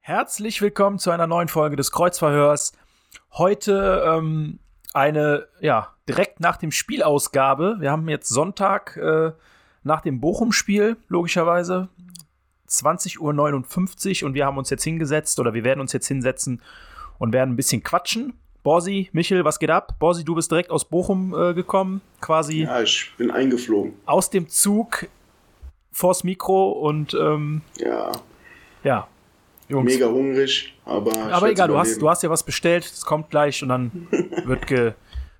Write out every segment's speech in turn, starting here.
Herzlich willkommen zu einer neuen Folge des Kreuzverhörs. Heute ähm, eine, ja, direkt nach dem Spielausgabe. Wir haben jetzt Sonntag äh, nach dem Bochum-Spiel, logischerweise. 20.59 Uhr und wir haben uns jetzt hingesetzt oder wir werden uns jetzt hinsetzen und werden ein bisschen quatschen. Borsi, Michel, was geht ab? Borsi, du bist direkt aus Bochum äh, gekommen, quasi Ja, ich bin eingeflogen. aus dem Zug vors Mikro und ähm, Ja, ja, Jungs. mega hungrig, aber. Aber egal, du hast, du hast ja was bestellt, es kommt gleich und dann wird, ge,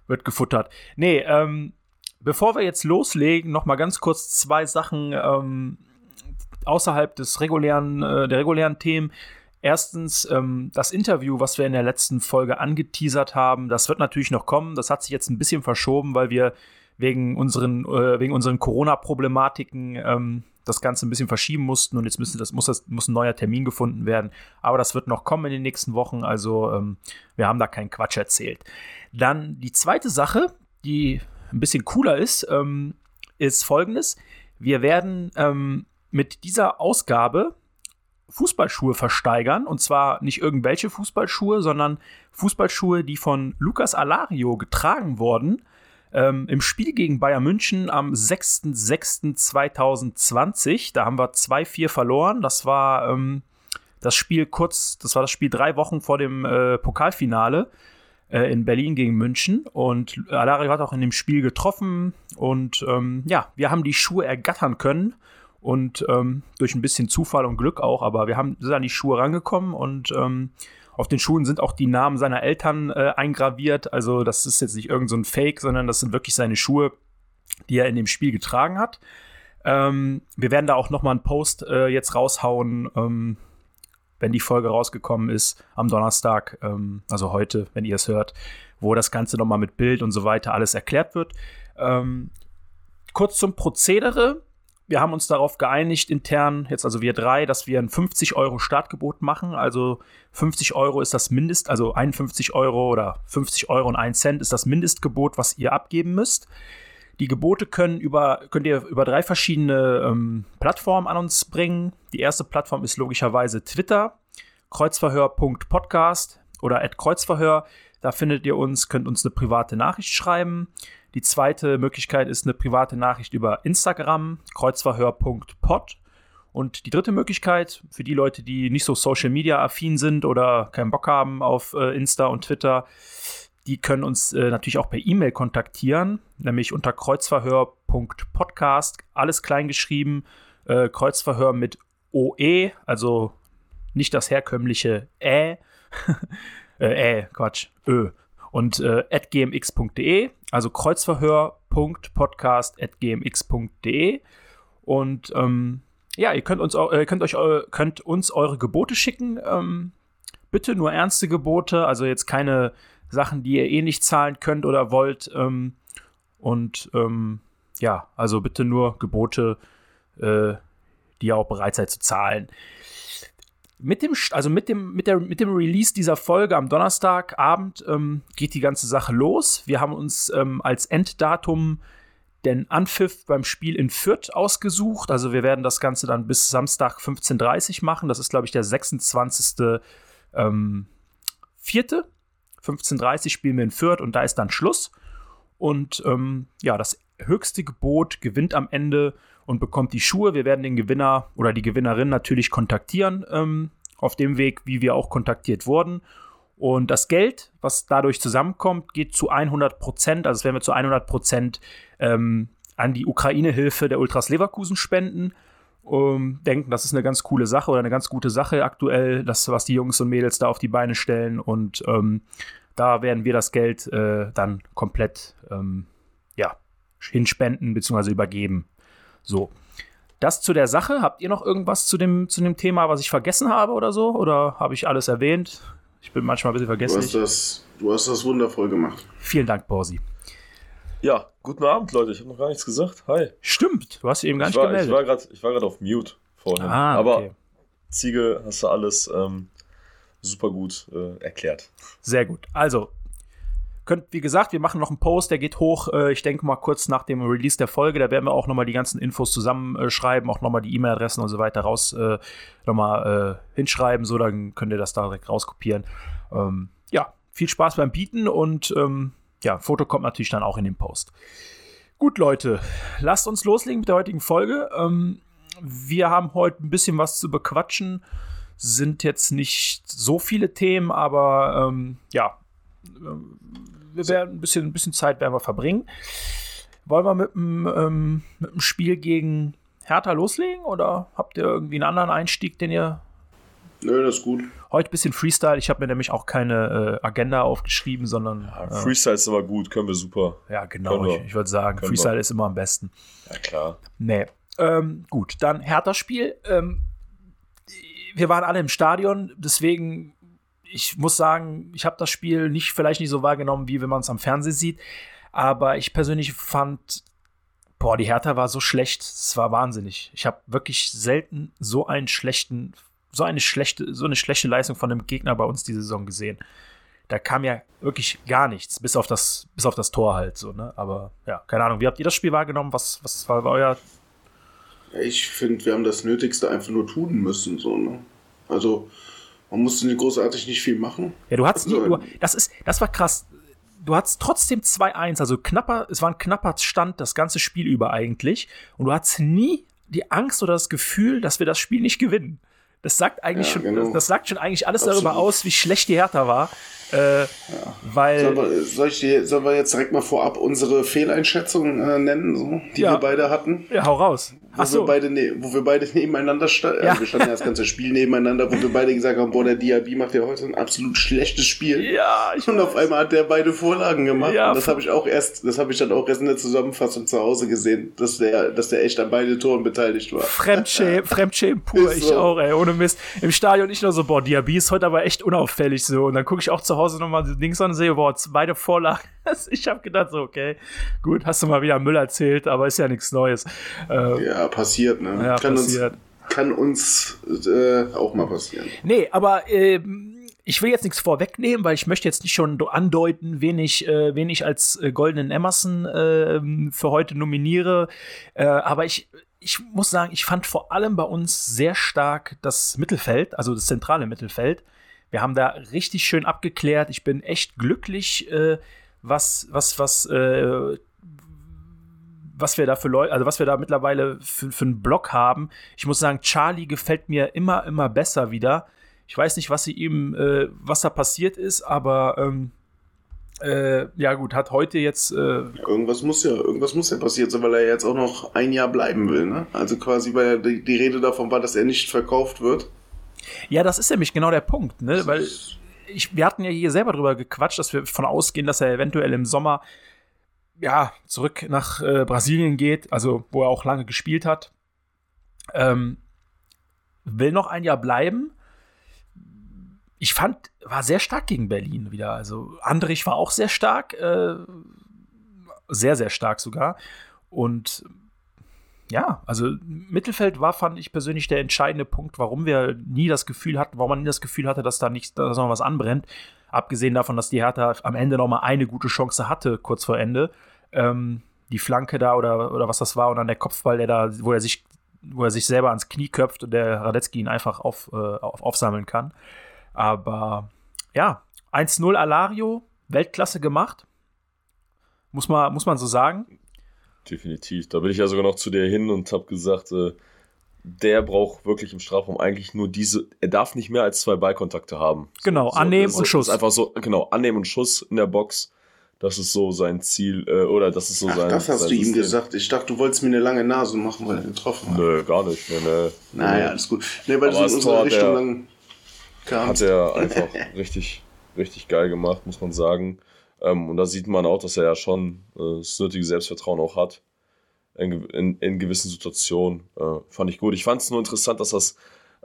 wird gefuttert. Nee, ähm, bevor wir jetzt loslegen, noch mal ganz kurz zwei Sachen ähm, außerhalb des regulären, äh, der regulären Themen. Erstens, ähm, das Interview, was wir in der letzten Folge angeteasert haben, das wird natürlich noch kommen. Das hat sich jetzt ein bisschen verschoben, weil wir wegen unseren, äh, wegen unseren Corona-Problematiken ähm, das Ganze ein bisschen verschieben mussten und jetzt müssen das, muss, das, muss ein neuer Termin gefunden werden. Aber das wird noch kommen in den nächsten Wochen. Also ähm, wir haben da keinen Quatsch erzählt. Dann die zweite Sache, die ein bisschen cooler ist, ähm, ist folgendes. Wir werden ähm, mit dieser Ausgabe Fußballschuhe versteigern. Und zwar nicht irgendwelche Fußballschuhe, sondern Fußballschuhe, die von Lucas Alario getragen wurden. Ähm, Im Spiel gegen Bayern München am 6.6.2020. Da haben wir 2-4 verloren. Das war ähm, das Spiel kurz, das war das Spiel drei Wochen vor dem äh, Pokalfinale äh, in Berlin gegen München. Und Alario hat auch in dem Spiel getroffen. Und ähm, ja, wir haben die Schuhe ergattern können. Und ähm, durch ein bisschen Zufall und Glück auch, aber wir haben, sind an die Schuhe rangekommen und ähm, auf den Schuhen sind auch die Namen seiner Eltern äh, eingraviert. Also das ist jetzt nicht irgend so Fake, sondern das sind wirklich seine Schuhe, die er in dem Spiel getragen hat. Ähm, wir werden da auch noch mal einen Post äh, jetzt raushauen, ähm, wenn die Folge rausgekommen ist am Donnerstag, ähm, also heute, wenn ihr es hört, wo das Ganze noch mal mit Bild und so weiter alles erklärt wird. Ähm, kurz zum Prozedere. Wir haben uns darauf geeinigt, intern, jetzt also wir drei, dass wir ein 50 Euro Startgebot machen. Also 50 Euro ist das Mindest, also 51 Euro oder 50 Euro und 1 Cent ist das Mindestgebot, was ihr abgeben müsst. Die Gebote können über, könnt ihr über drei verschiedene ähm, Plattformen an uns bringen. Die erste Plattform ist logischerweise Twitter, kreuzverhör.podcast oder @kreuzverhör. Da findet ihr uns, könnt uns eine private Nachricht schreiben. Die zweite Möglichkeit ist eine private Nachricht über Instagram, kreuzverhör.pod. Und die dritte Möglichkeit, für die Leute, die nicht so Social Media affin sind oder keinen Bock haben auf äh, Insta und Twitter, die können uns äh, natürlich auch per E-Mail kontaktieren, nämlich unter kreuzverhör.podcast, alles klein geschrieben, äh, Kreuzverhör mit OE, also nicht das herkömmliche Ä, äh, Quatsch, Ö. Und äh, at gmx.de, also kreuzverhör.podcast.gmx.de. Und ähm, ja, ihr könnt uns, äh, könnt euch, eu- könnt uns eure Gebote schicken. Ähm, bitte nur ernste Gebote, also jetzt keine Sachen, die ihr eh nicht zahlen könnt oder wollt. Ähm, und ähm, ja, also bitte nur Gebote, äh, die ihr auch bereit seid zu zahlen. Mit dem, also mit dem, mit der, mit dem Release dieser Folge am Donnerstagabend ähm, geht die ganze Sache los. Wir haben uns ähm, als Enddatum den Anpfiff beim Spiel in Fürth ausgesucht. Also wir werden das Ganze dann bis Samstag 15.30 Uhr machen. Das ist, glaube ich, der 26. Ähm, 4. 15.30 Uhr spielen wir in Fürth und da ist dann Schluss. Und ähm, ja, das höchste Gebot gewinnt am Ende und bekommt die Schuhe. Wir werden den Gewinner oder die Gewinnerin natürlich kontaktieren ähm, auf dem Weg, wie wir auch kontaktiert wurden. Und das Geld, was dadurch zusammenkommt, geht zu 100 Prozent, also das werden wir zu 100 Prozent ähm, an die Ukraine-Hilfe der Ultras Leverkusen spenden. Ähm, denken, das ist eine ganz coole Sache oder eine ganz gute Sache aktuell, das, was die Jungs und Mädels da auf die Beine stellen. Und ähm, da werden wir das Geld äh, dann komplett ähm, ja, hinspenden bzw. übergeben. So. Das zu der Sache. Habt ihr noch irgendwas zu dem, zu dem Thema, was ich vergessen habe oder so? Oder habe ich alles erwähnt? Ich bin manchmal ein bisschen Du vergesslich. hast das, du hast das wundervoll gemacht. Vielen Dank, Borsi. Ja, guten Abend, Leute. Ich habe noch gar nichts gesagt. Hi. Stimmt, du hast dich eben gar Ich nicht war, ich gemeldet. war ich war gerade auf Mute vorhin. Ah, Aber okay. Ziege hast du alles ähm, super gut äh, erklärt. Sehr gut. Also, könnt, wie gesagt, wir machen noch einen Post, der geht hoch, äh, ich denke mal kurz nach dem Release der Folge. Da werden wir auch nochmal die ganzen Infos zusammenschreiben, auch nochmal die E-Mail-Adressen und so weiter raus, äh, nochmal äh, hinschreiben, so dann könnt ihr das da direkt rauskopieren. Ähm, ja, viel Spaß beim Bieten und ähm, ja, Foto kommt natürlich dann auch in den Post. Gut, Leute, lasst uns loslegen mit der heutigen Folge. Ähm, wir haben heute ein bisschen was zu bequatschen. Sind jetzt nicht so viele Themen, aber ähm, ja, wir werden ein bisschen, ein bisschen Zeit werden wir verbringen. Wollen wir mit dem, ähm, mit dem Spiel gegen Hertha loslegen oder habt ihr irgendwie einen anderen Einstieg, den ihr Nö, das ist gut. heute ein bisschen Freestyle? Ich habe mir nämlich auch keine äh, Agenda aufgeschrieben, sondern Ja, äh, Freestyle ist aber gut, können wir super. ja genau. Können. Ich, ich würde sagen, Können Freestyle wir. ist immer am besten. Ja, klar. Nee. Ähm, gut, dann Hertha-Spiel. Ähm, wir waren alle im Stadion, deswegen, ich muss sagen, ich habe das Spiel nicht, vielleicht nicht so wahrgenommen, wie wenn man es am Fernsehen sieht. Aber ich persönlich fand, boah, die Hertha war so schlecht, es war wahnsinnig. Ich habe wirklich selten so einen schlechten, so eine schlechte, so eine schlechte Leistung von einem Gegner bei uns diese Saison gesehen. Da kam ja wirklich gar nichts, bis auf das, bis auf das Tor halt so, ne? Aber ja, keine Ahnung. Wie habt ihr das Spiel wahrgenommen? Was, was war euer Ich finde, wir haben das Nötigste einfach nur tun müssen. So, ne? Also, man musste nicht großartig nicht viel machen. Ja, du hattest nie, Also, du, das ist, das war krass. Du hattest trotzdem 2-1, also knapper, es war ein knapper Stand das ganze Spiel über eigentlich. Und du hattest nie die Angst oder das Gefühl, dass wir das Spiel nicht gewinnen. Das sagt eigentlich Ja, schon, genau. das, sagt schon eigentlich alles Absolut. darüber aus, wie schlecht die Hertha war. Äh, Weil, Sollen wir, soll dir, sollen wir jetzt direkt mal vorab unsere Fehleinschätzung äh, nennen, so, die Ja. wir beide hatten? ja, hau raus. Wo, Ach so, wir beide ne wo wir beide nebeneinander standen. Ja. Also wir standen ja das ganze Spiel nebeneinander, wo wir beide gesagt haben, boah, der Diaby macht ja heute ein absolut schlechtes Spiel. ja, ich Und auf einmal hat der beide Vorlagen gemacht. Ja, und das habe ich auch erst, das habe ich dann auch erst in der Zusammenfassung zu Hause gesehen, dass der, dass der echt an beide Toren beteiligt war. Fremdschämen, Fremdschämen pur, Ist ich so. auch, ey, ohne Mist. Im Stadion nicht nur so, boah, Diaby ist heute aber echt unauffällig so. Und dann gucke ich auch zu Hause nochmal die Dings an und sehe, boah, beide Vorlagen. Ich habe gedacht so, okay, gut, hast du mal wieder Müll erzählt, aber ist ja nichts Neues. Äh, Ja, passiert, ne? Ja, kann, passiert. Uns, kann uns äh, auch mal passieren. Nee, aber ähm, ich will jetzt nichts vorwegnehmen, weil ich möchte jetzt nicht schon andeuten, wen ich, äh, wen ich als äh, goldenen Emerson ähm, für heute nominiere. Äh, aber ich, ich muss sagen, ich fand vor allem bei uns sehr stark das Mittelfeld, also das zentrale Mittelfeld. Wir haben da richtig schön abgeklärt. Ich bin echt glücklich, äh, was, was, was, äh, was wir da für Leute, also was wir da mittlerweile für, für einen Block haben. Ich muss sagen, Charlie gefällt mir immer, immer besser wieder. Ich weiß nicht, was sie ihm, äh, was da passiert ist, aber ähm, äh, ja gut, hat heute jetzt, äh, Irgendwas muss ja, irgendwas muss ja passiert sein, weil er jetzt auch noch ein Jahr bleiben will, ne? Also quasi, weil die, die Rede davon war, dass er nicht verkauft wird. ja, das ist nämlich genau der Punkt, ne? Weil ich, wir hatten ja hier selber drüber gequatscht, dass wir von ausgehen, dass er eventuell im Sommer ja zurück nach äh, Brasilien geht, also wo er auch lange gespielt hat. Ähm, will noch ein Jahr bleiben. Ich fand, war sehr stark gegen Berlin wieder. Also Andrich war auch sehr stark, äh, sehr, sehr stark sogar. Und ja, also Mittelfeld war, fand ich persönlich der entscheidende Punkt, warum wir nie das Gefühl hatten, warum man nie das Gefühl hatte, dass da nicht, dass noch was anbrennt. Abgesehen davon, dass die Hertha am Ende noch mal eine gute Chance hatte, kurz vor Ende. Ähm, die Flanke da oder, oder was das war und dann der Kopfball, der da, wo er sich, wo er sich selber ans Knie köpft und der Radetzky ihn einfach auf, äh, auf, aufsammeln kann. Aber ja, 1-0 Alario, Weltklasse gemacht. Muss man, muss man so sagen. Definitiv. Da bin ich ja sogar noch zu dir hin und habe gesagt, äh, der braucht wirklich im Strafraum eigentlich nur diese. Er darf nicht mehr als zwei Ballkontakte haben. So, Genau, so, annehmen ist und so, Schuss. Einfach so, genau, annehmen und Schuss in der Box. Das ist so sein Ziel, äh, oder das ist so Ach, sein. das hast sein du ihm gesagt. Ich dachte, du wolltest mir eine lange Nase machen, weil er getroffen hat. Nö, gar nicht. Nee, nee. Naja, alles gut. Nee, weil Aber du das in Tor unsere hat Richtung kam. Hat er einfach richtig, richtig geil gemacht, muss man sagen. Ähm, und da sieht man auch, dass er ja schon äh, das nötige Selbstvertrauen auch hat. in, in, in gewissen Situationen. Äh, fand ich gut. Ich fand es nur interessant, dass das,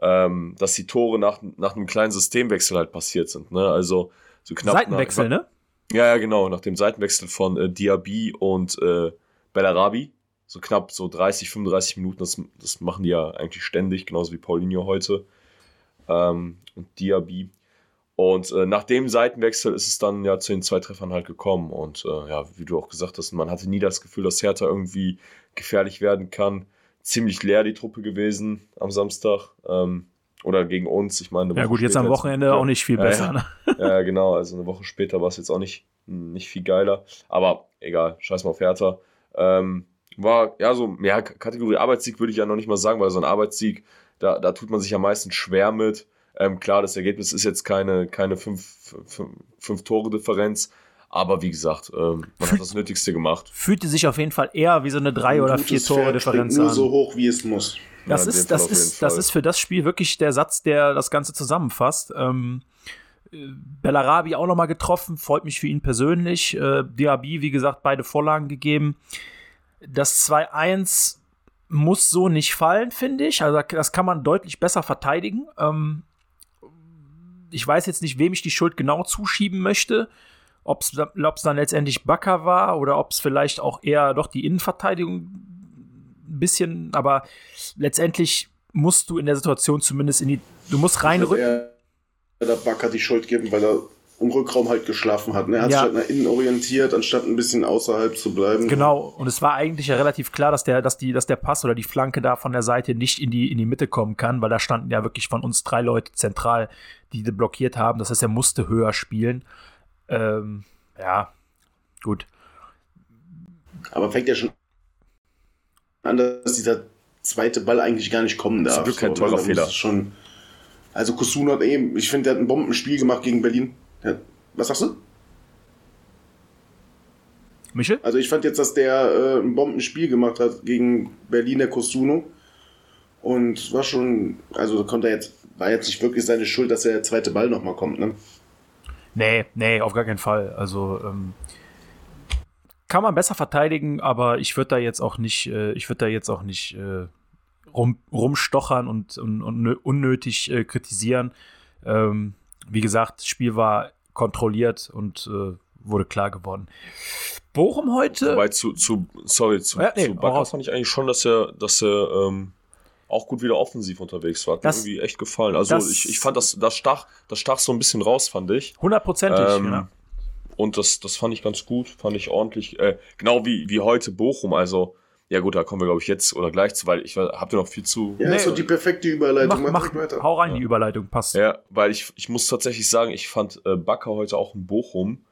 ähm, dass die Tore nach, nach einem kleinen Systemwechsel halt passiert sind. Ne? Also so knapp. Seitenwechsel, nach, ne? Ja, ja, genau. Nach dem Seitenwechsel von äh, Diaby und äh, Bellarabi. So knapp so 30, 35 Minuten. Das, das machen die ja eigentlich ständig, genauso wie Paulinho heute. Ähm, und Diaby. Und äh, nach dem Seitenwechsel ist es dann ja zu den zwei Treffern halt gekommen. Und äh, ja, wie du auch gesagt hast, man hatte nie das Gefühl, dass Hertha irgendwie gefährlich werden kann. Ziemlich leer die Truppe gewesen am Samstag. Ähm, oder gegen uns. Ich meine, ja, gut, jetzt am Wochenende jetzt, auch nicht viel besser. Ja, ja. Ne? ja, genau. Also eine Woche später war es jetzt auch nicht, nicht viel geiler. Aber egal, scheiß mal auf Hertha. Ähm, war, ja, so, ja, Kategorie Arbeitssieg würde ich ja noch nicht mal sagen, weil so ein Arbeitssieg, da, da tut man sich am meisten schwer mit. Ähm, klar, das Ergebnis ist jetzt keine, keine fünf, fünf, fünf Tore Differenz, aber wie gesagt, ähm, man hat das Nötigste gemacht. Fühlte sich auf jeden Fall eher wie so eine drei oder vier Tore Differenz nur an. so hoch wie es muss. Das ja, ist, das ist, das ist für das Spiel wirklich der Satz, der das Ganze zusammenfasst. Ähm, Bellarabi auch nochmal getroffen, freut mich für ihn persönlich. Äh, Diaby, wie gesagt, beide Vorlagen gegeben. Das 2-1 muss so nicht fallen, finde ich. Also das kann man deutlich besser verteidigen. Ähm, ich weiß jetzt nicht, wem ich die Schuld genau zuschieben möchte. Ob es dann letztendlich Bakker war oder ob es vielleicht auch eher doch die Innenverteidigung ein bisschen, aber letztendlich musst du in der Situation zumindest in die, du musst reinrücken. Der Bakker die Schuld geben, weil er im Rückraum halt geschlafen hat. Ne? Er hat ja. sich halt nach innen orientiert, anstatt ein bisschen außerhalb zu bleiben. Genau, und es war eigentlich ja relativ klar, dass der, dass die, dass der Pass oder die Flanke da von der Seite nicht in die, in die Mitte kommen kann, weil da standen ja wirklich von uns drei Leute zentral, die blockiert haben. Das heißt, er musste höher spielen. Ähm, ja, gut. Aber fängt ja schon an, dass dieser zweite Ball eigentlich gar nicht kommen darf. Das ist kein teurer so, Fehler. Schon, also Kusun hat eben, ich finde, der hat ein Bombenspiel gemacht gegen Berlin. Ja, was sagst du? Michel? Also ich fand jetzt, dass der äh, ein Bombenspiel gemacht hat gegen Berliner Cosuno. Und war schon, also konnte er jetzt, war jetzt nicht wirklich seine Schuld, dass der zweite Ball nochmal kommt, ne? Nee, nee, auf gar keinen Fall. Also ähm, kann man besser verteidigen, aber ich würde da jetzt auch nicht, äh, ich würde da jetzt auch nicht äh, rum, rumstochern und, und, und unnötig äh, kritisieren. Ähm, wie gesagt, das Spiel war kontrolliert und äh, wurde klar geworden. Bochum heute. Wobei zu, zu sorry, zu, ja, nee, zu Bakker fand ich eigentlich schon, dass er, dass er ähm, auch gut wieder offensiv unterwegs war. Hat das, mir irgendwie echt gefallen. Also ich, ich fand das, das stach, das stach so ein bisschen raus, fand ich. Hundertprozentig, ähm, ja. Und das, das fand ich ganz gut, fand ich ordentlich. Äh, genau wie, wie heute Bochum, also ja gut, da kommen wir, glaube ich, jetzt oder gleich zu, weil ich habt ihr noch viel zu. Ja, nee, so die perfekte Überleitung. Mach, mach, weiter. Hau rein, ja. die Überleitung passt. Ja, weil ich, ich muss tatsächlich sagen, ich fand äh, Bakker heute auch in Bochum,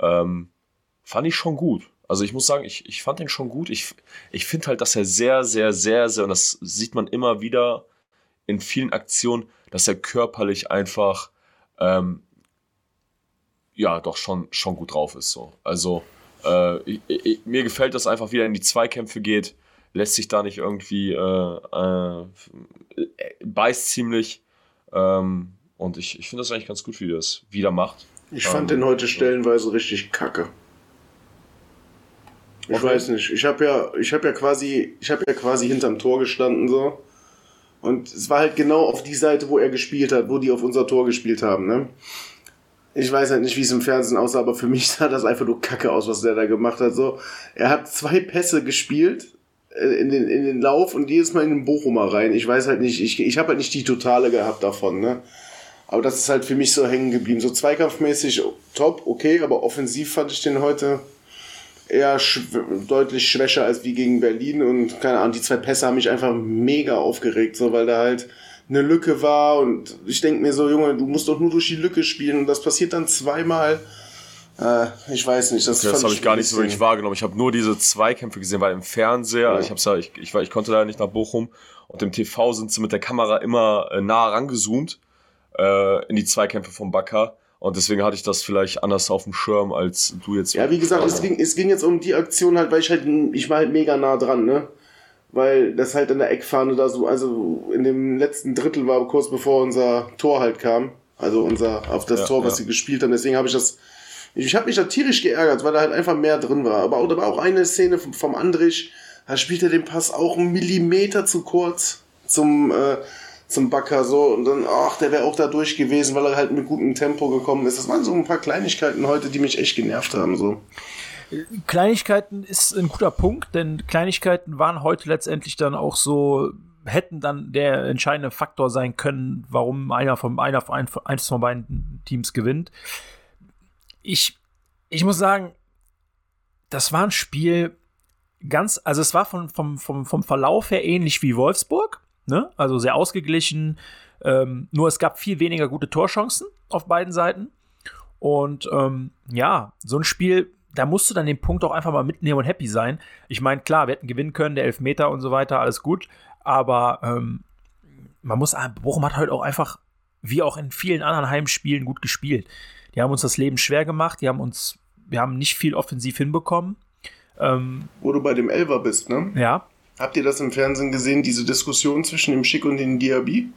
ähm, fand ich schon gut. Also ich muss sagen, ich, ich fand ihn schon gut. Ich, ich finde halt, dass er sehr, sehr, sehr, sehr, und das sieht man immer wieder in vielen Aktionen, dass er körperlich einfach, ähm, ja, doch schon, schon gut drauf ist. So. Also äh, ich, ich, mir gefällt das einfach, wie er in die Zweikämpfe geht, lässt sich da nicht irgendwie, äh, äh, beißt ziemlich. Ähm, und ich, ich finde das eigentlich ganz gut, wie er das wieder macht. Ich fand ähm, den heute stellenweise richtig kacke. Ich okay. weiß nicht. Ich habe ja, ich habe ja quasi, ich habe ja quasi hinterm Tor gestanden so. Und es war halt genau auf die Seite, wo er gespielt hat, wo die auf unser Tor gespielt haben, ne? Ich weiß halt nicht, wie es im Fernsehen aussah, aber für mich sah das einfach nur kacke aus, was der da gemacht hat. So, er hat zwei Pässe gespielt äh, in den, in den Lauf und jedes Mal in den Bochumer rein. Ich weiß halt nicht, ich, ich habe halt nicht die Totale gehabt davon, ne? Aber das ist halt für mich so hängen geblieben. So zweikampfmäßig top, okay, aber offensiv fand ich den heute eher schw deutlich schwächer als wie gegen Berlin und keine Ahnung, die zwei Pässe haben mich einfach mega aufgeregt, so weil da halt eine Lücke war und ich denke mir so, Junge, du musst doch nur durch die Lücke spielen und das passiert dann zweimal. Äh, ich weiß nicht, das, das habe ich gar nicht so wirklich wahrgenommen. Ich habe nur diese Zweikämpfe gesehen, weil im Fernseher, ja. ich hab's ja, ich, ich, ich konnte da nicht nach Bochum und im TV sind sie mit der Kamera immer äh, nah rangezoomt äh, in die Zweikämpfe vom Bakker. Und deswegen hatte ich das vielleicht anders auf dem Schirm als du jetzt. Ja, wie gesagt, es ging, es ging jetzt um die Aktion halt, weil ich halt, ich war halt mega nah dran, ne? Weil das halt in der Eckfahne da so, also in dem letzten Drittel war kurz bevor unser Tor halt kam, also unser auf das ja, Tor, was ja. sie gespielt haben. Deswegen habe ich das, ich, habe mich da tierisch geärgert, weil da halt einfach mehr drin war. Aber da war auch eine Szene vom, vom Andrich, da spielt er den Pass auch einen Millimeter zu kurz zum, äh, zum Backer so und dann, ach, der wäre auch da durch gewesen, weil er halt mit gutem Tempo gekommen ist. Das waren so ein paar Kleinigkeiten heute, die mich echt genervt haben. So. Kleinigkeiten ist ein guter Punkt, denn Kleinigkeiten waren heute letztendlich dann auch so, hätten dann der entscheidende Faktor sein können, warum einer von einer von eins von beiden Teams gewinnt. Ich, ich muss sagen, das war ein Spiel ganz, also es war von, vom, vom, vom Verlauf her ähnlich wie Wolfsburg, ne? Also sehr ausgeglichen. Ähm, nur es gab viel weniger gute Torchancen auf beiden Seiten. Und ähm, ja, so ein Spiel da musst du dann den Punkt auch einfach mal mitnehmen und happy sein. Ich meine, klar, wir hätten gewinnen können, der Elfmeter und so weiter, alles gut. Aber ähm, man muss, Bochum hat halt auch einfach, wie auch in vielen anderen Heimspielen, gut gespielt. Die haben uns das Leben schwer gemacht, die haben uns, wir haben nicht viel offensiv hinbekommen. Ähm, Wo du bei dem Elver bist, ne? Ja. Habt ihr das im Fernsehen gesehen, diese Diskussion zwischen dem Schick und dem Diaby?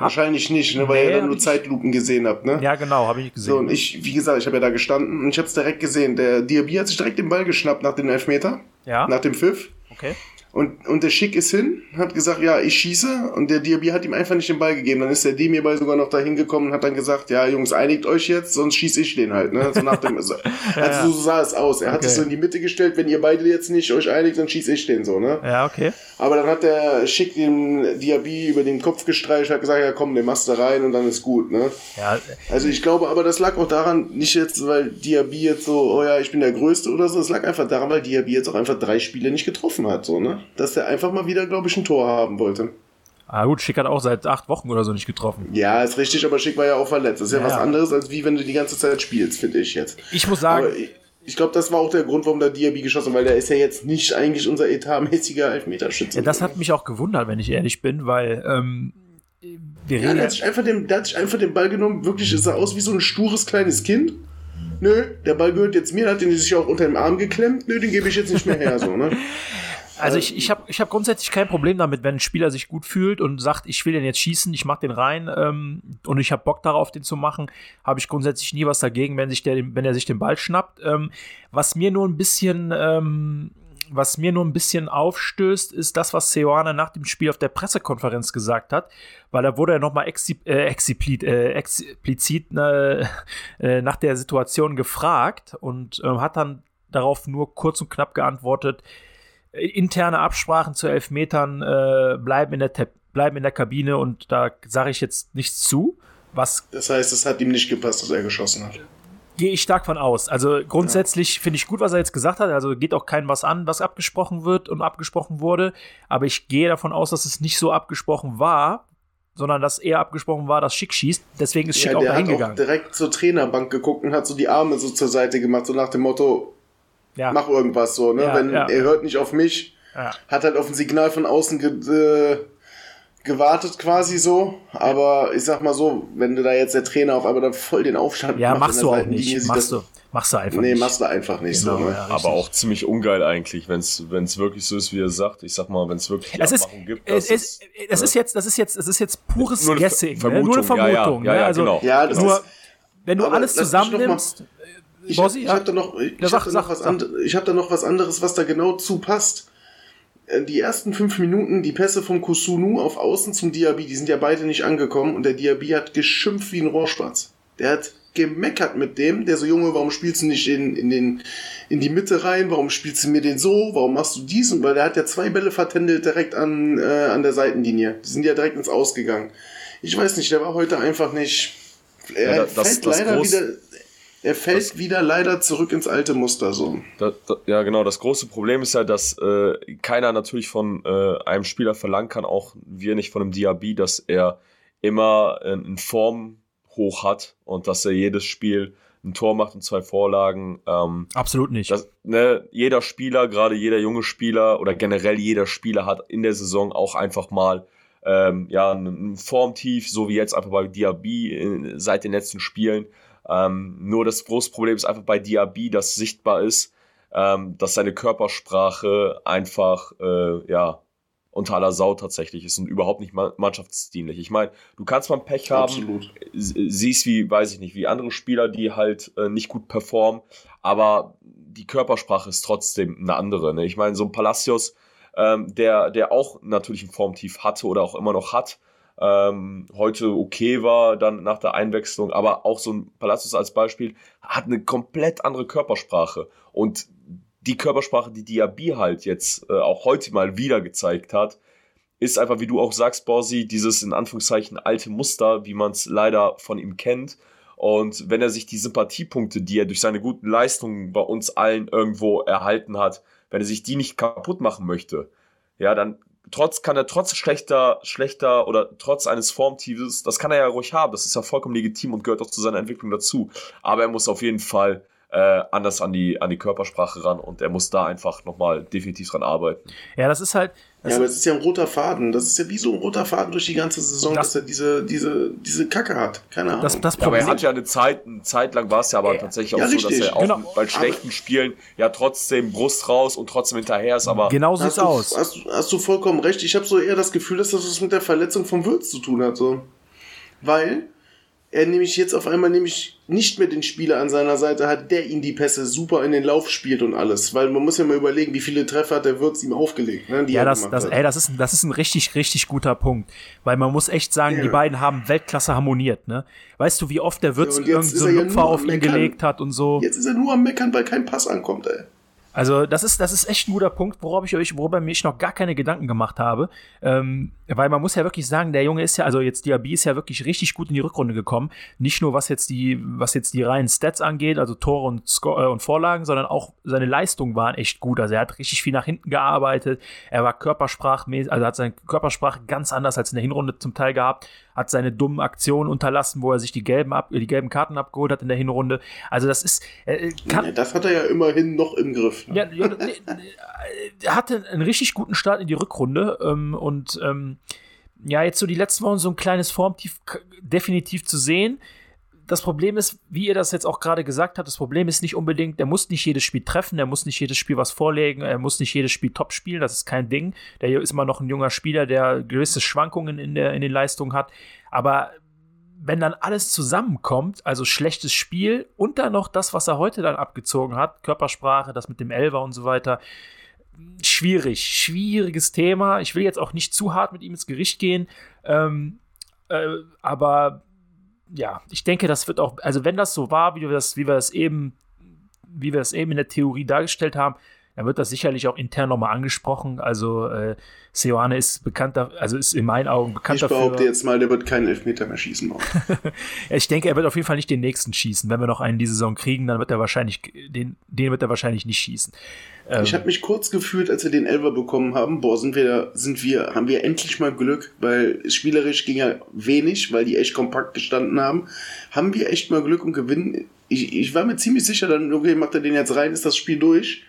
Wahrscheinlich nicht, ne, weil nee, ihr dann nur Zeitlupen gesehen habt, ne? Ja, genau, habe ich gesehen. So, und ich, wie gesagt, ich habe ja da gestanden und ich habe es direkt gesehen. Der Diaby hat sich direkt den Ball geschnappt nach dem Elfmeter. Ja. Nach dem Pfiff. Okay. Und, und der Schick ist hin, hat gesagt, ja, ich schieße. Und der Diaby hat ihm einfach nicht den Ball gegeben. Dann ist der Demir-Ball sogar noch dahin gekommen und hat dann gesagt, ja, Jungs, einigt euch jetzt, sonst schieße ich den halt. Ne? So nach dem, also, ja, also so sah es aus. Er hat okay. sich so in die Mitte gestellt, wenn ihr beide jetzt nicht euch einigt, dann schieße ich den so. Ne? Ja, okay. Aber dann hat der Schick dem Diaby über den Kopf gestreicht, hat gesagt, ja komm, den machst du rein und dann ist gut. Ne? Ja. Also ich glaube aber, das lag auch daran, nicht jetzt, weil Diaby jetzt so, oh ja, ich bin der Größte oder so, es lag einfach daran, weil Diaby jetzt auch einfach drei Spiele nicht getroffen hat. So, ne? Dass der einfach mal wieder, glaube ich, ein Tor haben wollte. Ah gut, Schick hat auch seit acht Wochen oder so nicht getroffen. Ja, ist richtig, aber Schick war ja auch verletzt. Das ist ja, ja was anderes, als wie wenn du die ganze Zeit spielst, finde ich jetzt. Ich muss sagen. Aber ich, ich glaube, das war auch der Grund, warum der Diaby geschossen hat, weil der ist ja jetzt nicht eigentlich unser etatmäßiger Elfmeterschütze. Ja, das hat mich auch gewundert, wenn ich ehrlich bin, weil ähm, wir ja, der hat, sich einfach den, der hat sich einfach den Ball genommen, wirklich, es sah aus wie so ein stures kleines Kind. Nö, der Ball gehört jetzt mir, hat den sich auch unter dem Arm geklemmt. Nö, den gebe ich jetzt nicht mehr her, so, ne? Also ich, ich habe ich hab grundsätzlich kein Problem damit, wenn ein Spieler sich gut fühlt und sagt, ich will den jetzt schießen, ich mach den rein ähm, und ich habe Bock darauf, den zu machen, habe ich grundsätzlich nie was dagegen, wenn, sich der, wenn er sich den Ball schnappt. Ähm, was mir nur ein bisschen, ähm, was mir nur ein bisschen aufstößt, ist das, was Seoane nach dem Spiel auf der Pressekonferenz gesagt hat, weil da wurde er nochmal exi äh, explizit, äh, explizit äh, äh, nach der Situation gefragt und ähm, hat dann darauf nur kurz und knapp geantwortet, interne Absprachen zu Elfmetern äh, bleiben, in der bleiben in der Kabine und da sage ich jetzt nichts zu. Was das heißt, es hat ihm nicht gepasst, dass er geschossen hat. Gehe ich stark von aus. Also grundsätzlich ja. finde ich gut, was er jetzt gesagt hat. Also geht auch kein was an, was abgesprochen wird und abgesprochen wurde. Aber ich gehe davon aus, dass es nicht so abgesprochen war, sondern dass eher abgesprochen war, dass Schick schießt. Deswegen ist Schick ja, auch dahin gegangen. Der hat direkt zur Trainerbank geguckt und hat so die Arme so zur Seite gemacht, so nach dem Motto, ja. mach irgendwas so, ne? Ja, Wenn ja. er hört nicht auf mich, hat halt auf ein Signal von außen ge äh, gewartet quasi so, aber ich sag mal so, wenn du da jetzt der Trainer auf einmal dann voll den Aufstand ja, macht machst du auch nicht, machst du, machst du einfach nee, nicht. Nee, machst du einfach nicht genau, so. Ne? Ja, aber auch ziemlich ungeil eigentlich, wenn es wirklich so ist, wie er sagt. Ich sag mal, wenn es wirklich es ist, gibt, das, es, ist, das ist jetzt, das ist jetzt, das ist jetzt pures Guessing, Vermutung, ne? nur eine Vermutung. Ja, ja, ja, ne? also, genau. ja das nur, ist, wenn du alles zusammennimmst, ich, Bossi, ich habe da noch, ich, ich hab da noch was ich habe da noch was anderes, was da genau zu passt. Äh, die ersten fünf Minuten, die Pässe vom Kusunu auf Außen zum Diaby, die sind ja beide nicht angekommen und der Diaby hat geschimpft wie ein Rohrspatz. Der hat gemeckert mit dem, der so, Junge, warum spielst du nicht in, in, den, in die Mitte rein? Warum spielst du mir den so? Warum machst du dies? Und weil der hat ja zwei Bälle vertändelt direkt an, äh, an der Seitenlinie. Die sind ja direkt ins Ausgegangen. Ich weiß nicht, der war heute einfach nicht. Er ja, das, fällt das leider wieder er fällt das, wieder leider zurück ins alte Muster so. Da, da, ja, genau. Das große Problem ist ja, dass äh, keiner natürlich von äh, einem Spieler verlangen kann, auch wir nicht von einem Diaby, dass er immer äh, in Form hoch hat und dass er jedes Spiel ein Tor macht und zwei Vorlagen. Ähm, Absolut nicht. Das, ne, jeder Spieler, gerade jeder junge Spieler oder generell jeder Spieler hat in der Saison auch einfach mal ähm, ja, ein Formtief, so wie jetzt einfach bei Diaby in, seit den letzten Spielen. Ähm, nur das große Problem ist einfach bei Diaby, das sichtbar ist, ähm, dass seine Körpersprache einfach, äh, ja, unter aller Sau tatsächlich ist und überhaupt nicht mannschaftsdienlich. Ich meine, du kannst mal Pech haben, Absolut. siehst wie, weiß ich nicht, wie andere Spieler, die halt äh, nicht gut performen, aber die Körpersprache ist trotzdem eine andere. Ne? Ich meine, so ein Palacios, ähm, der, der auch natürlich ein Formtief hatte oder auch immer noch hat. Ähm, heute okay war, dann nach der Einwechslung, aber auch so ein Palacios als Beispiel hat eine komplett andere Körpersprache. Und die Körpersprache, die Diaby halt jetzt äh, auch heute mal wieder gezeigt hat, ist einfach, wie du auch sagst, Borsi, dieses in Anführungszeichen alte Muster, wie man es leider von ihm kennt. Und wenn er sich die Sympathiepunkte, die er durch seine guten Leistungen bei uns allen irgendwo erhalten hat, wenn er sich die nicht kaputt machen möchte, ja, dann trotz, kann er trotz schlechter, schlechter oder trotz eines Formtiefs, das kann er ja ruhig haben, das ist ja vollkommen legitim und gehört auch zu seiner Entwicklung dazu. Aber er muss auf jeden Fall äh, anders an die, an die Körpersprache ran und er muss da einfach nochmal definitiv dran arbeiten. Ja, das ist halt. Das ja, aber es ist ja ein roter Faden. Das ist ja wie so ein roter Faden durch die ganze Saison, das, dass er diese, diese, diese Kacke hat. Keine Ahnung. Das, das ja, aber er hat ja eine Zeit, eine Zeit lang war es ja aber tatsächlich ja, auch richtig. so, dass er auch genau. bei schlechten aber Spielen ja trotzdem Brust raus und trotzdem hinterher ist. Aber genau sieht's du, aus. Hast, hast, du vollkommen recht. Ich habe so eher das Gefühl, dass das was mit der Verletzung vom Würz zu tun hat. So. Weil er nämlich jetzt auf einmal nämlich nicht mehr den Spieler an seiner Seite hat, der ihn die Pässe super in den Lauf spielt und alles. Weil man muss ja mal überlegen, wie viele Treffer hat der Würz ihm aufgelegt. Ne, ja, das, das, ey, das, ist, das ist ein richtig, richtig guter Punkt. Weil man muss echt sagen, ja. die beiden haben Weltklasse harmoniert. Ne? Weißt du, wie oft der Würz ja, irgendeinen so einen Lupfer ja auf ihn gelegt hat und so. Jetzt ist er nur am Meckern, weil kein Pass ankommt, ey. Also das ist, das ist echt ein guter Punkt, worauf ich euch, worüber ich noch gar keine Gedanken gemacht habe. Ähm, weil man muss ja wirklich sagen, der Junge ist ja, also jetzt Diaby ist ja wirklich richtig gut in die Rückrunde gekommen. Nicht nur was jetzt die, was jetzt die reinen Stats angeht, also Tore und, äh, und Vorlagen, sondern auch seine Leistungen waren echt gut. Also er hat richtig viel nach hinten gearbeitet. Er war körpersprachmäßig, also hat seine Körpersprache ganz anders als in der Hinrunde zum Teil gehabt. Hat seine dummen Aktionen unterlassen, wo er sich die gelben, ab, die gelben Karten abgeholt hat in der Hinrunde. Also das ist, äh, kann, ja, das hat er ja immerhin noch im Griff. Ne? Ja, ja, nee, er hatte einen richtig guten Start in die Rückrunde ähm, und ähm, ja, jetzt so die letzten Wochen so ein kleines Formtief definitiv zu sehen. Das Problem ist, wie ihr das jetzt auch gerade gesagt habt, das Problem ist nicht unbedingt, der muss nicht jedes Spiel treffen, der muss nicht jedes Spiel was vorlegen, er muss nicht jedes Spiel top spielen, das ist kein Ding. Der ist immer noch ein junger Spieler, der gewisse Schwankungen in, der, in den Leistungen hat. Aber wenn dann alles zusammenkommt, also schlechtes Spiel und dann noch das, was er heute dann abgezogen hat, Körpersprache, das mit dem Elver und so weiter, schwierig, schwieriges Thema. Ich will jetzt auch nicht zu hart mit ihm ins Gericht gehen, ähm, äh, aber ja, ich denke, das wird auch, also wenn das so war, wie wir das, wie wir das eben, wie wir das eben in der Theorie dargestellt haben, dann wird das sicherlich auch intern nochmal angesprochen. Also äh, Seoane ist bekannter, also ist in meinen Augen bekannt ich dafür. Ich behaupte jetzt mal, der wird keinen Elfmeter mehr schießen. ich denke, er wird auf jeden Fall nicht den nächsten schießen. Wenn wir noch einen diese Saison kriegen, dann wird er wahrscheinlich, den, den wird er wahrscheinlich nicht schießen. Ähm, ich habe mich kurz gefühlt, als wir den Elver bekommen haben, boah, sind wir, sind wir, haben wir endlich mal Glück, weil spielerisch ging ja wenig, weil die echt kompakt gestanden haben. Haben wir echt mal Glück und gewinnen. Ich, ich war mir ziemlich sicher, dann, okay, macht er den jetzt rein, ist das Spiel durch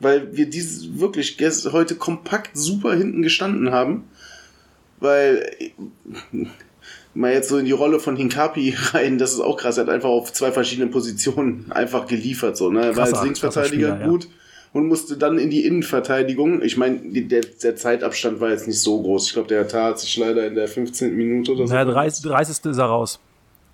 weil wir dieses wirklich heute kompakt super hinten gestanden haben, weil mal jetzt so in die Rolle von Hinkapi rein, das ist auch krass, er hat einfach auf zwei verschiedenen Positionen einfach geliefert, so, ne, er war als Linksverteidiger Spieler, gut. Ja. Und musste dann in die Innenverteidigung. Ich meine, der, der Zeitabstand war jetzt nicht so groß. Ich glaube, der Tar hat sich leider in der 15. Minute oder so. Ja, 30. 30. ist er raus.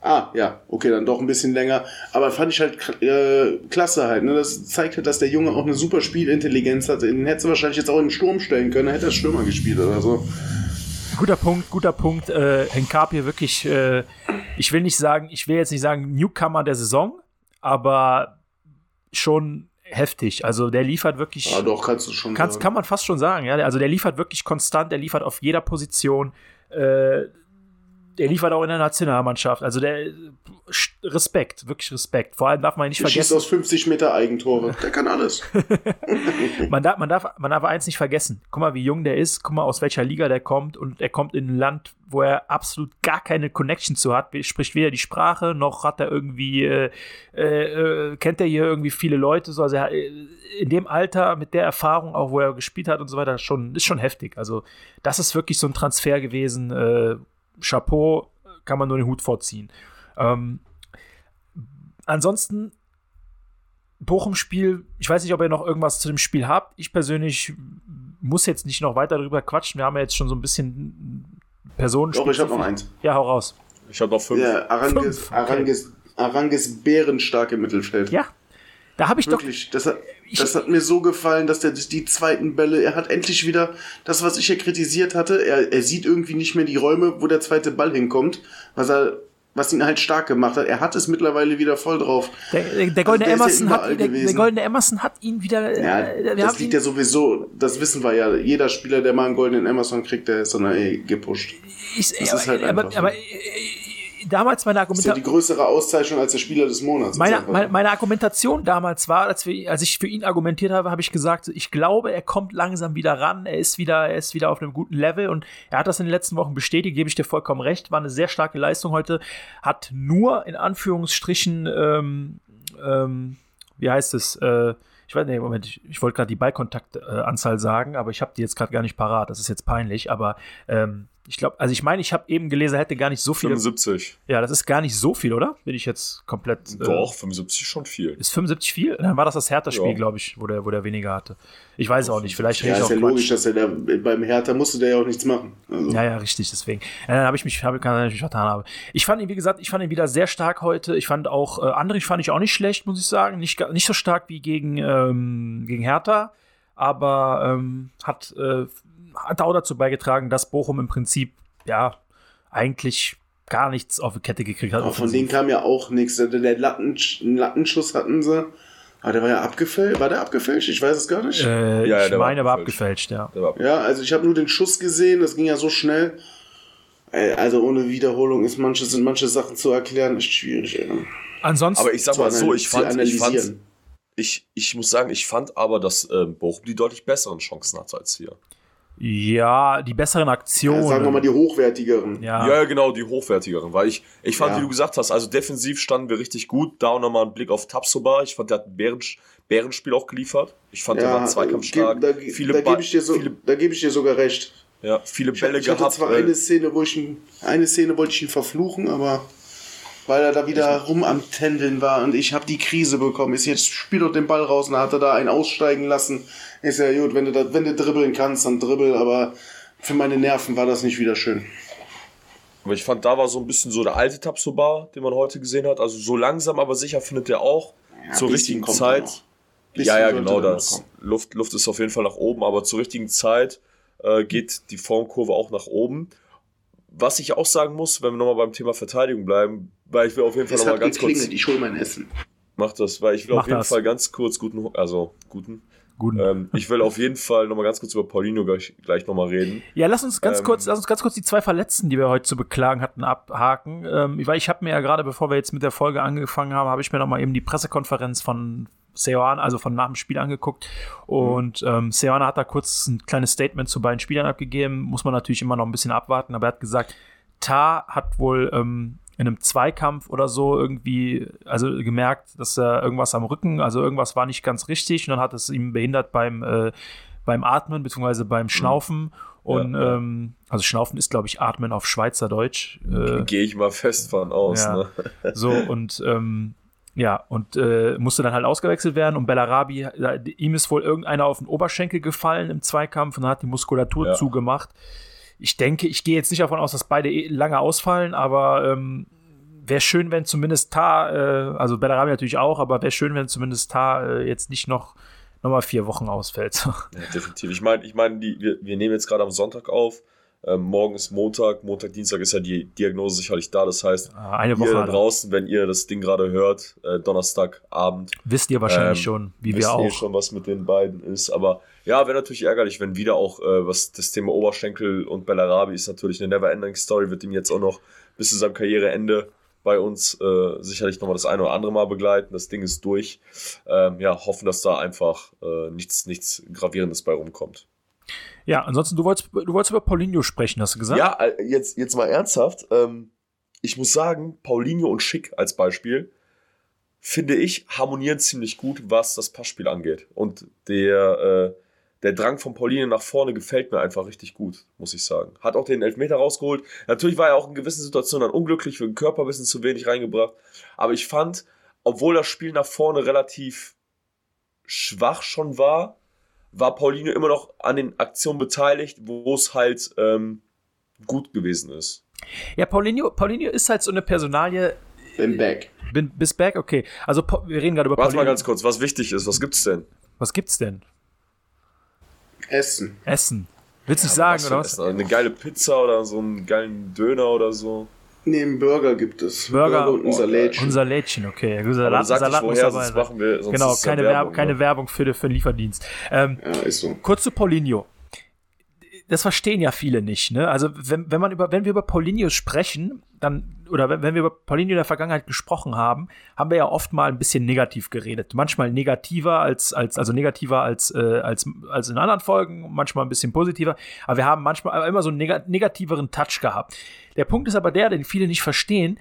Ah, ja, okay, dann doch ein bisschen länger. Aber fand ich halt äh, klasse halt. Ne? Das zeigt halt, dass der Junge auch eine super Spielintelligenz hat. Den hätte wahrscheinlich jetzt auch in den Sturm stellen können, hätte er Stürmer gespielt oder so. Guter Punkt, guter Punkt. Äh, Henkapie wirklich, äh, ich will nicht sagen, ich will jetzt nicht sagen Newcomer der Saison, aber schon heftig. Also der liefert wirklich. Ja, doch, kannst du schon kannst, sagen. Kann man fast schon sagen, ja. Also der liefert wirklich konstant, der liefert auf jeder Position. Äh, der liefert auch in der Nationalmannschaft. Also der Respekt, wirklich Respekt. Vor allem darf man nicht der vergessen. Schießt aus 50 Meter Eigentore. Der kann alles. man, darf, man, darf, man darf eins nicht vergessen. Guck mal, wie jung der ist. Guck mal, aus welcher Liga der kommt. Und er kommt in ein Land, wo er absolut gar keine Connection zu hat. Spricht weder die Sprache, noch hat er irgendwie, äh, äh, kennt er hier irgendwie viele Leute. So. Also er, in dem Alter, mit der Erfahrung, auch wo er gespielt hat und so weiter, schon, ist schon heftig. Also das ist wirklich so ein Transfer gewesen. Äh, Chapeau, kann man nur den Hut vorziehen. Ähm, ansonsten, Bochum-Spiel, ich weiß nicht, ob ihr noch irgendwas zu dem Spiel habt. Ich persönlich muss jetzt nicht noch weiter darüber quatschen. Wir haben ja jetzt schon so ein bisschen Personen. Doch, ich habe noch eins. Ja, hau raus. Ich habe noch fünf. Ja, Arangis, fünf. Okay. Arangis, Arangis bärenstark im Mittelfeld. Ja, da habe ich Wirklich, doch. Das, Das hat mir so gefallen, dass der die zweiten Bälle, er hat endlich wieder das, was ich ja kritisiert hatte. Er, er sieht irgendwie nicht mehr die Räume, wo der zweite Ball hinkommt, was er, was ihn halt stark gemacht hat. Er hat es mittlerweile wieder voll drauf. der, der, der goldene Also ist ja Emerson hat der, der goldene Emerson hat ihn wieder. Ja, äh, das liegt ja sowieso, das wissen wir ja. Jeder Spieler, der mal einen goldenen Amazon kriegt, der ist dann eh gepusht. ich, das aber, ist halt aber, einfach so. aber äh, damals meine Das ist ja Argumentation. die größere Auszeichnung als der Spieler des Monats. Meine, meine, meine Argumentation damals war, als, wir, als ich für ihn argumentiert habe, habe ich gesagt, ich glaube, er kommt langsam wieder ran, er ist wieder, er ist wieder auf einem guten Level und er hat das in den letzten Wochen bestätigt, gebe ich dir vollkommen recht, war eine sehr starke Leistung heute, hat nur in Anführungsstrichen, ähm, ähm, wie heißt es, äh, ich weiß nicht, Moment, ich, ich wollte gerade die Ballkontaktanzahl äh, sagen, aber ich habe die jetzt gerade gar nicht parat, das ist jetzt peinlich, aber ähm, ich glaube, also ich meine, ich habe eben gelesen, er hätte gar nicht so viele. 75. Ja, das ist gar nicht so viel, oder? Bin ich jetzt komplett. äh, Doch, 75 ist schon viel. ist 75 viel? Dann war das das Hertha-Spiel, Ja. glaube ich, wo der, wo der weniger hatte. Ich weiß auch nicht, vielleicht Ja, rede ich ist auch ja Quatsch. logisch, dass er da, beim Hertha musste der ja auch nichts machen. Also, Ja, ja, richtig, deswegen. Äh, Dann habe ich mich, habe, kann sein, ich mich vertan habe. Ich fand ihn, wie gesagt, ich fand ihn wieder sehr stark heute. Ich fand auch, äh, Andrich fand ich auch nicht schlecht, muss ich sagen. Nicht, nicht so stark wie gegen, ähm, gegen Hertha, aber ähm, hat, äh, hat auch dazu beigetragen, dass Bochum im Prinzip, ja, eigentlich gar nichts auf die Kette gekriegt hat. Aber von denen kam ja auch nichts. Der, Latten, einen Lattenschuss hatten sie. Aber der war ja abgefälscht. War der abgefälscht? Ich weiß es gar nicht. äh, Ja, ja, ich der war meine, er war abgefälscht. abgefälscht, ja. Der war Ja, also ich habe nur den Schuss gesehen, das ging ja so schnell. Also ohne Wiederholung ist manche, sind manche Sachen zu erklären echt schwierig. Ey. Ansonsten, Aber ich sag Zu mal so, ich fand, ich fand, analysieren. Ich, ich muss sagen, ich fand aber, dass ähm, Bochum die deutlich besseren Chancen hatte als wir. ja, die besseren Aktionen. Ja, sagen wir mal die hochwertigeren. ja. Ja, genau, die hochwertigeren. Weil ich, ich fand, Ja. wie du gesagt hast, also defensiv standen wir richtig gut. Da auch nochmal ein Blick auf Tapsoba. Ich fand, der hat ein Bären, Bärenspiel auch geliefert. Ich fand, der war zweikampfstark. Da, viele da Ba- gebe ich, dir so, viele, da geb ich dir sogar recht. ja, viele Ich, Bälle ich hatte gehabt. zwar äh, eine Szene, wo ich ihn, eine Szene wollte ich ihn verfluchen, aber weil er da wieder rum am Tändeln war und ich habe die Krise bekommen. Ist jetzt spiel doch den Ball raus und dann hat er da einen aussteigen lassen. Ist ja gut, wenn du da, wenn du dribbeln kannst, dann dribbel, aber für meine Nerven war das nicht wieder schön. Aber ich fand, da war so ein bisschen so der alte Tapsoba, den man heute gesehen hat. Also so langsam, aber sicher findet er auch zur bisschen richtigen Zeit. Ja, ja, genau das. Luft, Luft ist auf jeden Fall nach oben, aber zur richtigen Zeit äh, geht die Formkurve auch nach oben. Was ich auch sagen muss, wenn wir nochmal beim Thema Verteidigung bleiben, weil ich will auf jeden Fall nochmal ganz kurz. ich hole mein Essen. Mach das, weil ich will Mach auf jeden das. Fall ganz kurz guten, also guten. Guten. Ähm, ich will auf jeden Fall nochmal ganz kurz über Paulinho gleich, gleich nochmal reden. Ja, lass uns ganz Ähm, kurz, lass uns ganz kurz die zwei Verletzten, die wir heute zu beklagen hatten, abhaken. Ähm, weil ich habe mir ja gerade, bevor wir jetzt mit der Folge angefangen haben, habe ich mir noch mal eben die Pressekonferenz von Seoane, also von nach dem Spiel angeguckt. Und ähm, Seoane hat da kurz ein kleines Statement zu beiden Spielern abgegeben. Muss man natürlich immer noch ein bisschen abwarten, aber er hat gesagt, Ta hat wohl ähm, in einem Zweikampf oder so irgendwie, also gemerkt, dass er irgendwas am Rücken, also irgendwas war nicht ganz richtig und dann hat es ihm behindert beim, äh, beim Atmen beziehungsweise beim Schnaufen. Und Ja, ja. Ähm, also Schnaufen ist, glaube ich, Atmen auf Schweizerdeutsch. Äh, Gehe ich mal fest von aus. Ja. Ne? so und ähm, ja, und äh, musste dann halt ausgewechselt werden. Und Bellarabi, da- ihm ist wohl irgendeiner auf den Oberschenkel gefallen im Zweikampf und hat die Muskulatur zugemacht. Ich denke, ich gehe jetzt nicht davon aus, dass beide eh lange ausfallen, aber ähm, wäre schön, wenn zumindest Tar, äh, also Bellarabi natürlich auch, aber wäre schön, wenn zumindest Tar äh, jetzt nicht noch, mal vier Wochen ausfällt. Ja, definitiv. Ich meine, ich mein, die, wir, wir nehmen jetzt gerade am Sonntag auf. Ähm, morgen ist Montag. Montag, Dienstag ist ja die Diagnose sicherlich da. Das heißt, Eine ihr Woche da hat er. draußen, wenn ihr das Ding gerade hört, äh, Donnerstagabend, Wisst ihr wahrscheinlich Ähm, schon, wie wisst wir ihr auch. schon, was mit den beiden ist. Aber ja, wäre natürlich ärgerlich, wenn wieder auch, äh, was das Thema Oberschenkel und Bellarabi ist natürlich eine Never-Ending-Story, wird ihm jetzt auch noch bis zu seinem Karriereende bei uns äh, sicherlich nochmal das eine oder andere Mal begleiten. Das Ding ist durch. Ähm, ja, hoffen, dass da einfach äh, nichts, nichts Gravierendes bei rumkommt. Ja, ansonsten, du wolltest, du wolltest über Paulinho sprechen, hast du gesagt? Ja, äh, jetzt, jetzt mal ernsthaft. Ähm, ich muss sagen, Paulinho und Schick als Beispiel, finde ich, harmonieren ziemlich gut, was das Passspiel angeht. Und der, äh, der Drang von Paulinho nach vorne gefällt mir einfach richtig gut, muss ich sagen. Hat auch den Elfmeter rausgeholt. Natürlich war er auch in gewissen Situationen dann unglücklich, für den Körper ein bisschen zu wenig reingebracht. Aber ich fand, obwohl das Spiel nach vorne relativ schwach schon war, war Paulinho immer noch an den Aktionen beteiligt, wo es halt ähm, gut gewesen ist. Ja, Paulinho, Paulinho ist halt so eine Personalie. Bin back. Bin, bis back, okay. Also, wir reden gerade über Warte mal Paulinho. ganz kurz, was wichtig ist, was gibt's denn? Was gibt's denn? Essen. Essen. Willst du nicht sagen, Was oder was? Essen? Eine geile Pizza oder so einen geilen Döner oder so. Nee, einen Burger gibt es. Burger. und ein Oh, Salätchen. Unser Lädchen, okay. Ja, Salat, sag Salat muss dabei sonst sein. machen wir, sonst Genau, ja keine, Werbung, Werbung, keine ne? Werbung für, für den Lieferdienst. Ähm, Ja, ist so. kurz zu Paulinho. Das verstehen ja viele nicht, ne? Also, wenn, wenn man über, wenn wir über Paulinho sprechen, dann, oder wenn, wenn wir über Paulinho in der Vergangenheit gesprochen haben, haben wir ja oft mal ein bisschen negativ geredet. Manchmal negativer als, als also negativer als, äh, als, als in anderen Folgen, manchmal ein bisschen positiver. Aber wir haben manchmal immer so einen neg negativeren Touch gehabt. Der Punkt ist aber der, den viele nicht verstehen.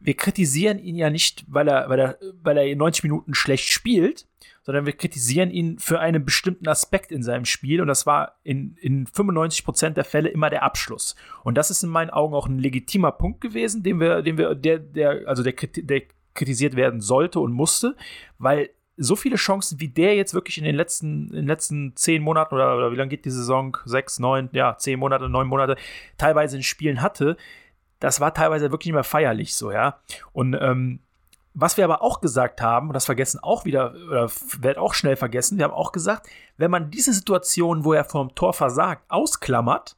Wir kritisieren ihn ja nicht, weil er, weil er, weil er in 90 Minuten schlecht spielt, sondern wir kritisieren ihn für einen bestimmten Aspekt in seinem Spiel und das war in, in 95% der Fälle immer der Abschluss. Und das ist in meinen Augen auch ein legitimer Punkt gewesen, den wir, den wir, der, der, also der, der kritisiert werden sollte und musste, weil so viele Chancen, wie der jetzt wirklich in den letzten, in den letzten zehn Monaten oder, oder wie lange geht die Saison? Sechs, neun, ja, zehn Monate, neun Monate, teilweise in Spielen hatte, das war teilweise wirklich nicht mehr feierlich so, ja. Und ähm, was wir aber auch gesagt haben, und das vergessen auch wieder, oder wird auch schnell vergessen, wir haben auch gesagt, wenn man diese Situation, wo er vom Tor versagt, ausklammert,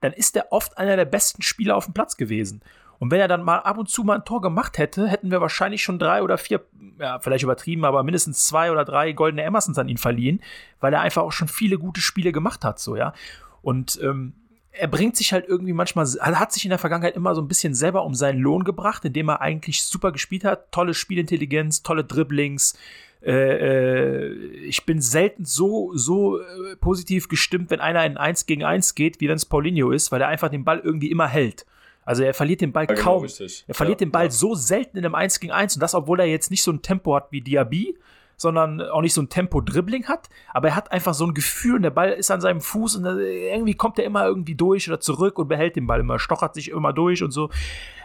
dann ist er oft einer der besten Spieler auf dem Platz gewesen. Und wenn er dann mal ab und zu mal ein Tor gemacht hätte, hätten wir wahrscheinlich schon drei oder vier, ja, vielleicht übertrieben, aber mindestens zwei oder drei goldene Emersons an ihn verliehen, weil er einfach auch schon viele gute Spiele gemacht hat, so, ja. Und ähm, er bringt sich halt irgendwie manchmal, er hat sich in der Vergangenheit immer so ein bisschen selber um seinen Lohn gebracht, indem er eigentlich super gespielt hat. Tolle Spielintelligenz, tolle Dribblings. Äh, äh, ich bin selten so, so äh, positiv gestimmt, wenn einer in 1 gegen 1 geht, wie wenn es Paulinho ist, weil er einfach den Ball irgendwie immer hält. Also er verliert den Ball Ja, genau, kaum. richtig. Er verliert Ja, den Ball ja. so selten in einem 1 gegen 1 und das, obwohl er jetzt nicht so ein Tempo hat wie Diaby, sondern auch nicht so ein Tempo-Dribbling hat, aber er hat einfach so ein Gefühl und der Ball ist an seinem Fuß und äh, irgendwie kommt er immer irgendwie durch oder zurück und behält den Ball immer, stochert sich immer durch und so.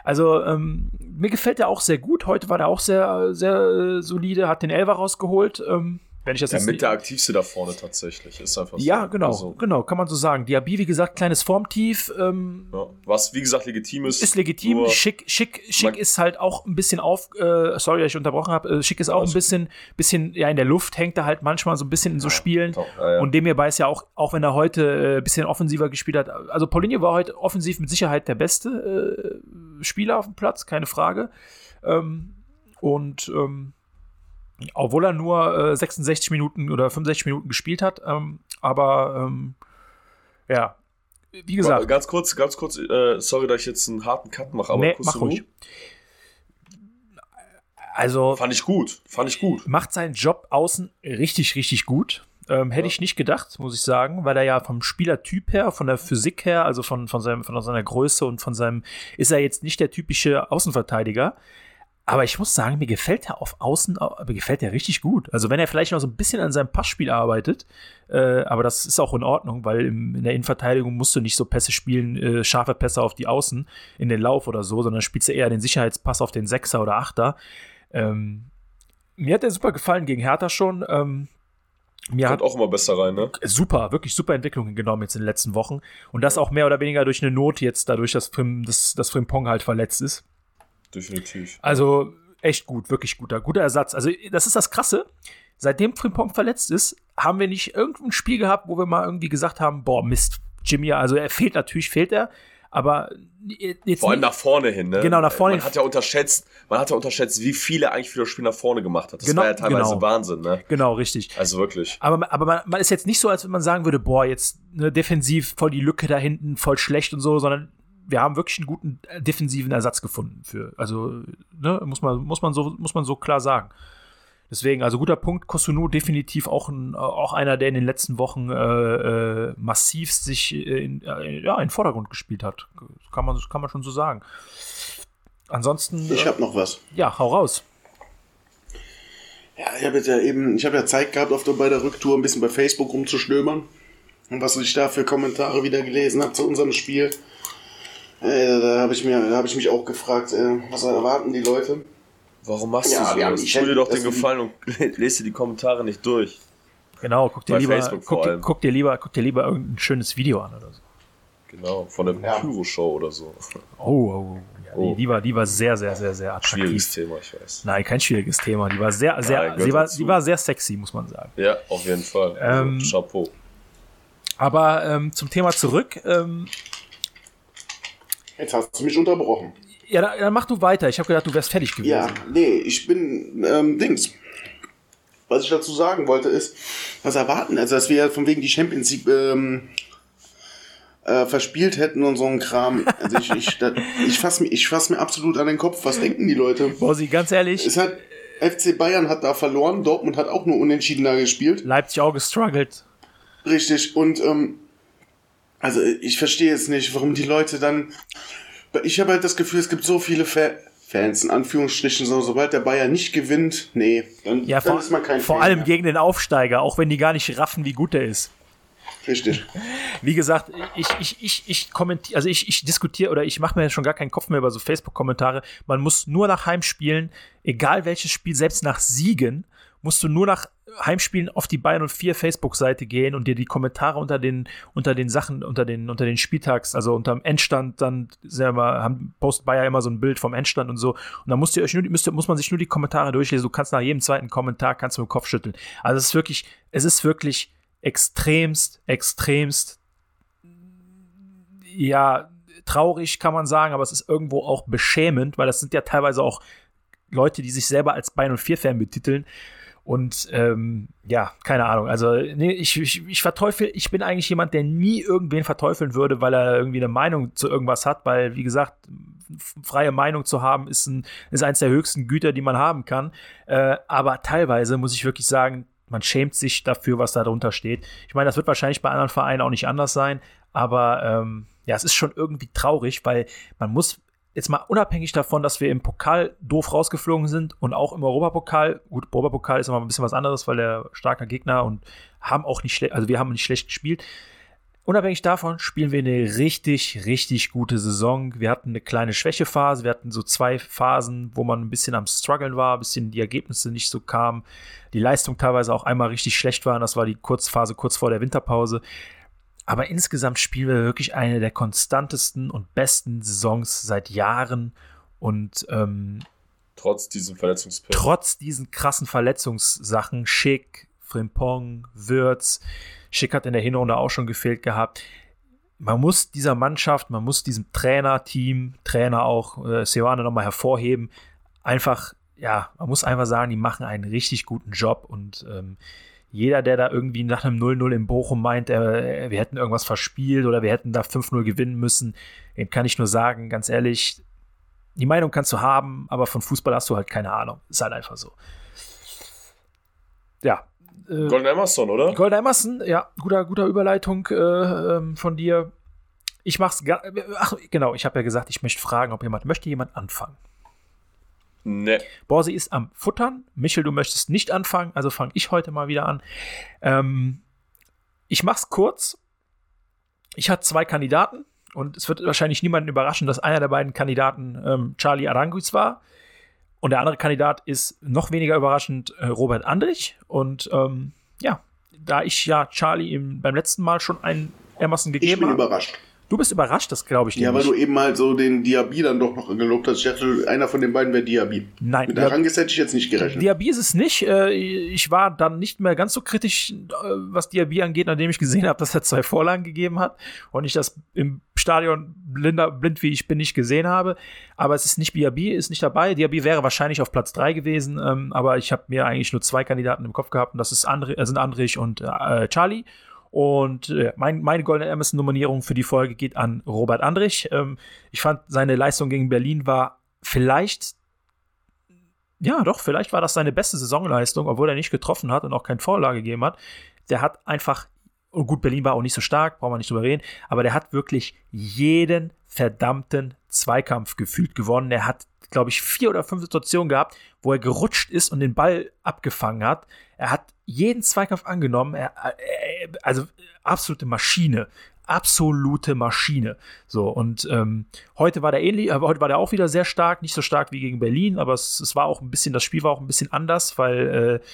Also ähm, mir gefällt er auch sehr gut. Heute war er auch sehr, sehr äh, solide, hat den Elfer rausgeholt. Ähm, wenn ich das Ja, jetzt mit der aktivste da vorne tatsächlich. Ist einfach so. ja, genau, Also, genau, kann man so sagen. Diaby, wie gesagt, kleines Formtief, ähm, ja. Was, wie gesagt, legitim ist. ist legitim. Schick, schick, schick ist halt auch ein bisschen auf. Äh, sorry, dass ich unterbrochen habe. Äh, schick ist auch ein bisschen, bisschen, ja, in der Luft hängt er halt manchmal so ein bisschen in so Spielen. doch, ja, ja. Und dem hierbei ist ja auch, auch wenn er heute äh, ein bisschen offensiver gespielt hat. Also Paulinho war heute offensiv mit Sicherheit der beste äh, Spieler auf dem Platz, keine Frage. Ähm, und ähm, obwohl er nur äh, 66 Minuten oder 65 Minuten gespielt hat, ähm, aber ähm, ja, wie gesagt, Ganz kurz, ganz kurz, äh, sorry, dass ich jetzt einen harten Cut mache, aber Nee, kurz mach ruhig. Also Fand ich gut. Fand ich gut. macht seinen Job außen richtig, richtig gut. Ähm, hätte Ja. ich nicht gedacht, muss ich sagen, weil er ja vom Spielertyp her, von der Physik her, also von, von, seinem, von seiner Größe und von seinem, ist er jetzt nicht der typische Außenverteidiger. Aber ich muss sagen, mir gefällt er auf Außen, mir gefällt er richtig gut. Also wenn er vielleicht noch so ein bisschen an seinem Passspiel arbeitet, äh, aber das ist auch in Ordnung, weil im, in der Innenverteidigung musst du nicht so Pässe spielen, äh, scharfe Pässe auf die Außen in den Lauf oder so, sondern spielst du eher den Sicherheitspass auf den Sechser oder Achter. Ähm, mir hat er super gefallen gegen Hertha schon. Ähm, mir hat Kommt auch immer besser rein, ne? super, wirklich super Entwicklungen genommen jetzt in den letzten Wochen. Und das auch mehr oder weniger durch eine Not jetzt, dadurch, dass, dass, dass Frimpong halt verletzt ist. Definitiv. Also echt gut, wirklich guter, guter Ersatz. Also das ist das Krasse. Seitdem Frimpong verletzt ist, haben wir nicht irgendein Spiel gehabt, wo wir mal irgendwie gesagt haben, boah, Mist, Jimmy, also er fehlt natürlich, fehlt er, aber jetzt Vor allem nach vorne hin, ne? Genau, nach vorne Man hin. hat ja unterschätzt, man hat ja unterschätzt, wie viele eigentlich für das Spiel nach vorne gemacht hat. Das Genau, war ja teilweise genau. Wahnsinn, ne? Genau, richtig. Also wirklich. Aber, aber man, man ist jetzt nicht so, als wenn man sagen würde, boah, jetzt ne, defensiv voll die Lücke da hinten, voll schlecht und so, sondern wir haben wirklich einen guten äh, defensiven Ersatz gefunden für, also, ne, muss man, muss man so, muss man so klar sagen. Deswegen, also guter Punkt, Kosunu definitiv auch, ein, auch einer, der in den letzten Wochen äh, äh, massivst sich äh, in, äh, ja, in den Vordergrund gespielt hat. Kann man, kann man schon so sagen. Ansonsten, Ich äh, habe noch was. ja, hau raus. Ja, ich habe jetzt ja eben, ich habe ja Zeit gehabt, auf der, bei der Rücktour ein bisschen bei Facebook rumzustöbern. Und was ich da für Kommentare wieder gelesen habe zu unserem Spiel, äh, da habe ich mir, da habe ich mich auch gefragt, äh, was erwarten die Leute? Warum machst Ja, du wir haben so? die Tu dir doch den Gefallen und lese dir die Kommentare nicht durch. Genau, guck dir, Bei lieber, guck, dir, guck, dir lieber, guck dir lieber irgendein schönes Video an oder so. Genau, von der Ja. Pyro-Show oder so. Oh, oh, oh, ja, Oh. Die, die, war, die war sehr, sehr, sehr, sehr Schwieriges attraktiv. Thema, ich weiß. Nein, kein schwieriges Thema. Die war sehr, sehr, gehört sie war, dazu. sie war sehr sexy, muss man sagen. Ja, auf jeden Fall. Also, Ähm, Chapeau. Aber ähm, zum Thema zurück. Ähm, Jetzt hast du mich unterbrochen. ja, dann, dann mach du weiter. Ich habe gedacht, du wärst fertig gewesen. Ja, nee, ich bin ähm, Dings. Was ich dazu sagen wollte ist, was erwarten, also dass wir von wegen die Champions League ähm, äh, verspielt hätten und so ein Kram. Also ich, ich, da, ich fasse mir, ich fass mir absolut an den Kopf. Was denken die Leute? Borsi, ganz ehrlich, Es hat FC Bayern hat da verloren, Dortmund hat auch nur unentschieden da gespielt. Leipzig auch gestruggelt. Richtig. Und ähm, also ich verstehe jetzt nicht, warum die Leute dann. Ich habe halt das Gefühl, es gibt so viele Fa Fans, in Anführungsstrichen, so, sobald der Bayern nicht gewinnt, nee, dann, Ja, dann vor, ist man kein vor Fan allem mehr. gegen den Aufsteiger, auch wenn die gar nicht raffen, wie gut der ist. Richtig. Wie gesagt, ich, ich, ich, ich kommentiere, also ich, ich diskutiere oder ich mache mir schon gar keinen Kopf mehr über so Facebook-Kommentare. Man muss nur nach Heimspielen, egal welches Spiel, selbst nach Siegen, musst du nur nach Heimspielen auf die Bayern und 4 Facebook-Seite gehen und dir die Kommentare unter den, unter den Sachen, unter den, unter den Spieltags, also unter dem Endstand, dann selber haben, postet Bayer immer so ein Bild vom Endstand und so. Und dann musst ihr euch nur, müsst, muss man sich nur die Kommentare durchlesen. Du kannst nach jedem zweiten Kommentar kannst du dem Kopf schütteln. Also es ist wirklich, es ist wirklich extremst, extremst ja, traurig kann man sagen, aber es ist irgendwo auch beschämend, weil das sind ja teilweise auch Leute, die sich selber als Bayern 04-Fan betiteln. Und ähm, ja, keine Ahnung. Also, nee, ich, ich, ich verteufel, ich bin eigentlich jemand, der nie irgendwen verteufeln würde, weil er irgendwie eine Meinung zu irgendwas hat, weil, wie gesagt, freie Meinung zu haben, ist, ein, ist eins der höchsten Güter, die man haben kann. Äh, aber teilweise muss ich wirklich sagen, man schämt sich dafür, was da drunter steht. Ich meine, das wird wahrscheinlich bei anderen Vereinen auch nicht anders sein, aber ähm, ja, es ist schon irgendwie traurig, weil man muss jetzt mal unabhängig davon, dass wir im Pokal doof rausgeflogen sind und auch im Europapokal, gut, Europapokal ist immer ein bisschen was anderes, weil der starker Gegner und haben auch nicht schlecht, also wir haben nicht schlecht gespielt. Unabhängig davon spielen wir eine richtig, richtig gute Saison. Wir hatten eine kleine Schwächephase, wir hatten so zwei Phasen, wo man ein bisschen am struggeln war, ein bisschen die Ergebnisse nicht so kamen, die Leistung teilweise auch einmal richtig schlecht war. Das war die Kurzphase kurz vor der Winterpause. Aber insgesamt spielen wir wirklich eine der konstantesten und besten Saisons seit Jahren. Und ähm, Trotz diesem Verletzungspech. trotz diesen krassen Verletzungssachen, Schick, Frimpong, Würz, Schick hat in der Hinrunde auch schon gefehlt gehabt. Man muss dieser Mannschaft, man muss diesem Trainerteam, Trainer auch, äh, Seoane nochmal hervorheben. Einfach, ja, man muss einfach sagen, die machen einen richtig guten Job und ähm, jeder, der da irgendwie nach einem 0-0 in Bochum meint, äh, wir hätten irgendwas verspielt oder wir hätten da 5-0 gewinnen müssen, dem kann ich nur sagen, ganz ehrlich, die Meinung kannst du haben, aber von Fußball hast du halt keine Ahnung. Ist halt einfach so. Ja. Äh, Golden Emerson, oder? Golden Emerson, ja, guter, guter Überleitung äh, ähm, von dir. Ich mach's gar, ach, genau, ich habe ja gesagt, ich möchte fragen, ob jemand, möchte jemand anfangen? Ne. Borsi ist am Futtern. Michel, du möchtest nicht anfangen, also fange ich heute mal wieder an. Ähm, ich mach's kurz. Ich hatte zwei Kandidaten und es wird wahrscheinlich niemanden überraschen, dass einer der beiden Kandidaten ähm, Charlie Aranguiz war. Und der andere Kandidat ist noch weniger überraschend äh, Robert Andrich. Und ähm, ja, da ich ja Charlie im, beim letzten Mal schon einen Emerson Ich gegeben bin habe. überrascht. Du bist überrascht, das glaube ich dir Ja, weil nicht. du eben halt so den Diaby dann doch noch gelobt hast. Ich dachte, einer von den beiden wäre Diaby. Nein, Mit Arangis hätte ich jetzt nicht gerechnet. Diaby ist es nicht. Äh, Ich war dann nicht mehr ganz so kritisch, äh, was Diaby angeht, nachdem ich gesehen habe, dass er zwei Vorlagen gegeben hat und ich das im Stadion blinder, blind wie ich bin nicht gesehen habe. Aber es ist nicht Diaby, ist nicht dabei. Diaby wäre wahrscheinlich auf Platz drei gewesen, ähm, aber ich habe mir eigentlich nur zwei Kandidaten im Kopf gehabt und das ist Andri, äh, sind Andrich und Charlie. Und äh, mein, meine Golden Emerson-Nominierung für die Folge geht an Robert Andrich. Ähm, ich fand, seine Leistung gegen Berlin war vielleicht ja, doch, vielleicht war das seine beste Saisonleistung, obwohl er nicht getroffen hat und auch keine Vorlage gegeben hat. Der hat einfach, und gut, Berlin war auch nicht so stark, brauchen wir nicht drüber reden, aber der hat wirklich jeden verdammten Zweikampf gefühlt gewonnen. Er hat, glaube ich, vier oder fünf Situationen gehabt, wo er gerutscht ist und den Ball abgefangen hat. Er hat jeden Zweikampf angenommen. Er, er, also absolute Maschine. Absolute Maschine. So, und ähm, heute war der ähnlich, aber heute war der auch wieder sehr stark, nicht so stark wie gegen Berlin, aber es, es war auch ein bisschen, das Spiel war auch ein bisschen anders, weil äh,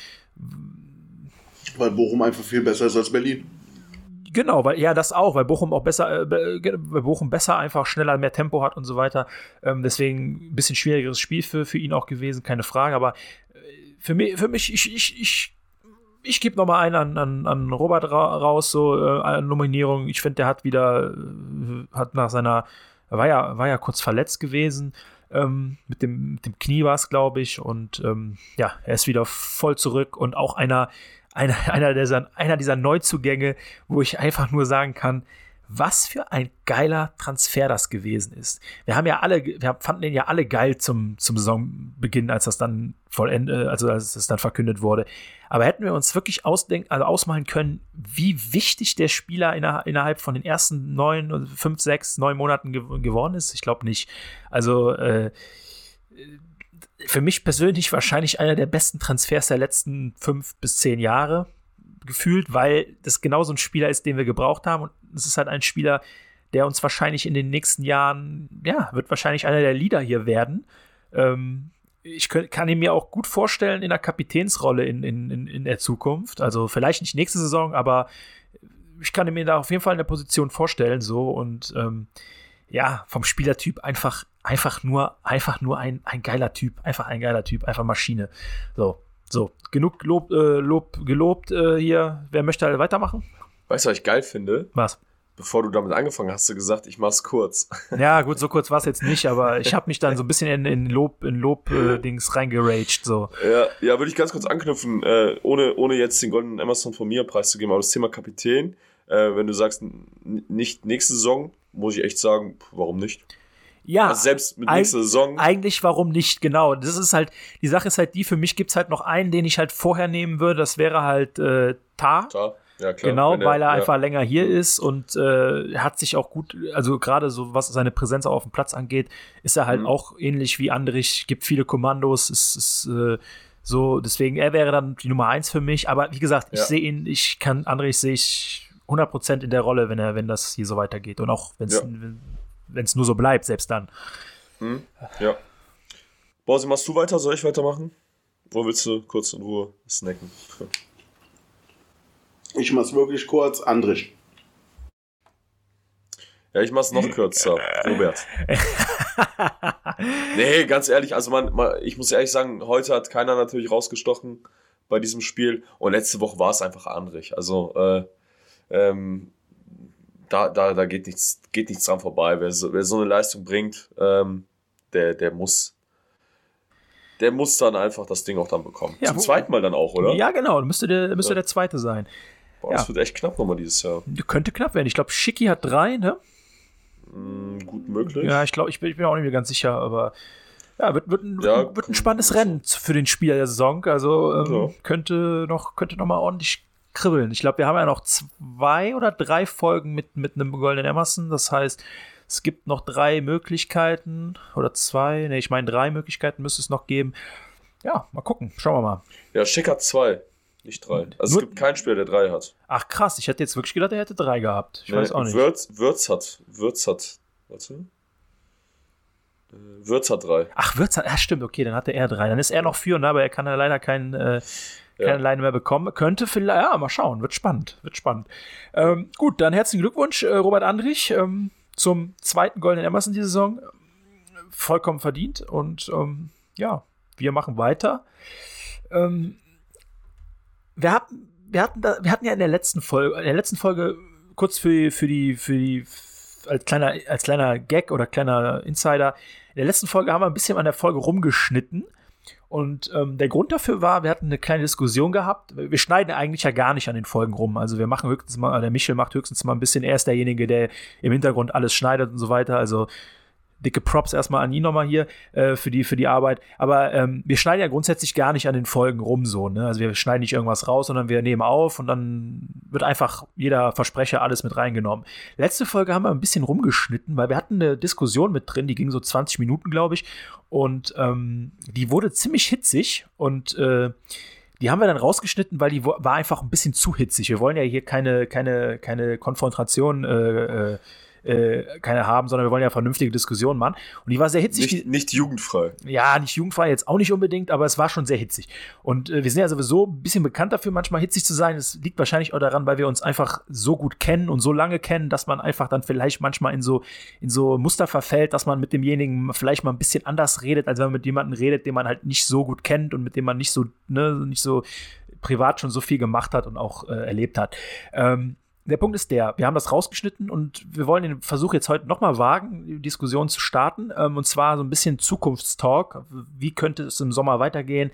Weil Bochum einfach viel besser ist als Berlin. Genau, weil ja das auch, weil Bochum auch besser, äh, weil Bochum besser einfach schneller mehr Tempo hat und so weiter. Ähm, deswegen ein bisschen schwierigeres Spiel für, für ihn auch gewesen, keine Frage. Aber äh, für mich, für mich, ich, ich, ich, ich gebe noch mal einen an, an, an Robert ra raus, so äh, eine Nominierung. Ich finde, der hat wieder, äh, hat nach seiner, war ja, war ja kurz verletzt gewesen. Ähm, mit, dem, mit dem Knie war es, glaube ich. Und ähm, ja, er ist wieder voll zurück und auch einer, einer, einer, dieser, einer dieser Neuzugänge, wo ich einfach nur sagen kann, was für ein geiler Transfer das gewesen ist. Wir haben ja alle, wir fanden den ja alle geil zum, zum Saisonbeginn, als das dann vollendet, also als das dann verkündet wurde. Aber hätten wir uns wirklich ausdenken, also ausmalen können, wie wichtig der Spieler inner, innerhalb von den ersten neun, fünf, sechs, neun Monaten ge geworden ist? Ich glaube nicht. Also äh, für mich persönlich wahrscheinlich einer der besten Transfers der letzten fünf bis zehn Jahre gefühlt, weil das genau so ein Spieler ist, den wir gebraucht haben. Und es ist halt ein Spieler, der uns wahrscheinlich in den nächsten Jahren, ja, wird wahrscheinlich einer der Leader hier werden. Ähm, ich könnt, kann ihn mir auch gut vorstellen in der Kapitänsrolle in, in, in der Zukunft. Also vielleicht nicht nächste Saison, aber ich kann mir da auf jeden Fall eine Position vorstellen. So und ähm, ja, vom Spielertyp einfach, einfach nur, einfach nur ein, ein geiler Typ, einfach ein geiler Typ, einfach Maschine. So, so, genug Lob, äh, Lob gelobt äh, hier. Wer möchte halt weitermachen? Weißt du, was ich geil finde? Was? Bevor du damit angefangen hast, hast du gesagt, ich mach's kurz. Ja, gut, so kurz war es jetzt nicht, aber ich habe mich dann so ein bisschen in, in Lob, in Lob-Dings äh, reingeraged. So. Ja, ja würde ich ganz kurz anknüpfen, äh, ohne, ohne jetzt den goldenen Amazon von mir preiszugeben, aber das Thema Kapitän, äh, wenn du sagst, nicht nächste Saison, muss ich echt sagen, warum nicht? Ja. Also selbst mit nächster Saison. Eigentlich warum nicht, genau. Das ist halt, die Sache ist halt die, für mich gibt's halt noch einen, den ich halt vorher nehmen würde, das wäre halt äh, Tar. Tar. Ja, klar. Genau, er, weil er ja. einfach länger hier ist und äh, hat sich auch gut, also gerade so was seine Präsenz auf dem Platz angeht, ist er halt mhm. auch ähnlich wie Andrich, gibt viele Kommandos, ist, ist äh, so, deswegen, er wäre dann die Nummer eins für mich, aber wie gesagt, ich ja. sehe ihn, ich kann, Andrich sehe ich 100% in der Rolle, wenn er, wenn das hier so weitergeht und auch wenn es ja wenn es nur so bleibt, selbst dann. Hm, ja. Bausi, machst du weiter? Soll ich weitermachen? Wo willst du kurz in Ruhe snacken? Ich mach's wirklich kurz, Andrich. Ja, ich mach's noch kürzer, Robert. nee, ganz ehrlich, also man, man, ich muss ehrlich sagen, heute hat keiner natürlich rausgestochen bei diesem Spiel und letzte Woche war es einfach Andrich. Also äh, ähm, da, da, da geht nichts, geht nichts dran vorbei. Wer so, wer so eine Leistung bringt, ähm, der, der muss, der muss dann einfach das Ding auch dann bekommen. Ja, Zum zweiten Mal dann auch, oder? Ja, genau. Müsste der, müsste ja. der zweite sein. Boah, ja. Das wird echt knapp nochmal dieses Jahr. Könnte knapp werden. Ich glaube, Schicki hat drei, ne? Mm, gut möglich. Ja, ich glaube, ich bin, ich bin auch nicht mehr ganz sicher, aber ja, wird, wird, ein, ja, wird ein spannendes Rennen für den Spieler der Saison. Also ähm, könnte noch, könnte noch mal ordentlich kribbeln. Ich glaube, wir haben ja noch zwei oder drei Folgen mit, mit einem goldenen Emerson. Das heißt, es gibt noch drei Möglichkeiten oder zwei, ne, ich meine drei Möglichkeiten müsste es noch geben. Ja, mal gucken, schauen wir mal. Ja, Schick hat zwei, nicht drei. Also Nur, es gibt keinen Spieler, der drei hat. Ach krass, ich hätte jetzt wirklich gedacht, er hätte drei gehabt. Ich nee, weiß auch nicht. Würz, Würz hat, Würz hat, warte. Äh, Würz hat drei. Ach, Würz hat, ja stimmt, okay, dann hatte er drei. Dann ist er noch führend, aber er kann ja leider keinen äh, keine ja. Leine mehr bekommen. Könnte vielleicht, ja, mal schauen, wird spannend, wird spannend. Ähm, gut, dann herzlichen Glückwunsch, äh, Robert Andrich, ähm, zum zweiten Goldenen Emerson die Saison. Vollkommen verdient und ähm, ja, wir machen weiter. Ähm, wir hatten, wir hatten, da, wir hatten ja in der letzten Folge, in der letzten Folge kurz für, für die, für die, als kleiner, als kleiner Gag oder kleiner Insider, in der letzten Folge haben wir ein bisschen an der Folge rumgeschnitten und ähm, der Grund dafür war, wir hatten eine kleine Diskussion gehabt. Wir schneiden eigentlich ja gar nicht an den Folgen rum. Also wir machen höchstens mal, der Michel macht höchstens mal ein bisschen, er ist derjenige, der im Hintergrund alles schneidet und so weiter. Also dicke Props erstmal an ihn nochmal hier äh, für, die, für die Arbeit. Aber ähm, wir schneiden ja grundsätzlich gar nicht an den Folgen rum so. Ne? Also wir schneiden nicht irgendwas raus, sondern wir nehmen auf und dann wird einfach jeder Versprecher alles mit reingenommen. Letzte Folge haben wir ein bisschen rumgeschnitten, weil wir hatten eine Diskussion mit drin, die ging so 20 Minuten, glaube ich. Und ähm, die wurde ziemlich hitzig und äh, die haben wir dann rausgeschnitten, weil die war einfach ein bisschen zu hitzig. Wir wollen ja hier keine, keine, keine Konfrontation äh, äh, keine haben, sondern wir wollen ja vernünftige Diskussionen machen. Und die war sehr hitzig. Nicht, nicht jugendfrei. Ja, nicht jugendfrei, jetzt auch nicht unbedingt, aber es war schon sehr hitzig. Und äh, wir sind ja sowieso ein bisschen bekannt dafür, manchmal hitzig zu sein. Es liegt wahrscheinlich auch daran, weil wir uns einfach so gut kennen und so lange kennen, dass man einfach dann vielleicht manchmal in so, in so Muster verfällt, dass man mit demjenigen vielleicht mal ein bisschen anders redet, als wenn man mit jemandem redet, den man halt nicht so gut kennt und mit dem man nicht so, ne, nicht so privat schon so viel gemacht hat und auch äh, erlebt hat. Ähm, der Punkt ist der, wir haben das rausgeschnitten und wir wollen den Versuch jetzt heute nochmal wagen, die Diskussion zu starten. Ähm, und zwar so ein bisschen Zukunftstalk. Wie könnte es im Sommer weitergehen?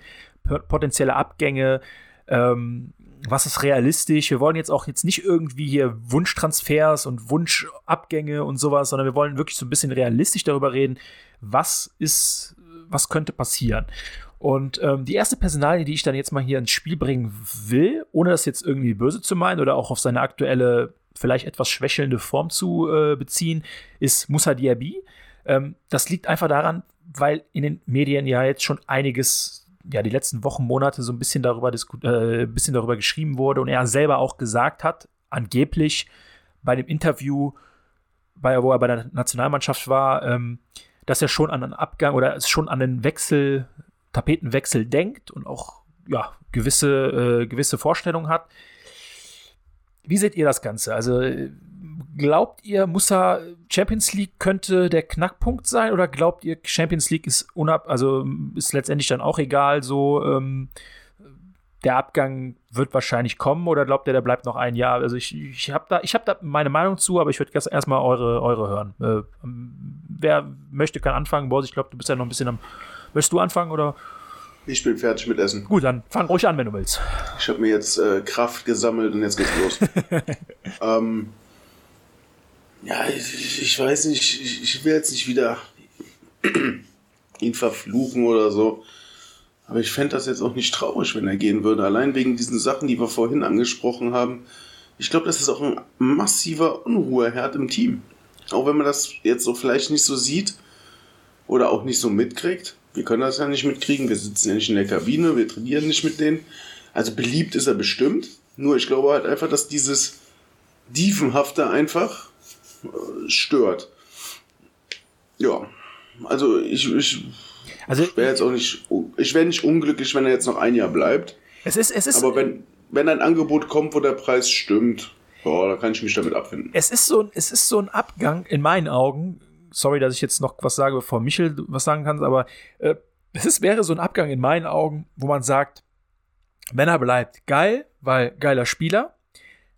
Potenzielle Abgänge. Ähm, was ist realistisch? Wir wollen jetzt auch jetzt nicht irgendwie hier Wunschtransfers und Wunschabgänge und sowas, sondern wir wollen wirklich so ein bisschen realistisch darüber reden, was ist, was könnte passieren. Und ähm, die erste Personalie, die ich dann jetzt mal hier ins Spiel bringen will, ohne das jetzt irgendwie böse zu meinen oder auch auf seine aktuelle, vielleicht etwas schwächelnde Form zu äh, beziehen, ist Musa Diaby. Ähm, das liegt einfach daran, weil in den Medien ja jetzt schon einiges, ja, die letzten Wochen, Monate so ein bisschen darüber, äh, bisschen darüber geschrieben wurde und er selber auch gesagt hat, angeblich bei dem Interview, bei, wo er bei der Nationalmannschaft war, ähm, dass er schon an einen Abgang oder schon an den Wechsel Tapetenwechsel denkt und auch ja, gewisse, äh, gewisse Vorstellungen hat. Wie seht ihr das Ganze? Also glaubt ihr, Musa Champions League könnte der Knackpunkt sein oder glaubt ihr, Champions League ist unab, also ist letztendlich dann auch egal, so ähm, der Abgang wird wahrscheinlich kommen oder glaubt ihr, der bleibt noch ein Jahr? Also ich, ich habe da, hab da meine Meinung zu, aber ich würde erstmal eure, eure hören. Äh, wer möchte, kann anfangen. Boris, ich glaube, du bist ja noch ein bisschen am Möchtest du anfangen oder? Ich bin fertig mit Essen. Gut, dann fang ruhig an, wenn du willst. Ich habe mir jetzt äh, Kraft gesammelt und jetzt geht's los. ähm, ja, ich, ich, weiß nicht, ich, ich will jetzt nicht wieder ihn verfluchen oder so. Aber ich fände das jetzt auch nicht traurig, wenn er gehen würde. Allein wegen diesen Sachen, die wir vorhin angesprochen haben. Ich glaube, das ist auch ein massiver Unruheherd im Team. Auch wenn man das jetzt so vielleicht nicht so sieht oder auch nicht so mitkriegt. Wir können das ja nicht mitkriegen, wir sitzen ja nicht in der Kabine, wir trainieren nicht mit denen. Also beliebt ist er bestimmt. Nur ich glaube halt einfach, dass dieses Diefenhafte einfach äh, stört. Ja, also ich, ich, also, ich wäre jetzt auch nicht, ich wäre nicht unglücklich, wenn er jetzt noch ein Jahr bleibt. Es ist, es ist, Aber wenn, wenn ein Angebot kommt, wo der Preis stimmt, ja, da kann ich mich damit abfinden. Es ist so, es ist so ein Abgang in meinen Augen, sorry, dass ich jetzt noch was sage, bevor Michel was sagen kann, aber äh, es wäre so ein Abgang in meinen Augen, wo man sagt, wenn er bleibt, geil, weil geiler Spieler.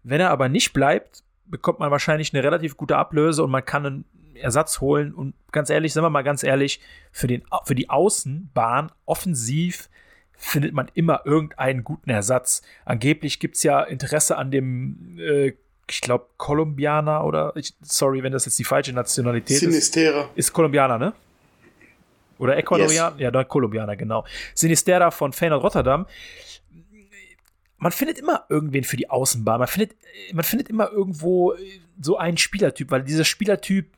Wenn er aber nicht bleibt, bekommt man wahrscheinlich eine relativ gute Ablöse und man kann einen Ersatz holen. Und ganz ehrlich, sagen wir mal ganz ehrlich, für, den, für die Außenbahn offensiv findet man immer irgendeinen guten Ersatz. Angeblich gibt es ja Interesse an dem äh, ich glaube, Kolumbianer oder, ich, sorry, wenn das jetzt die falsche Nationalität Sinistera. ist. Ist Kolumbianer, ne? Oder Ecuadorianer? Yes. Ja, dann Kolumbianer, genau. Sinistera von Feyenoord Rotterdam. Man findet immer irgendwen für die Außenbahn. Man findet, man findet immer irgendwo so einen Spielertyp, weil dieser Spielertyp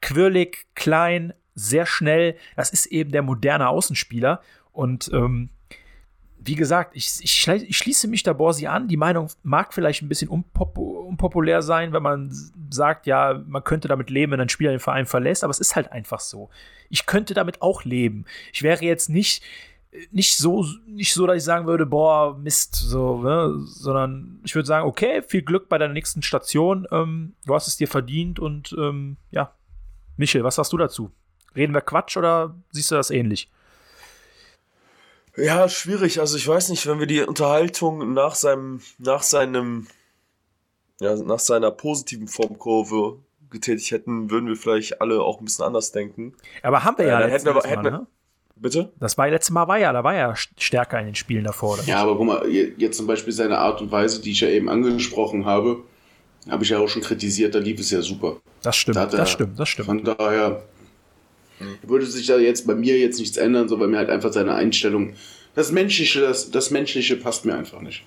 quirlig, klein, sehr schnell, das ist eben der moderne Außenspieler. Und ähm, wie gesagt, ich, ich, ich, schließe mich da Borsi an. Die Meinung mag vielleicht ein bisschen unpop unpopulär sein, wenn man sagt, ja, man könnte damit leben, wenn ein Spieler den Verein verlässt, aber es ist halt einfach so. Ich könnte damit auch leben. Ich wäre jetzt nicht, nicht so, nicht so, dass ich sagen würde, boah, Mist, so, ne? sondern ich würde sagen, okay, viel Glück bei deiner nächsten Station. Ähm, du hast es dir verdient und ähm, ja. Michel, was sagst du dazu? Reden wir Quatsch oder siehst du das ähnlich? Ja, schwierig. Also ich weiß nicht, wenn wir die Unterhaltung nach seinem, nach seinem, ja, nach seiner positiven Formkurve getätigt hätten, würden wir vielleicht alle auch ein bisschen anders denken. Aber haben wir ja, ja hätten wir, hätten Mal, ne? Bitte? Das war letztes Mal war ja, da war ja stärker in den Spielen davor. Ja, aber guck mal, jetzt zum Beispiel seine Art und Weise, die ich ja eben angesprochen habe, habe ich ja auch schon kritisiert, da lief es ja super. Das stimmt, da das stimmt, das stimmt. Von daher würde sich da jetzt bei mir jetzt nichts ändern, so bei mir halt einfach seine Einstellung. Das Menschliche, das, das Menschliche passt mir einfach nicht.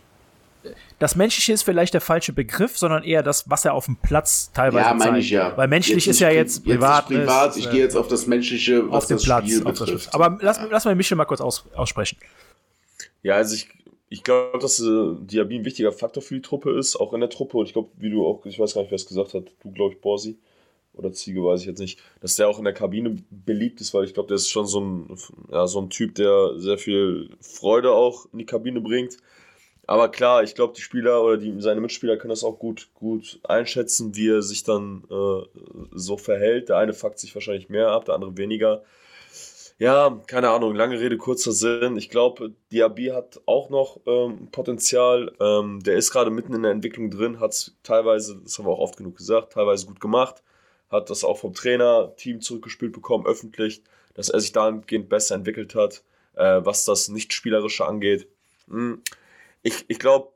Das Menschliche ist vielleicht der falsche Begriff, sondern eher das, was er auf dem Platz teilweise Ja, meine ich ja. Weil menschlich ist ja jetzt privat. Jetzt privat, ich gehe jetzt auf das Menschliche, was auf den das Platz, Spiel betrifft. Aber lass, ja. lass mal Michel mal kurz aus, aussprechen. Ja, also ich, ich glaube, dass äh, Diaby ein wichtiger Faktor für die Truppe ist, auch in der Truppe. Und ich glaube, wie du auch, ich weiß gar nicht, wer es gesagt hat, du, glaube ich, Borsi oder Ziege, weiß ich jetzt nicht, dass der auch in der Kabine beliebt ist, weil ich glaube, der ist schon so ein, ja, so ein Typ, der sehr viel Freude auch in die Kabine bringt. Aber klar, ich glaube, die Spieler oder die, seine Mitspieler können das auch gut, gut einschätzen, wie er sich dann äh, so verhält. Der eine fuckt sich wahrscheinlich mehr ab, der andere weniger. Ja, keine Ahnung, lange Rede, kurzer Sinn. Ich glaube, Diaby hat auch noch ähm, Potenzial. Ähm, der ist gerade mitten in der Entwicklung drin, hat es teilweise, das haben wir auch oft genug gesagt, teilweise gut gemacht. Hat das auch vom Trainer-Team zurückgespielt bekommen, öffentlich, dass er sich dahingehend besser entwickelt hat, äh, was das Nicht-Spielerische angeht. Hm. Ich, ich glaube,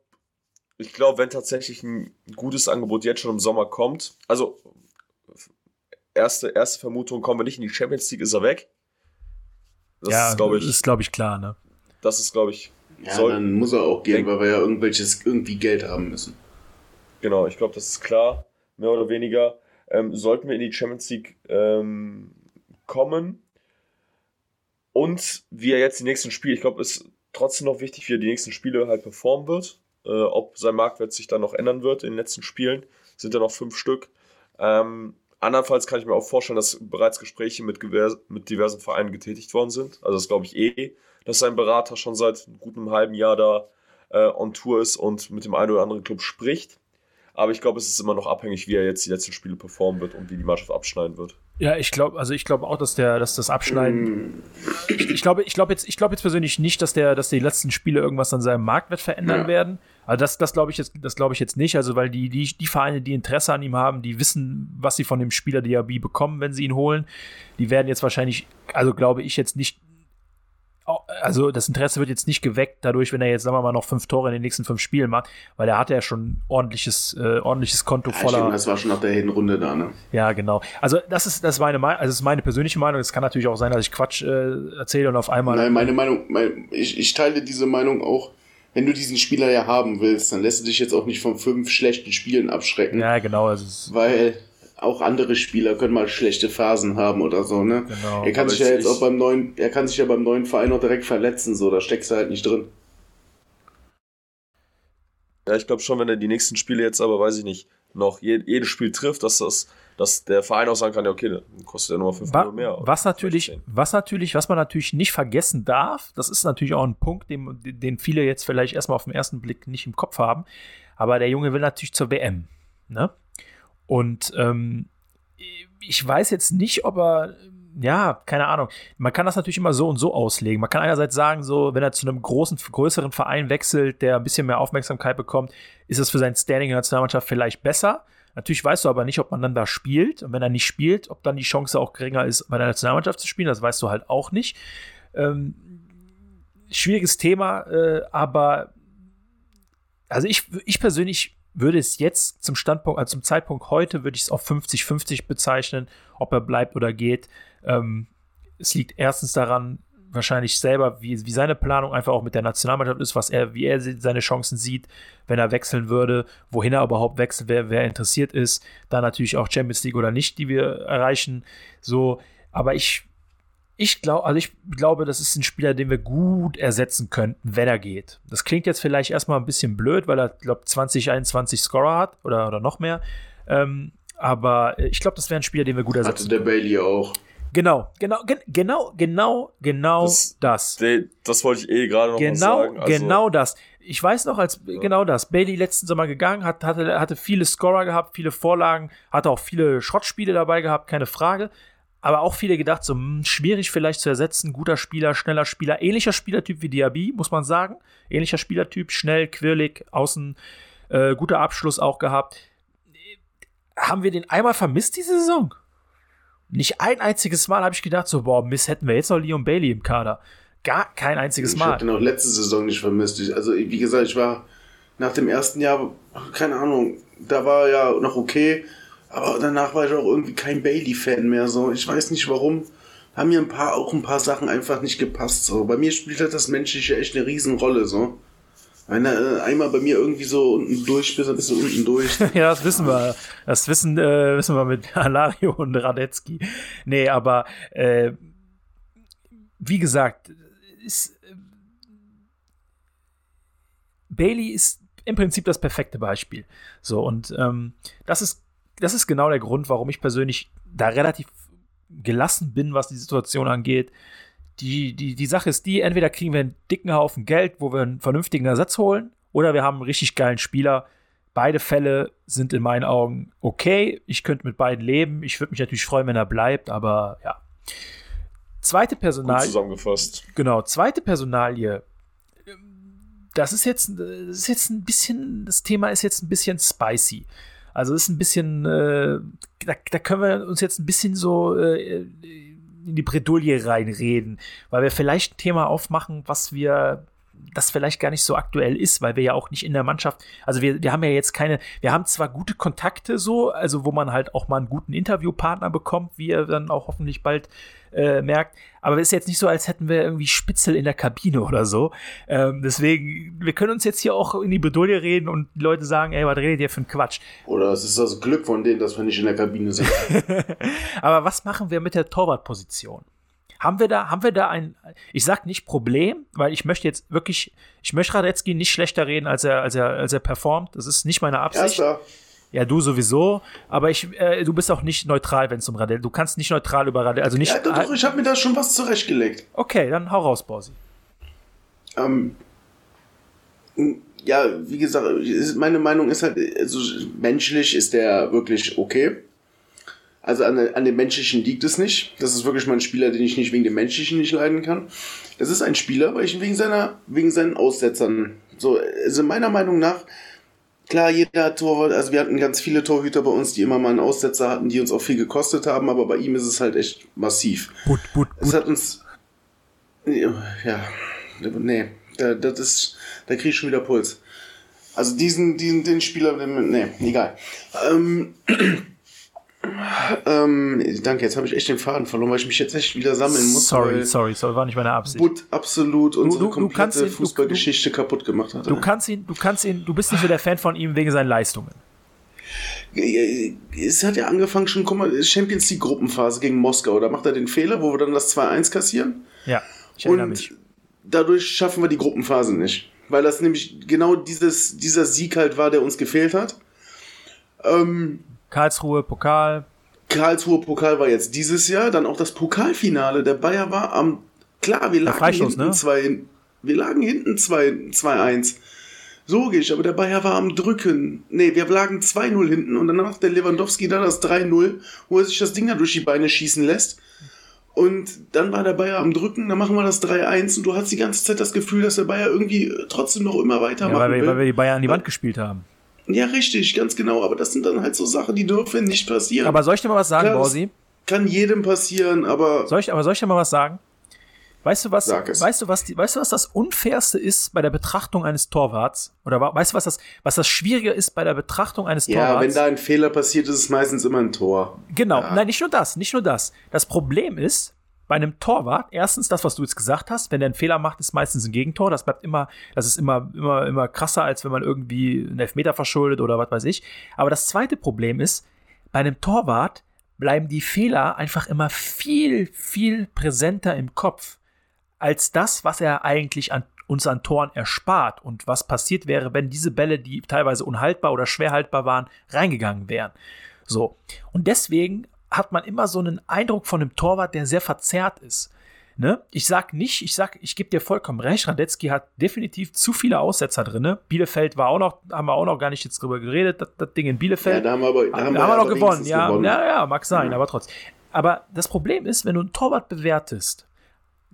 ich glaube, wenn tatsächlich ein gutes Angebot jetzt schon im Sommer kommt, also erste, erste Vermutung, kommen wir nicht in die Champions League, ist er weg. Das ja, ist, glaube ich, ist, glaube ich, klar, ne? Das ist, glaube ich. Ja, soll, dann muss er auch gehen, weil wir ja irgendwelches irgendwie Geld haben müssen. Genau, ich glaube, das ist klar, mehr oder weniger. Ähm, sollten wir in die Champions League ähm, kommen und wir jetzt die nächsten Spiele, ich glaube, es ist trotzdem noch wichtig, wie er die nächsten Spiele halt performen wird, äh, ob sein Marktwert sich dann noch ändern wird in den letzten Spielen, sind ja noch fünf Stück. Ähm, Andernfalls kann ich mir auch vorstellen, dass bereits Gespräche mit, mit diversen Vereinen getätigt worden sind. Also das glaube ich eh, dass sein Berater schon seit gutem halben Jahr da äh, on Tour ist und mit dem einen oder anderen Club spricht. Aber ich glaube, es ist immer noch abhängig, wie er jetzt die letzten Spiele performen wird und wie die Mannschaft abschneiden wird. Ja, ich glaube, also ich glaube auch, dass der, dass das Abschneiden. Ich, ich glaube, ich glaube jetzt, ich glaube jetzt persönlich nicht, dass der, dass die letzten Spiele irgendwas an seinem Marktwert verändern ja. werden. Also das, das glaube ich jetzt, das glaube ich jetzt nicht. Also weil die, die, die Vereine, die Interesse an ihm haben, die wissen, was sie von dem Spieler Diaby bekommen, wenn sie ihn holen. Die werden jetzt wahrscheinlich, also glaube ich jetzt nicht also das Interesse wird jetzt nicht geweckt dadurch, wenn er jetzt, sagen wir mal, noch fünf Tore in den nächsten fünf Spielen macht, weil er hatte ja schon ordentliches, äh, ordentliches Konto voller. Ja, stimmt, das war schon nach der Hinrunde da, ne? Ja, genau. Also das ist, das ist meine Meinung, also das ist meine persönliche Meinung. Es kann natürlich auch sein, dass ich Quatsch äh, erzähle und auf einmal. Nein, meine Meinung, mein, ich, ich teile diese Meinung auch. Wenn du diesen Spieler ja haben willst, dann lässt du dich jetzt auch nicht von fünf schlechten Spielen abschrecken. Ja, genau. Also weil auch andere Spieler können mal schlechte Phasen haben oder so, ne? Genau. Er kann sich ja jetzt auch beim neuen, er kann sich ja beim neuen Verein auch direkt verletzen, so, da steckst du halt nicht drin. Ja, ich glaube schon, wenn er die nächsten Spiele jetzt aber, weiß ich nicht, noch je, jedes Spiel trifft, dass das, dass der Verein auch sagen kann, ja, okay, dann kostet er nur 5 Millionen mehr. Was natürlich, was natürlich, was man natürlich nicht vergessen darf, das ist natürlich auch ein Punkt, den, den viele jetzt vielleicht erstmal auf den ersten Blick nicht im Kopf haben, aber der Junge will natürlich zur WM, ne? Und ähm, ich weiß jetzt nicht, ob er, ja, keine Ahnung. Man kann das natürlich immer so und so auslegen. Man kann einerseits sagen, so, wenn er zu einem großen, größeren Verein wechselt, der ein bisschen mehr Aufmerksamkeit bekommt, ist es für sein Standing in der Nationalmannschaft vielleicht besser. Natürlich weißt du aber nicht, ob man dann da spielt. Und wenn er nicht spielt, ob dann die Chance auch geringer ist, bei der Nationalmannschaft zu spielen, das weißt du halt auch nicht. Ähm, schwieriges Thema, äh, aber also ich, ich persönlich würde es jetzt zum Standpunkt, also zum Zeitpunkt heute, würde ich es auf 50-50 bezeichnen, ob er bleibt oder geht. Ähm, es liegt erstens daran, wahrscheinlich selber, wie, wie seine Planung einfach auch mit der Nationalmannschaft ist, was er, wie er seine Chancen sieht, wenn er wechseln würde, wohin er überhaupt wechselt, wer, wer interessiert ist. Dann natürlich auch Champions League oder nicht, die wir erreichen. So, aber ich ich glaube, also ich glaube, das ist ein Spieler, den wir gut ersetzen könnten, wenn er geht. Das klingt jetzt vielleicht erstmal ein bisschen blöd, weil er, glaube 2021 Scorer hat oder, oder noch mehr. Ähm, aber ich glaube, das wäre ein Spieler, den wir gut ersetzen. Hatte der Bailey auch. Genau, genau, gen genau, genau, genau das. Das, das wollte ich eh gerade noch genau, mal sagen. Also, genau das. Ich weiß noch, als ja. genau das. Bailey letzten Sommer gegangen, hat, hatte, hatte viele Scorer gehabt, viele Vorlagen, hatte auch viele Schrottspiele dabei gehabt, keine Frage aber auch viele gedacht, so mh, hm, schwierig vielleicht zu ersetzen. Guter Spieler, schneller Spieler, ähnlicher Spielertyp wie Diaby, muss man sagen. Ähnlicher Spielertyp, schnell, quirlig, außen, äh, guter Abschluss auch gehabt. Haben wir den einmal vermisst diese Saison? Nicht ein einziges Mal habe ich gedacht, so, boah, Miss, hätten wir jetzt noch Leon Bailey im Kader. Gar kein einziges ich Mal. Ich habe den auch letzte Saison nicht vermisst. Ich, also, wie gesagt, ich war nach dem ersten Jahr, keine Ahnung, da war ja noch okay aber danach war ich auch irgendwie kein Bailey-Fan mehr. So, ich weiß nicht warum. Haben mir ein paar, auch ein paar Sachen einfach nicht gepasst. So, bei mir spielt halt das Menschliche echt eine Riesenrolle. So. Wenn er äh, einmal bei mir irgendwie so unten durch bist, dann bist du unten durch. ja, das wissen wir. Das wissen, äh, wissen wir mit Alario und Radetzky. Nee, aber äh, wie gesagt, ist, Bailey ist im Prinzip das perfekte Beispiel. So, und ähm, das, ist, das ist genau der Grund, warum ich persönlich da relativ gelassen bin, was die Situation angeht. Die, die, die Sache ist die, entweder kriegen wir einen dicken Haufen Geld, wo wir einen vernünftigen Ersatz holen, oder wir haben einen richtig geilen Spieler. Beide Fälle sind in meinen Augen okay. Ich könnte mit beiden leben. Ich würde mich natürlich freuen, wenn er bleibt, aber ja. Zweite Personal. zusammengefasst. Genau, zweite Personalie. Das ist jetzt, das ist jetzt ein bisschen, das Thema ist jetzt ein bisschen spicy. Also ist ein bisschen, äh, da, da, können wir uns jetzt ein bisschen so äh, in die Bredouille reinreden, weil wir vielleicht ein Thema aufmachen, was wir das vielleicht gar nicht so aktuell ist, weil wir ja auch nicht in der Mannschaft, also wir, wir haben ja jetzt keine, wir haben zwar gute Kontakte so, also wo man halt auch mal einen guten Interviewpartner bekommt, wie er dann auch hoffentlich bald äh, merkt, aber es ist jetzt nicht so, als hätten wir irgendwie Spitzel in der Kabine oder so. Ähm, deswegen, wir können uns jetzt hier auch in die Bedulie reden und die Leute sagen, ey, was redet ihr für ein Quatsch? Oder es ist das Glück von denen, dass wir nicht in der Kabine sind. aber was machen wir mit der Torwartposition? Haben wir da, haben wir da ein, ich sag nicht Problem, weil ich möchte jetzt wirklich, ich möchte Radetzky nicht schlechter reden, als er, als er, als er performt. Das ist nicht meine Absicht. Erster. Ja, du sowieso, aber ich, äh, du bist auch nicht neutral, wenn es um Radel. Du kannst nicht neutral über Radel, also nicht. Ja, doch, doch, ich habe mir da schon was zurechtgelegt. Okay, dann hau raus, Borsi. Ähm, ja, wie gesagt, meine Meinung ist halt, also menschlich ist der wirklich okay. Also an, an dem Menschlichen liegt es nicht. Das ist wirklich mal ein Spieler, den ich nicht wegen dem Menschlichen nicht leiden kann. Das ist ein Spieler, weil ich wegen seiner, wegen seinen Aussetzern. So, also meiner Meinung nach, klar, jeder Torwart, also wir hatten ganz viele Torhüter bei uns, die immer mal einen Aussetzer hatten, die uns auch viel gekostet haben, aber bei ihm ist es halt echt massiv. Gut, gut, gut. Es hat uns, ja, nee, das ist, da krieg ich schon wieder Puls. Also diesen, diesen, den Spieler, nee, egal. Ähm, ähm, danke, jetzt habe ich echt den Faden verloren, weil ich mich jetzt echt wieder sammeln muss. Sorry, sorry, sorry, war nicht meine Absicht. Butt absolut unsere du, du komplette ihn, Fußballgeschichte kaputt gemacht hat. Du kannst ihn, du kannst ihn, du bist nicht so der Fan von ihm wegen seinen Leistungen. Es hat ja angefangen schon, guck mal, Champions League Gruppenphase gegen Moskau, da macht er den Fehler, wo wir dann das 2-1 kassieren. Ja, ich erinnere Und mich. dadurch schaffen wir die Gruppenphase nicht. Weil das nämlich genau dieses, dieser Sieg halt war, der uns gefehlt hat. Ähm, Karlsruhe, Pokal. Karlsruhe Pokal war jetzt dieses Jahr, dann auch das Pokalfinale. Der Bayer war am, klar, wir lagen hinten ne? zwei, wir lagen hinten 2-1. Logisch, aber der Bayer war am Drücken. Nee, wir lagen 2-0 hinten und dann macht der Lewandowski da das 3-0, wo er sich das Ding da durch die Beine schießen lässt. Und dann war der Bayer am Drücken, dann machen wir das 3-1 und du hast die ganze Zeit das Gefühl, dass der Bayer irgendwie trotzdem noch immer Ja, weitermachen weil, wir, will. weil wir die Bayern an die Wand gespielt haben. Ja, richtig, ganz genau. Aber das sind dann halt so Sachen, die dürfen nicht passieren. Aber soll ich dir mal was sagen, Borsi? kann jedem passieren, aber Soll ich, aber soll ich dir mal was sagen? Weißt du was, weißt du was, die, weißt du was das unfairste ist bei der Betrachtung eines Torwarts? Oder weißt du was das, was das Schwierige ist bei der Betrachtung eines ja, Torwarts? wenn da ein Fehler passiert, ist es meistens immer ein Tor. Genau, Ja. nein, nicht nur das, nicht nur das. Das Problem ist, bei einem Torwart, erstens das, was du jetzt gesagt hast, wenn der einen Fehler macht, ist meistens ein Gegentor. Das bleibt immer, das ist immer, immer, immer krasser, als wenn man irgendwie einen Elfmeter verschuldet oder was weiß ich. Aber das zweite Problem ist, bei einem Torwart bleiben die Fehler einfach immer viel, viel präsenter im Kopf als das, was er eigentlich an uns an Toren erspart und was passiert wäre, wenn diese Bälle, die teilweise unhaltbar oder schwer haltbar waren, reingegangen wären. So. Und deswegen hat man immer so einen Eindruck von einem Torwart, der sehr verzerrt ist. Ne? Ich sag nicht, ich sag, ich gebe dir vollkommen recht, Radetzky hat definitiv zu viele Aussetzer drin. Bielefeld war auch noch, haben wir auch noch gar nicht jetzt drüber geredet, das, das Ding in Ja, Bielefeld. da haben wir aber, da Da haben haben wir aber noch gewonnen, ja, gewonnen. ja, ja, mag sein, Ja. aber trotzdem. Aber das Problem ist, wenn du einen Torwart bewertest,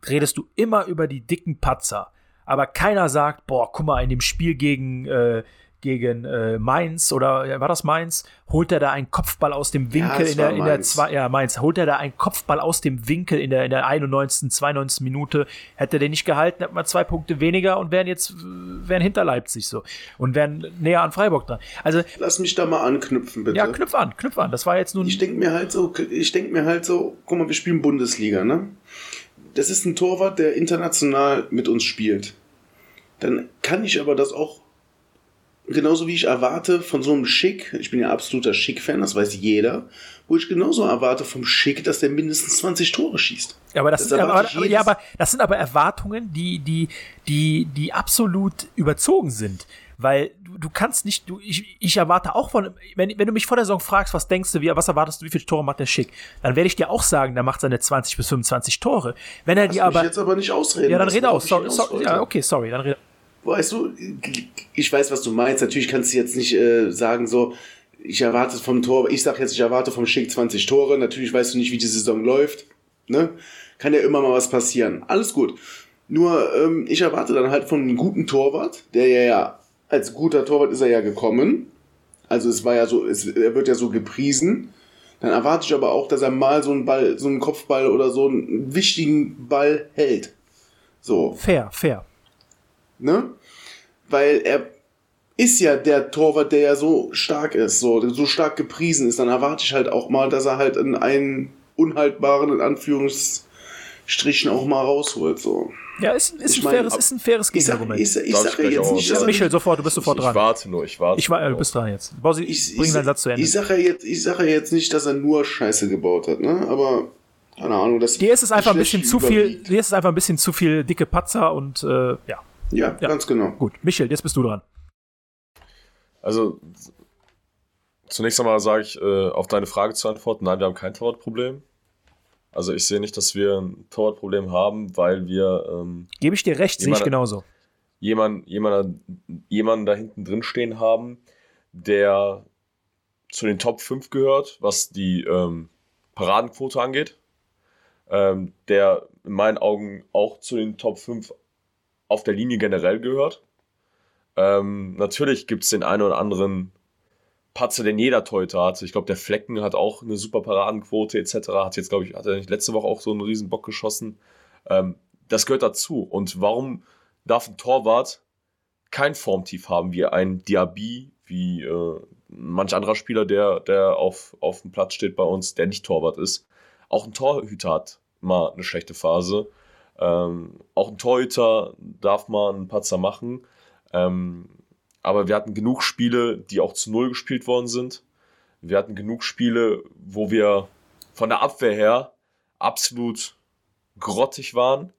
redest du immer über die dicken Patzer. Aber keiner sagt, boah, guck mal, in dem Spiel gegen, äh, gegen äh, Mainz oder ja, war das Mainz, holt er da einen Kopfball aus dem Winkel es in der, in der zwei, ja, Mainz, holt er da einen Kopfball aus dem Winkel in der, in der 91., 92. Minute, hätte er den nicht gehalten, hätten wir zwei Punkte weniger und wären jetzt, äh, wären hinter Leipzig so und wären näher an Freiburg dran. Also, Lass mich da mal anknüpfen, bitte. ja, knüpf an, knüpf an. Das war jetzt nun. Ich denke mir halt so, ich denke mir halt so, guck mal, wir spielen Bundesliga, ne? Das ist ein Torwart, der international mit uns spielt. Dann kann ich aber das auch genauso wie ich erwarte von so einem Schick, ich bin ja absoluter Schick-Fan, das weiß jeder, wo ich genauso erwarte vom Schick, dass der mindestens 20 Tore schießt. Ja, aber das, Das sind, aber, aber, ja, aber das sind aber Erwartungen, die, die, die, die absolut überzogen sind. Weil du, du kannst nicht, du, ich, ich erwarte auch von, wenn, wenn du mich vor der Saison fragst, was denkst du, wie, was erwartest du, wie viele Tore macht der Schick, dann werde ich dir auch sagen, der macht seine 20 bis 25 Tore. Wenn er Lass die aber, jetzt aber nicht ausreden. ja, dann rede aus, sorry, wollte. ja, okay, sorry, dann rede Weißt du, ich weiß, was du meinst. Natürlich kannst du jetzt nicht äh, sagen, so, ich erwarte vom Tor, ich sag jetzt, ich erwarte vom Schick 20 Tore. Natürlich weißt du nicht, wie die Saison läuft. Ne? Kann ja immer mal was passieren. Alles gut. Nur, ähm, ich erwarte dann halt von einem guten Torwart, der ja, ja, als guter Torwart ist er ja gekommen. Also es war ja so, es, er wird ja so gepriesen. Dann erwarte ich aber auch, dass er mal so einen Ball, so einen Kopfball oder so einen wichtigen Ball hält. So fair, fair. Ne? Weil er ist ja der Torwart, der ja so stark ist, so, so stark gepriesen ist, dann erwarte ich halt auch mal, dass er halt in einen unhaltbaren, in Anführungsstrichen, auch mal rausholt, so. Ja, ist, ist, Ich ein, meine, faires, ob- ist ein faires Ich sag, Gegenargument. ich, ich Darf ich sage gleich jetzt nicht, dass er, Michael, sofort, du bist sofort ich, dran. ich warte nur, ich warte. Ich war, du nur. bist dran jetzt. Bausi, ich, ich, bring deinen sag- Satz zu Ende. ich sage ja jetzt, ich sage ja jetzt nicht, dass er nur Scheiße gebaut hat, ne? Aber, keine Ahnung, das Dir ist es einfach ein bisschen zu viel, dir ist es einfach ein bisschen zu viel dicke Patzer und äh, ja. Ja, Ja. ganz genau. Gut, Michael, jetzt bist du dran. Also, zunächst einmal sage ich, äh, auf deine Frage zu antworten, nein, wir haben kein Torwartproblem. Also ich sehe nicht, dass wir ein Torwartproblem haben, weil wir ähm, Gebe ich dir recht, sehe ich Jemand- genauso. jemanden, jemanden, jemanden da hinten drin stehen haben, der zu den Top 5 gehört, was die ähm, Paradenquote angeht. Ähm, der in meinen Augen auch zu den Top 5 auf der Linie generell gehört. Ähm, natürlich gibt es den einen oder anderen Patzer, den jeder Torhüter hat. Ich glaube, der Flecken hat auch eine super Paradenquote etc. Hat jetzt, glaube ich, hat er nicht letzte Woche auch so einen riesen Bock geschossen. Ähm, das gehört dazu. Und warum darf ein Torwart kein Formtief haben, wie ein Diaby, wie äh, manch anderer Spieler, der, der auf, auf dem Platz steht bei uns, der nicht Torwart ist. Auch ein Torhüter hat mal eine schlechte Phase. Ähm, auch ein Torhüter darf mal einen Patzer machen. Ähm, aber wir hatten genug Spiele, die auch zu Null gespielt worden sind. Wir hatten genug Spiele, wo wir von der Abwehr her absolut grottig waren,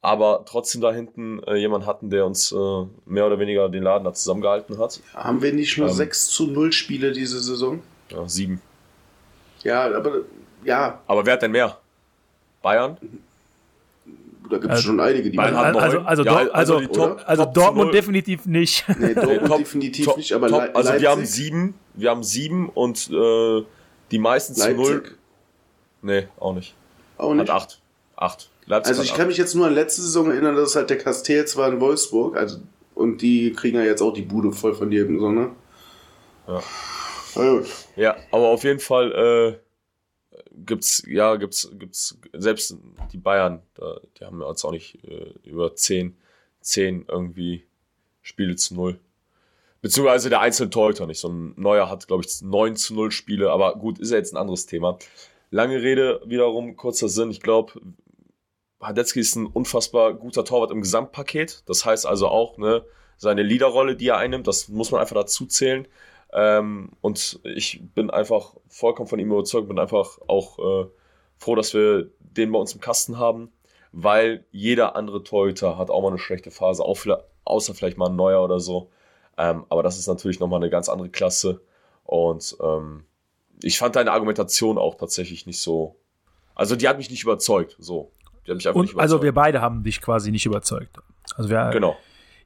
aber trotzdem da hinten äh, jemand hatten, der uns äh, mehr oder weniger den Laden da zusammengehalten hat. Haben wir nicht nur Ähm. 6 zu 0 Spiele diese Saison? Ja, sieben. Ja, aber, ja, Aber wer hat denn mehr? Bayern? Da gibt es Also, schon einige, die man hat Also, neun. also, Ja, Dor- also, die Top- also Top Dortmund definitiv nicht. Nee, Dortmund top- definitiv top- nicht, aber top, Le also Leipzig, wir haben sieben, wir haben sieben und äh, die meisten zu null. Leipzig Nee, auch nicht. auch Hat nicht. acht. Acht. Leipzig Also hat ich acht. kann mich jetzt nur an letzte Saison erinnern, dass halt der Castells war in Wolfsburg, also und die kriegen ja jetzt auch die Bude voll von jedem, so, ne? Ja. Na gut. Ja, aber auf jeden Fall äh, gibt's, ja, gibt's, gibt's, selbst die Bayern, da, die haben jetzt auch nicht äh, über 10, 10 irgendwie Spiele zu null. Beziehungsweise der einzelne Torhüter nicht. So ein Neuer hat, glaube ich, 9 zu 0 Spiele, aber gut, ist ja jetzt ein anderes Thema. Lange Rede, wiederum, kurzer Sinn. Ich glaube, Hadetzky ist ein unfassbar guter Torwart im Gesamtpaket. Das heißt also auch, ne, seine Leaderrolle, die er einnimmt, das muss man einfach dazu zählen. Ähm, und ich bin einfach vollkommen von ihm überzeugt, bin einfach auch äh, froh, dass wir den bei uns im Kasten haben, weil jeder andere Torhüter hat auch mal eine schlechte Phase, auch vielleicht, außer vielleicht mal ein neuer oder so. Ähm, aber das ist natürlich nochmal eine ganz andere Klasse. Und ähm, ich fand deine Argumentation auch tatsächlich nicht so. Also die hat mich nicht überzeugt. So. Die hat mich einfach nicht Und, also überzeugt. wir beide haben dich quasi nicht überzeugt. Also wir, Genau.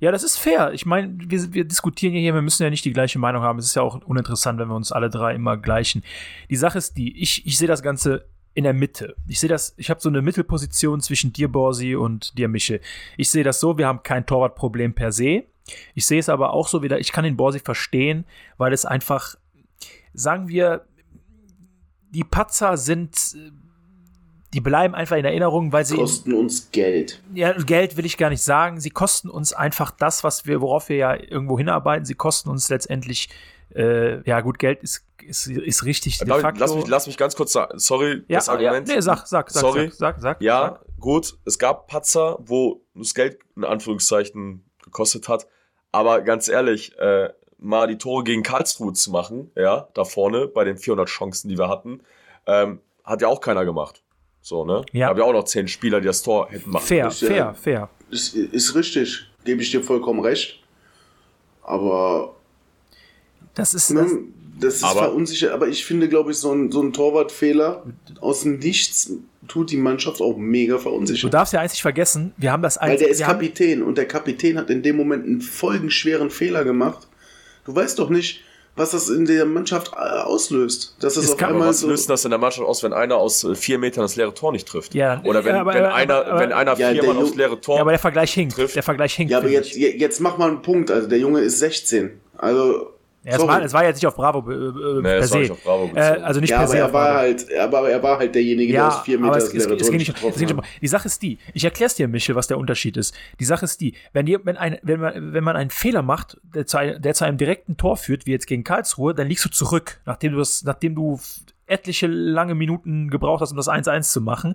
Ja, das ist fair. Ich meine, wir, wir diskutieren ja hier, wir müssen ja nicht die gleiche Meinung haben. Es ist ja auch uninteressant, wenn wir uns alle drei immer gleichen. Die Sache ist die, ich, ich sehe das Ganze in der Mitte. Ich sehe das, ich habe so eine Mittelposition zwischen dir, Borsi, und dir, Michel. Ich sehe das so, wir haben kein Torwartproblem per se. Ich sehe es aber auch so wieder, ich kann den Borsi verstehen, weil es einfach, sagen wir, die Patzer sind, äh, die bleiben einfach in Erinnerung, weil sie Kosten uns Geld. ja, Geld will ich gar nicht sagen. Sie kosten uns einfach das, was wir, worauf wir ja irgendwo hinarbeiten. Sie kosten uns letztendlich, äh, ja gut, Geld ist, ist, ist richtig. de David, facto. lass, mich, lass mich ganz kurz sagen. Sorry, ja, das Argument. Ja, nee, sag, sag, sag, Sorry. sag, sag, sag. Ja, sag. gut, es gab Patzer, wo das Geld in Anführungszeichen gekostet hat. Aber ganz ehrlich, äh, mal die Tore gegen Karlsruhe zu machen, ja, da vorne bei den 400 Chancen, die wir hatten, ähm, hat ja auch keiner gemacht. So, ne? Ja. Gab ja auch noch zehn Spieler, die das Tor hätten machen Fair, können. ist fair, fair. Ist, ist richtig, gebe ich dir vollkommen recht. Aber Das ist. ne, Das, das ist Aber- verunsichert. Aber ich finde, glaube ich, so ein, so ein Torwartfehler aus dem Nichts tut die Mannschaft auch mega du verunsichert. darfst ja eins nicht vergessen, wir haben das Weil eins. der ist haben, Kapitän und der Kapitän hat in dem Moment einen folgenschweren Fehler gemacht. Du weißt doch nicht, was das in der Mannschaft äh, auslöst. Dass es Es auf kann- einmal was so. löst das in der Mannschaft aus, wenn einer aus äh, vier Metern das leere Tor nicht trifft? Ja, Oder wenn, aber- wenn, aber- einer, aber- wenn einer Ja, viermal aufs leere Tor ja, aber der Vergleich hinkt. trifft. Der Vergleich hinkt. Ja, aber jetzt, ich. jetzt mach mal einen Punkt. Also der Junge ist 16. Also. Ja, es, war, es war jetzt nicht auf Bravo äh, äh, Nee, per se. Bravo äh, also nicht ja, per aber se er war halt, aber er war halt derjenige, der aus vier Metern aber es, das es, es geht nicht es geht nicht hat. Die Sache ist die, ich erkläre es dir, Michel, was der Unterschied ist. Die Sache ist die, wenn, ihr, wenn, ein, wenn, man, wenn man einen Fehler macht, der zu, einem, der zu einem direkten Tor führt, wie jetzt gegen Karlsruhe, dann liegst du zurück, nachdem du, das, nachdem du etliche lange Minuten gebraucht hast, um das 1-1 zu machen.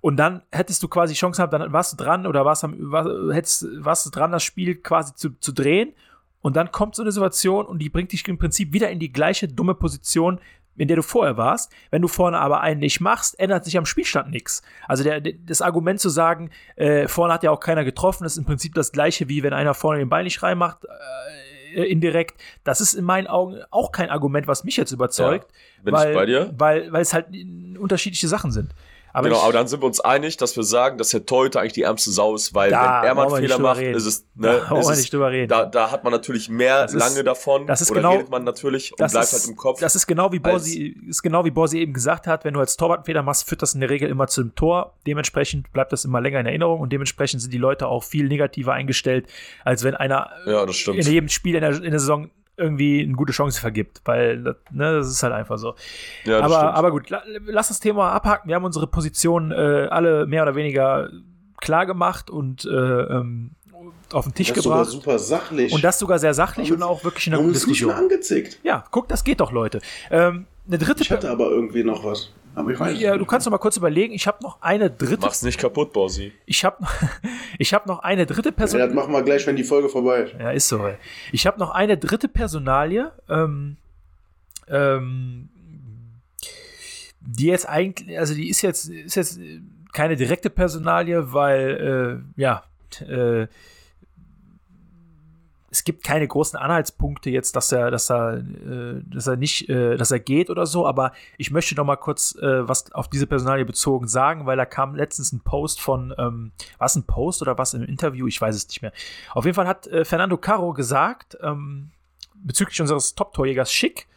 Und dann hättest du quasi Chance gehabt, dann warst du dran oder warst, am, war, hättest, warst du dran, das Spiel quasi zu, zu drehen. Und dann kommt so eine Situation und die bringt dich im Prinzip wieder in die gleiche dumme Position, in der du vorher warst. Wenn du vorne aber einen nicht machst, ändert sich am Spielstand nichts. Also der, das Argument zu sagen, äh, vorne hat ja auch keiner getroffen, ist im Prinzip das gleiche, wie wenn einer vorne den Ball nicht reinmacht, äh, indirekt. Das ist in meinen Augen auch kein Argument, was mich jetzt überzeugt. Ja, weil, bei dir. Weil, weil es halt unterschiedliche Sachen sind. Aber genau, ich, aber dann sind wir uns einig, dass wir sagen, dass der Torhüter eigentlich die ärmste Sau ist, weil Da wenn er mal einen Fehler macht, reden. ist es, Da ne, brauchen ist es nicht drüber reden. Da, da hat man natürlich mehr ist- lange davon. das ist oder genau- redet man natürlich und das bleibt ist, halt im Kopf. Das ist genau wie Borsi, ist genau wie Borsi eben gesagt hat, wenn du als Torwart einen Fehler machst, führt das in der Regel immer zum Tor. Dementsprechend bleibt das immer länger in Erinnerung und dementsprechend sind die Leute auch viel negativer eingestellt, als wenn einer Ja, in jedem Spiel in der, in der Saison irgendwie eine gute Chance vergibt, weil das, ne, das ist halt einfach so. ja, aber, stimmt. aber gut, la, lass das Thema abhaken. Wir haben unsere Position äh, alle mehr oder weniger klar gemacht und äh, ähm, auf den Tisch Das ist sogar gebracht. super sachlich. Und das sogar sehr sachlich Warum und auch wirklich in der guten bist du nicht Diskussion. mehr angezickt? Ja, guck, das geht doch, Leute. Ähm, eine dritte Ich hatte aber irgendwie noch was. Aber ich weiß ja, du kannst noch mal kurz überlegen. Ich habe noch eine dritte. Mach's nicht kaputt, Borsi. Ich habe noch, ich habe noch eine dritte Person. Ja, das machen wir gleich, wenn die Folge vorbei ist. Ja, ist so. Ey. Ich habe noch eine dritte Personalie, ähm, ähm, die jetzt eigentlich, also die ist jetzt, ist jetzt keine direkte Personalie, weil, äh, ja, äh, es gibt keine großen Anhaltspunkte jetzt, dass er, dass er, äh, dass er nicht, äh, dass er geht oder so, aber ich möchte noch mal kurz äh, was auf diese Personalie bezogen sagen, weil da kam letztens ein Post von, ähm, was ein Post oder was im Interview, ich weiß es nicht mehr. Auf jeden Fall hat äh, Fernando Caro gesagt, ähm, bezüglich unseres Top-Torjägers Schick,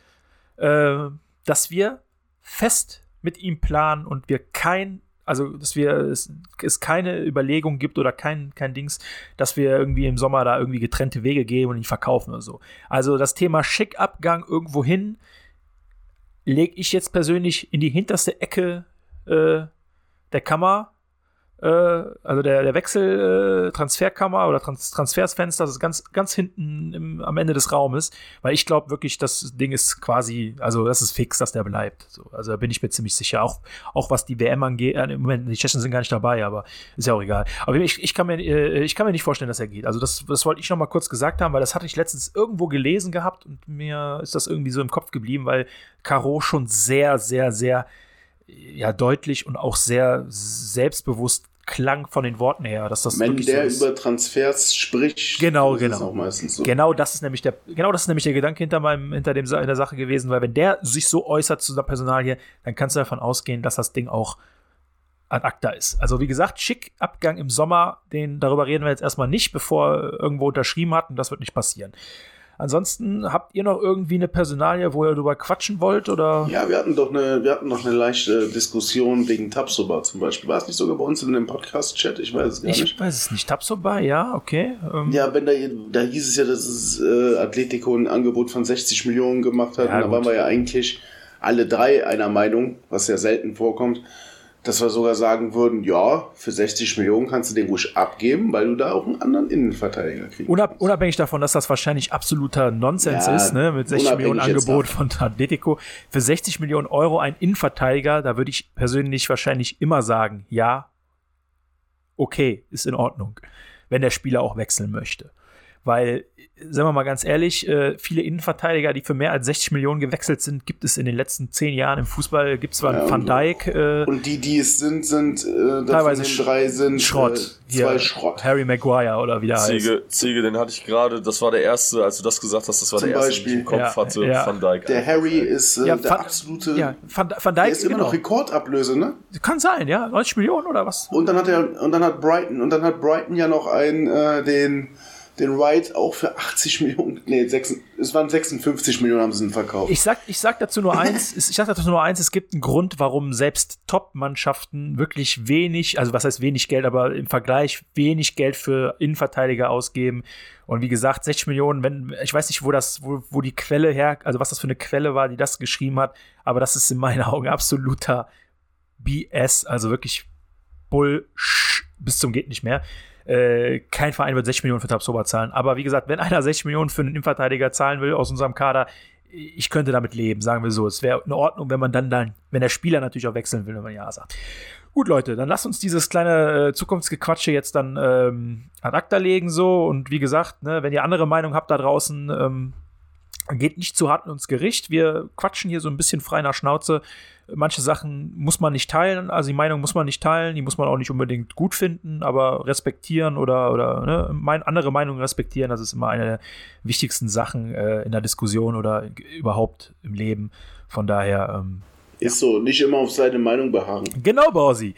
äh, dass wir fest mit ihm planen und wir kein, also dass wir es, es keine Überlegung gibt oder kein, kein Dings, dass wir irgendwie im Sommer da irgendwie getrennte Wege gehen und ihn verkaufen oder so. Also das Thema Schickabgang irgendwo hin lege ich jetzt persönlich in die hinterste Ecke äh, der Kammer, äh, also der, der Wechsel, äh, Transferkammer oder Trans Transfersfenster, das ist ganz, ganz hinten im, am Ende des Raumes, weil ich glaube wirklich, das Ding ist quasi, also das ist fix, dass der bleibt. So, also da bin ich mir ziemlich sicher. Auch, auch was die WM angeht, äh, im Moment, die Tschechen sind gar nicht dabei, aber ist ja auch egal. Aber ich, ich, kann, mir, äh, ich kann mir nicht vorstellen, dass er geht. Also das, das wollte ich noch mal kurz gesagt haben, weil das hatte ich letztens irgendwo gelesen gehabt und mir ist das irgendwie so im Kopf geblieben, weil Caro schon sehr, sehr, sehr ja, deutlich und auch sehr selbstbewusst klang von den Worten her, dass das Wenn der so über Transfers spricht, Genau, ist genau. es auch meistens so. Genau das ist nämlich der, genau das ist nämlich der Gedanke hinter meinem, hinter dem in der Sache gewesen, weil wenn der sich so äußert zu einer Personalie, dann kannst du davon ausgehen, dass das Ding auch an acta ist. Also wie gesagt, schick Abgang im Sommer, den darüber reden wir jetzt erstmal nicht, bevor er irgendwo unterschrieben hat und das wird nicht passieren. Ansonsten habt ihr noch irgendwie eine Personalie, wo ihr drüber quatschen wollt oder? Ja, wir hatten doch eine, wir hatten noch eine leichte Diskussion wegen Tapsoba zum Beispiel. War es nicht sogar bei uns in dem Podcast-Chat? Ich weiß es gar Ich nicht. weiß es nicht. Tapsoba, ja, okay. Ähm, Ja, wenn da, da hieß es ja, dass es äh, Atletico ein Angebot von 60 Millionen gemacht hat. Ja, und da waren wir ja eigentlich alle drei einer Meinung, was ja selten vorkommt, dass wir sogar sagen würden, ja, für 60 Millionen kannst du den ruhig abgeben, weil du da auch einen anderen Innenverteidiger kriegst. Unab unabhängig davon, dass das wahrscheinlich absoluter Nonsens Ja, ist, ne, mit 60 unabhängig Millionen Angebot von Atletico. Für 60 Millionen Euro ein Innenverteidiger, da würde ich persönlich wahrscheinlich immer sagen, ja, okay, ist in Ordnung, wenn der Spieler auch wechseln möchte. Weil, sagen wir mal ganz ehrlich, äh, viele Innenverteidiger, die für mehr als 60 Millionen gewechselt sind, gibt es in den letzten zehn Jahren im Fußball. Gibt es zwar Ja, Van Dijk, äh, Und die, die es sind, sind äh, teilweise drei sind Schrott. Äh, zwei Hier, Schrott. Harry Maguire oder wie der heißt. Ziege, Ziege, den hatte ich gerade, das war der erste, als du das gesagt hast, das war Zum der erste, den ich Beispiel. im Kopf Ja, hatte, ja. Van Dijk. Der Harry ist äh, Ja, der Van- absolute. Ja, Van, Van der Dijk ist immer genau. noch Rekordablöse, ne? Kann sein, ja. 90 Millionen oder was? Und dann hat er und dann hat Brighton und dann hat Brighton ja noch einen äh, den den Wright auch für 80 Millionen. Nee, 6, es waren 56 Millionen haben sie ihn verkauft. Ich sag, ich sag dazu nur eins, ich sag dazu nur eins, es gibt einen Grund, warum selbst Top-Mannschaften wirklich wenig, also was heißt wenig Geld, aber im Vergleich wenig Geld für Innenverteidiger ausgeben. Und wie gesagt, 60 Millionen, wenn, ich weiß nicht, wo das, wo, wo die Quelle her, also was das für eine Quelle war, die das geschrieben hat, aber das ist in meinen Augen absoluter BS, also wirklich Bullsh bis zum geht nicht mehr. Äh, kein Verein wird 60 Millionen für Tabsoba zahlen. Aber wie gesagt, wenn einer 60 Millionen für einen Innenverteidiger zahlen will aus unserem Kader, ich könnte damit leben, sagen wir so. Es wäre in Ordnung, wenn man dann, dann, wenn der Spieler natürlich auch wechseln will, wenn man ja sagt. Gut, Leute, dann lasst uns dieses kleine äh, Zukunftsgequatsche jetzt dann ähm, ad acta legen, so. Und wie gesagt, ne, wenn ihr andere Meinung habt da draußen, ähm, geht nicht zu hart ins Gericht. Wir quatschen hier so ein bisschen frei nach Schnauze. Manche Sachen muss man nicht teilen, also die Meinung muss man nicht teilen, die muss man auch nicht unbedingt gut finden, aber respektieren oder, oder ne, mein, andere Meinungen respektieren, das ist immer eine der wichtigsten Sachen äh, in der Diskussion oder überhaupt im Leben. Von daher, ähm, Ist so, nicht immer auf seine Meinung beharren. Genau, Borsi.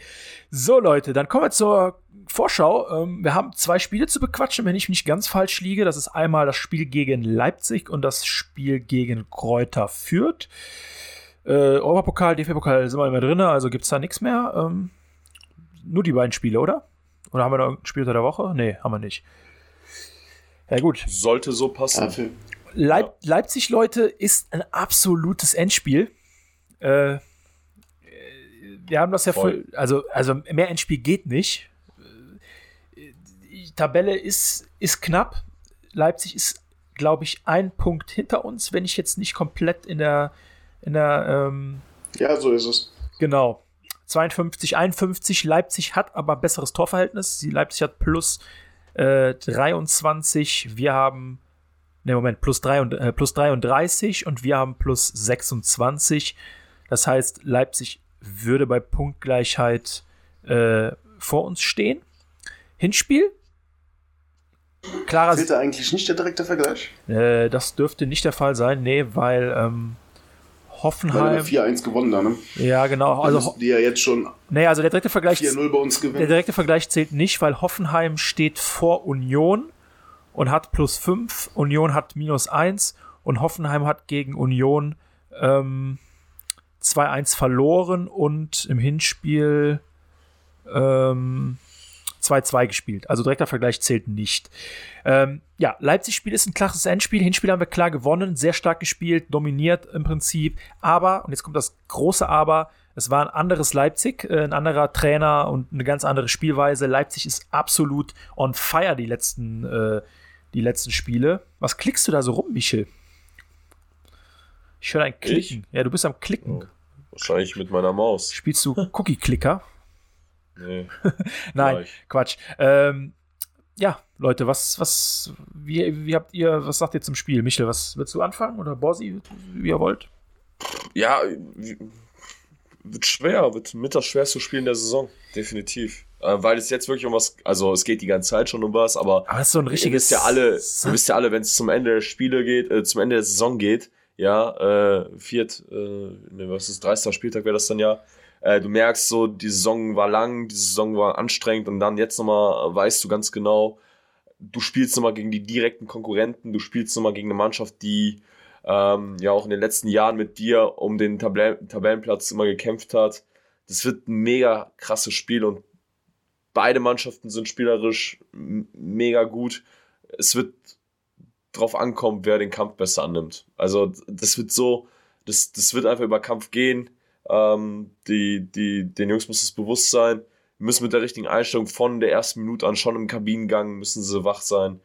So, Leute, dann kommen wir zur Vorschau. Ähm, wir haben zwei Spiele zu bequatschen, wenn ich nicht ganz falsch liege. Das ist einmal das Spiel gegen Leipzig und das Spiel gegen Kräuter Fürth. Äh, Europapokal, DFB-Pokal sind wir nicht mehr drin, also gibt es da nichts mehr. Ähm, nur die beiden Spiele, oder? Oder haben wir noch irgendein Spiel unter der Woche? Nee, haben wir nicht. Ja, gut. Sollte so passen. Leip Leipzig, Leute, ist ein absolutes Endspiel. Äh, äh, wir haben das ja Voll. voll, also, also mehr Endspiel geht nicht. Äh, Die Tabelle ist, ist knapp. Leipzig ist, glaube ich, ein Punkt hinter uns, wenn ich jetzt nicht komplett in der, in der, ähm, Ja, so ist es. Genau. 52, 51. Leipzig hat aber besseres Torverhältnis. Die Leipzig hat plus äh, 23. Wir haben, ne, Moment, plus, 3 und, äh, plus 33 und wir haben plus 26. Das heißt, Leipzig würde bei Punktgleichheit äh, vor uns stehen. Hinspiel. Klarer Zählt da eigentlich nicht der direkte Vergleich? äh, Das dürfte nicht der Fall sein. Nee, weil ähm, Hoffenheim. wir 4-1 gewonnen da, ne? Ja, genau. Also die ja jetzt schon nee, also der direkte Vergleich 4-0 bei uns Der direkte Vergleich zählt nicht, weil Hoffenheim steht vor Union und hat plus 5, Union hat minus 1 und Hoffenheim hat gegen Union ähm, 2-1 verloren und im Hinspiel ähm, 2-2 gespielt. Also direkter Vergleich zählt nicht. Ähm, ja, Leipzig-Spiel ist ein klares Endspiel. Hinspiel haben wir klar gewonnen, sehr stark gespielt, dominiert im Prinzip. Aber, und jetzt kommt das große Aber, es war ein anderes Leipzig, äh, ein anderer Trainer und eine ganz andere Spielweise. Leipzig ist absolut on fire die letzten, äh, die letzten Spiele. Was klickst du da so rum, Michel? Ich höre ein Klicken. Ja, du bist am Klicken. Oh. Wahrscheinlich mit meiner Maus. Spielst du Cookie-Clicker? Nee. Nein, Gleich. Quatsch. Ähm, ja, Leute, was, was, wie, wie habt ihr, was sagt ihr zum Spiel? Michel, was willst du anfangen oder Borsi, wie ihr wollt? Ja, wird schwer, wird mit das schwerste Spiel in der Saison, definitiv. Äh, weil es jetzt wirklich um was, also es geht die ganze Zeit schon um was, aber Aber ist so ein ihr richtiges. wisst ja alle, ihr wisst ja alle, wenn es zum Ende der Spiele geht, äh, zum Ende der Saison geht, ja, äh, viert, äh, ne, was ist, 30. Spieltag wäre das dann ja, äh, du merkst so, die Saison war lang, die Saison war anstrengend und dann jetzt nochmal weißt du ganz genau, du spielst nochmal gegen die direkten Konkurrenten, du spielst nochmal gegen eine Mannschaft, die ähm, ja auch in den letzten Jahren mit dir um den Tabellen Tabellenplatz immer gekämpft hat. Das wird ein mega krasses Spiel und beide Mannschaften sind spielerisch mega gut. Es wird drauf ankommen, wer den Kampf besser annimmt. Also das wird so, das, das wird einfach über Kampf gehen. Ähm, die, die, den Jungs muss es bewusst sein. Müssen mit der richtigen Einstellung von der ersten Minute an schon im Kabinengang müssen sie wach sein.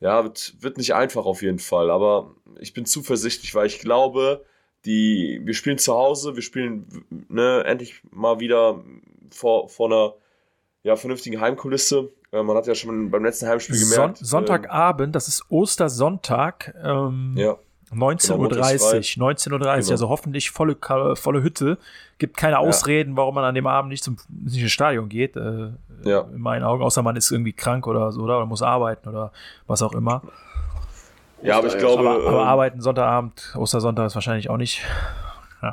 Ja, wird, wird nicht einfach auf jeden Fall, aber ich bin zuversichtlich, weil ich glaube, die, wir spielen zu Hause, wir spielen ne, endlich mal wieder vor, vor einer ja, vernünftigen Heimkulisse. Äh, man hat ja schon beim letzten Heimspiel Son gemerkt. Sonntagabend, das ist Ostersonntag, ähm, Ähm, ja, 19.30 Genau, Uhr. Montag ist frei. 19.30 Uhr, Genau. also hoffentlich volle, volle Hütte. Gibt keine Ausreden, warum man an dem Abend nicht zum nicht ins Stadion geht. Äh, ja. in meinen Augen, außer man ist irgendwie krank oder so, oder, oder muss arbeiten oder was auch immer. ja, aber ich glaube, aber, aber ähm, arbeiten Sonntagabend, Ostersonntag ist wahrscheinlich auch nicht. Ja.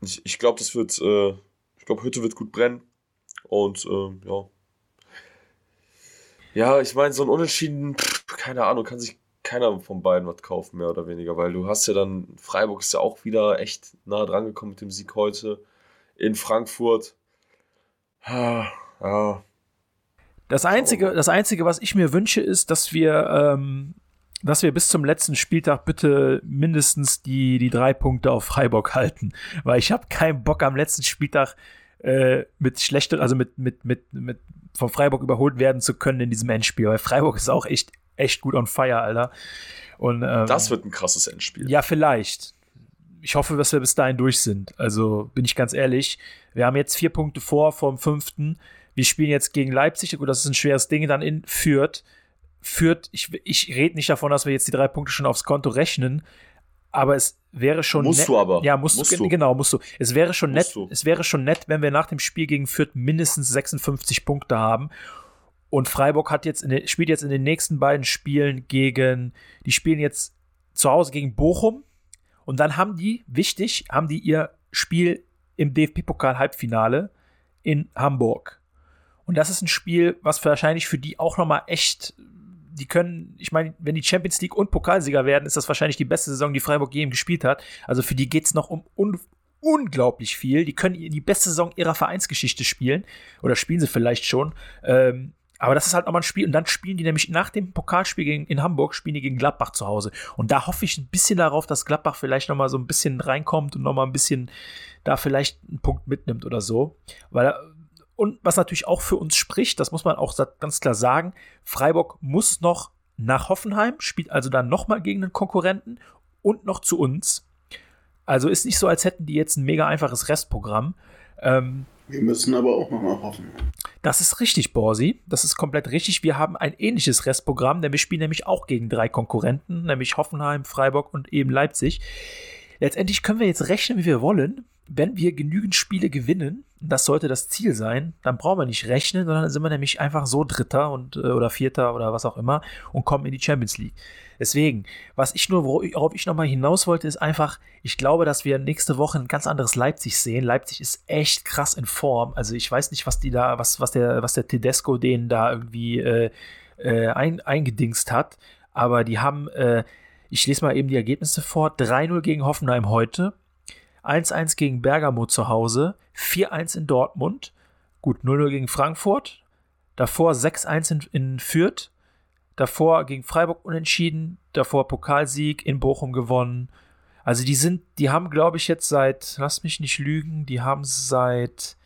ich, ich glaube, das wird, äh, ich glaube, Hütte wird gut brennen. Und ähm, ja. Ja, ich meine, so ein Unentschieden, pff, keine Ahnung, kann sich keiner von beiden was kaufen, mehr oder weniger, weil du hast ja dann, Freiburg ist ja auch wieder echt nah dran gekommen mit dem Sieg heute in Frankfurt. Ah, Ja, Das Einzige, das Einzige, was ich mir wünsche, ist, dass wir, ähm, dass wir bis zum letzten Spieltag bitte mindestens die, die drei Punkte auf Freiburg halten. Weil ich habe keinen Bock am letzten Spieltag äh, mit schlechter, also mit, mit, mit, mit von Freiburg überholt werden zu können in diesem Endspiel. Weil Freiburg ist auch echt, echt gut on fire, Alter. Und, ähm, das wird ein krasses Endspiel. ja, vielleicht. Ich hoffe, dass wir bis dahin durch sind. Also bin ich ganz ehrlich. Wir haben jetzt vier Punkte vor vom fünften. Wir spielen jetzt gegen Leipzig. Gut, das ist ein schweres Ding. Dann in Fürth. Fürth, ich, ich rede nicht davon, dass wir jetzt die drei Punkte schon aufs Konto rechnen. Aber es wäre schon Musst nett- du aber. Ja, musst, Musst du, du. genau, musst du. Es wäre schon Musst nett, du. es wäre schon nett, wenn wir nach dem Spiel gegen Fürth mindestens 56 Punkte haben. Und Freiburg hat jetzt in den, spielt jetzt in den nächsten beiden Spielen gegen, die spielen jetzt zu Hause gegen Bochum. Und dann haben die, wichtig, haben die ihr Spiel im DFB-Pokal-Halbfinale in Hamburg. Und das ist ein Spiel, was wahrscheinlich für die auch nochmal echt, die können, ich meine, wenn die Champions League und Pokalsieger werden, ist das wahrscheinlich die beste Saison, die Freiburg je gespielt hat. Also für die geht es noch um un unglaublich viel. Die können die beste Saison ihrer Vereinsgeschichte spielen. Oder spielen sie vielleicht schon. Ähm, aber das ist halt nochmal ein Spiel. Und dann spielen die nämlich nach dem Pokalspiel gegen, in Hamburg, spielen die gegen Gladbach zu Hause. Und da hoffe ich ein bisschen darauf, dass Gladbach vielleicht nochmal so ein bisschen reinkommt und nochmal ein bisschen da vielleicht einen Punkt mitnimmt oder so. Weil, und was natürlich auch für uns spricht, das muss man auch ganz klar sagen, Freiburg muss noch nach Hoffenheim, spielt also dann nochmal gegen einen Konkurrenten und noch zu uns. Also ist nicht so, als hätten die jetzt ein mega einfaches Restprogramm. Ähm, Wir müssen aber auch noch mal hoffen. das ist richtig, Borsi. Das ist komplett richtig. Wir haben ein ähnliches Restprogramm, denn wir spielen nämlich auch gegen drei Konkurrenten, nämlich Hoffenheim, Freiburg und eben Leipzig. Letztendlich können wir jetzt rechnen, wie wir wollen. Wenn wir genügend Spiele gewinnen, das sollte das Ziel sein, dann brauchen wir nicht rechnen, sondern sind wir nämlich einfach so Dritter und, äh, oder Vierter oder was auch immer und kommen in die Champions League. Deswegen, was ich nur, worauf ich nochmal hinaus wollte, ist einfach, ich glaube, dass wir nächste Woche ein ganz anderes Leipzig sehen. Leipzig ist echt krass in Form. Also ich weiß nicht, was die da, was, was der, was der Tedesco denen da irgendwie äh, äh, ein, eingedingst hat. Aber die haben, äh, ich lese mal eben die Ergebnisse vor: 3-0 gegen Hoffenheim heute, 1-1 gegen Bergamo zu Hause, 4-1 in Dortmund, gut, 0-0 gegen Frankfurt, davor 6-1 in, in Fürth, davor gegen Freiburg unentschieden, davor Pokalsieg in Bochum gewonnen. Also die sind, die haben, glaube ich, jetzt seit, lass mich nicht lügen, die haben seit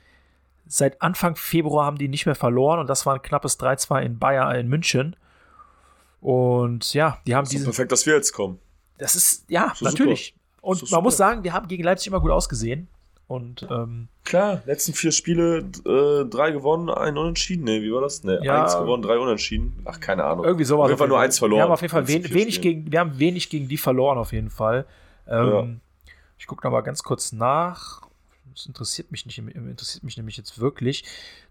seit Anfang Februar haben die nicht mehr verloren und das war ein knappes 3-2 in Bayern in München. Und ja, die haben Ist diese perfekt, dass wir jetzt kommen. das ist, ja, Ist doch natürlich. Und man doch muss super. sagen, wir haben gegen Leipzig immer gut ausgesehen. Und ähm, Klar, letzten vier Spiele, äh, drei gewonnen, ein unentschieden. Nee, wie war das? Nee, Ja. eins gewonnen, drei unentschieden. Ach, keine Ahnung. irgendwie sowas. Auf jeden Fall nur eins verloren. Wir haben auf jeden Fall wen, wenig gegen, wir haben wenig gegen die verloren, auf jeden Fall. Ähm, Ich gucke noch mal ganz kurz nach. Das interessiert mich nicht, interessiert mich nämlich jetzt wirklich.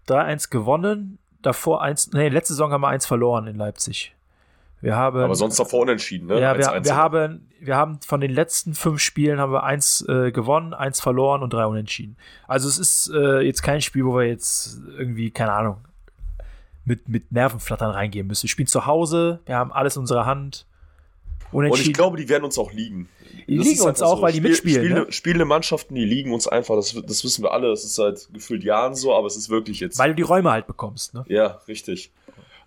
3-1 gewonnen, davor 1, nee, letzte Saison haben wir 1 verloren in Leipzig. Wir haben, Aber sonst davor unentschieden, ne? ja, wir, 1-1 wir, haben, wir haben von den letzten fünf Spielen haben wir eins äh, gewonnen, eins verloren und drei unentschieden. Also es ist äh, jetzt kein Spiel, wo wir jetzt irgendwie, keine Ahnung, mit, mit Nervenflattern reingehen müssen. Wir spielen zu Hause, wir haben alles in unserer Hand. Und ich glaube, die werden uns auch liegen. Die Das liegen ist uns auch, weil die mitspielen, Spielende, ne? spielende Mannschaften, die liegen uns einfach. Das, das wissen wir alle. Das ist seit gefühlt Jahren so, aber es ist wirklich jetzt. weil du die Räume halt bekommst. Ne? ja, richtig.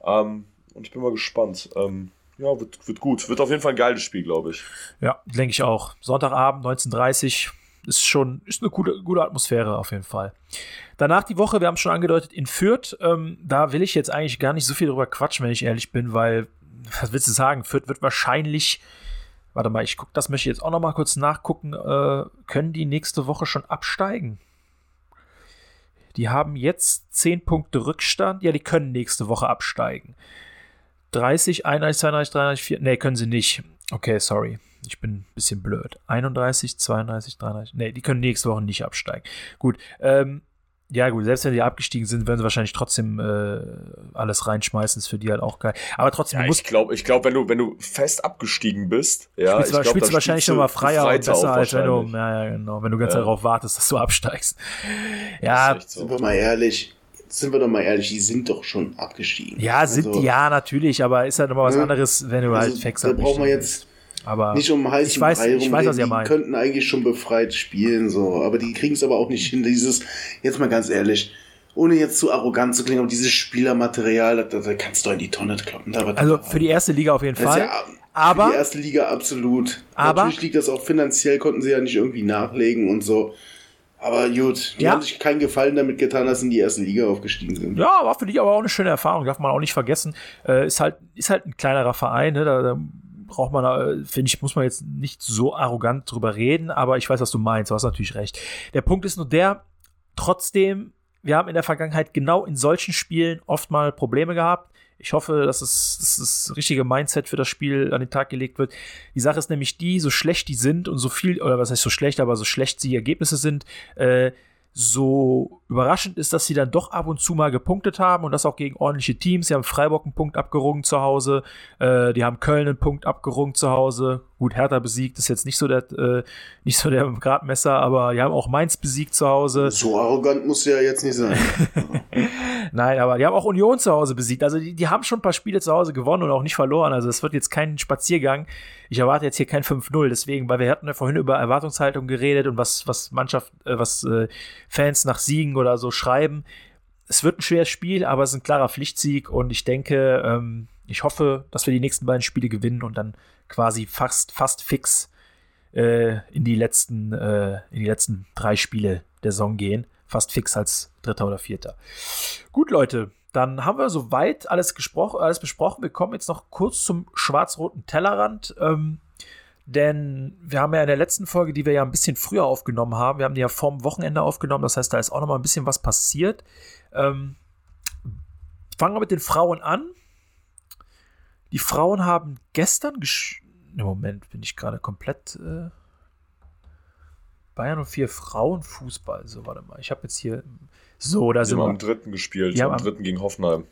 Ähm, und ich bin mal gespannt. Ähm, ja, wird, wird gut. Wird auf jeden Fall ein geiles Spiel, glaube ich. Ja, denke ich auch. Sonntagabend, 19.30 ist schon ist eine gute, gute Atmosphäre auf jeden Fall. Danach die Woche, wir haben es schon angedeutet, in Fürth. Ähm, da will ich jetzt eigentlich gar nicht so viel drüber quatschen, wenn ich ehrlich bin, weil, was willst du sagen? Fürth wird wahrscheinlich, warte mal, ich gucke, das möchte ich jetzt auch noch mal kurz nachgucken, äh, können die nächste Woche schon absteigen? Die haben jetzt 10 Punkte Rückstand. Ja, die können nächste Woche absteigen. 30, 31, 32, 33, 4. Nee, können sie nicht. Okay, sorry. Ich bin ein bisschen blöd. 31, 32, 33. Nee, die können nächste Woche nicht absteigen. Gut. Ähm, ja, gut, selbst wenn die abgestiegen sind, werden sie wahrscheinlich trotzdem äh, alles reinschmeißen. Ist für die halt auch geil. Aber trotzdem, Ja, du musst, ich glaube, ich glaub, wenn, du, wenn du fest abgestiegen bist, ja, spielst, ich glaub, spielst du wahrscheinlich spielst noch mal freier und besser, als wenn du, ja, ja, genau, wenn du ganz Ja. darauf wartest, dass du absteigst. Das Ja, so. Sind wir mal ehrlich, sind wir doch mal ehrlich, die sind doch schon abgestiegen. ja, sind Also, die, ja, natürlich, aber ist halt nochmal was Ja. anderes, wenn du halt Also, fix da brauchen wir jetzt aber nicht um heißen ich weiß, Brei ich weiß, was ihr Die meint. könnten eigentlich schon befreit spielen, so. Aber die kriegen es aber auch nicht hin. Dieses, jetzt mal ganz ehrlich, ohne jetzt zu arrogant zu klingen, aber dieses Spielermaterial, da, da, kannst du in die Tonne kloppen. Also für die erste Liga auf jeden Fall. ja, aber für die erste Liga absolut. Aber- Natürlich liegt das auch finanziell, konnten sie ja nicht irgendwie nachlegen und so. Aber gut, die Ja. haben sich keinen Gefallen damit getan, dass sie in die erste Liga aufgestiegen sind. Ja, war für dich aber auch eine schöne Erfahrung, darf man auch nicht vergessen. Äh, ist, halt, ist halt ein kleinerer Verein, ne? da, da braucht man, äh, finde ich, muss man jetzt nicht so arrogant drüber reden, aber ich weiß, was du meinst, du hast natürlich recht. Der Punkt ist nur der, trotzdem, wir haben in der Vergangenheit genau in solchen Spielen oft mal Probleme gehabt. Ich hoffe, dass, es, dass das richtige Mindset für das Spiel an den Tag gelegt wird. Die Sache ist nämlich die, so schlecht die sind und so viel, oder was heißt so schlecht, aber so schlecht die Ergebnisse sind, äh, so überraschend ist, dass sie dann doch ab und zu mal gepunktet haben und das auch gegen ordentliche Teams. Sie haben Freiburg einen Punkt abgerungen zu Hause, äh, die haben Köln einen Punkt abgerungen zu Hause. Gut, Hertha besiegt, ist jetzt nicht so der, äh, nicht so der Gradmesser, aber die haben auch Mainz besiegt zu Hause. So arrogant muss ja jetzt nicht sein. Nein, aber die haben auch Union zu Hause besiegt. Also die, die haben schon ein paar Spiele zu Hause gewonnen und auch nicht verloren. Also es wird jetzt kein Spaziergang. Ich erwarte jetzt hier kein 5-0. Deswegen, weil wir hatten ja vorhin über Erwartungshaltung geredet und was, was Mannschaft, äh, was äh, Fans nach Siegen oder so schreiben. Es wird ein schweres Spiel, aber es ist ein klarer Pflichtsieg und ich denke, ähm, ich hoffe, dass wir die nächsten beiden Spiele gewinnen und dann quasi fast, fast fix äh, in die letzten, äh, in die letzten drei Spiele der Saison gehen. Fast fix als Dritter oder Vierter. Gut, Leute, dann haben wir soweit alles, alles besprochen. Wir kommen jetzt noch kurz zum schwarz-roten Tellerrand. Ähm, denn wir haben ja in der letzten Folge, die wir ja ein bisschen früher aufgenommen haben, wir haben die ja vorm Wochenende aufgenommen, das heißt, da ist auch noch mal ein bisschen was passiert. Ähm, fangen wir mit den Frauen an. Die Frauen haben gestern gesch Im Moment bin ich gerade komplett. Äh Bayern und vier Frauenfußball. So, warte mal. Ich habe jetzt hier. So, da sind haben wir. am dritten gespielt, Die haben am- dritten gegen Hoffenheim.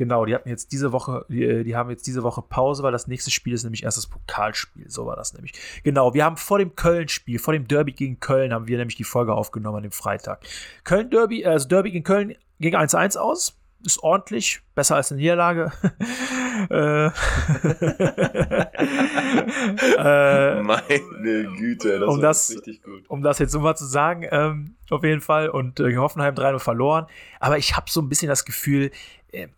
Genau, die hatten jetzt diese Woche, die, äh, die haben jetzt diese Woche Pause, weil das nächste Spiel ist nämlich erst das Pokalspiel. So war das nämlich. Genau, wir haben vor dem Köln-Spiel, vor dem Derby gegen Köln, haben wir nämlich die Folge aufgenommen an dem Freitag. Köln-Derby, also Derby gegen Köln ging 1-1 aus. Ist ordentlich, besser als eine Niederlage. äh, äh, Meine Güte, das um war das- richtig gut. um das jetzt so mal zu sagen, ähm, auf jeden Fall. Und äh, Hoffenheim 3-0 verloren. Aber ich habe so ein bisschen das Gefühl, äh,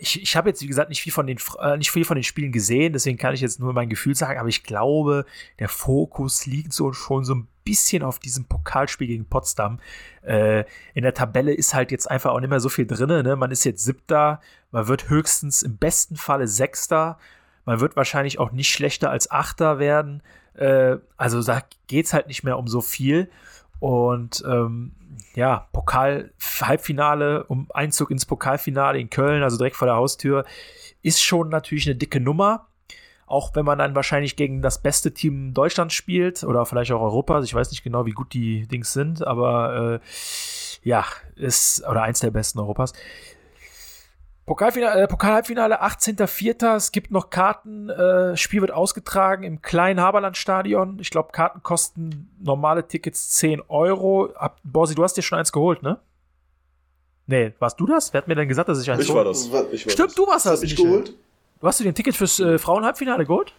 ich, ich habe jetzt, wie gesagt, nicht viel, von den, äh, nicht viel von den Spielen gesehen, deswegen kann ich jetzt nur mein Gefühl sagen, aber ich glaube, der Fokus liegt so schon so ein bisschen auf diesem Pokalspiel gegen Potsdam. Äh, in der Tabelle ist halt jetzt einfach auch nicht mehr so viel drin. Ne? Man ist jetzt siebter, man wird höchstens im besten Falle Sechster. Man wird wahrscheinlich auch nicht schlechter als Achter werden. Äh, also da geht es halt nicht mehr um so viel. Und ähm, ja, Pokal-Halbfinale, um Einzug ins Pokalfinale in Köln, also direkt vor der Haustür, ist schon natürlich eine dicke Nummer. Auch wenn man dann wahrscheinlich gegen das beste Team Deutschlands spielt oder vielleicht auch Europas. Ich weiß nicht genau, wie gut die Dings sind, aber äh, ja, ist oder eins der besten Europas. Pokalfinale, äh, Pokal-Halbfinale, 18.04. Es gibt noch Karten. Äh, Spiel wird ausgetragen im kleinen Haberland-Stadion. Ich glaube, Karten kosten normale Tickets 10 Euro. Ab, Borsi, du hast dir schon eins geholt, ne? Nee, warst du das? Wer hat mir denn gesagt, dass ich eins Ich war das. Was- Ich war Stimmt, das. du warst Was das. hab ich geholt? Du hast dir den Ticket fürs äh, Frauenhalbfinale geholt?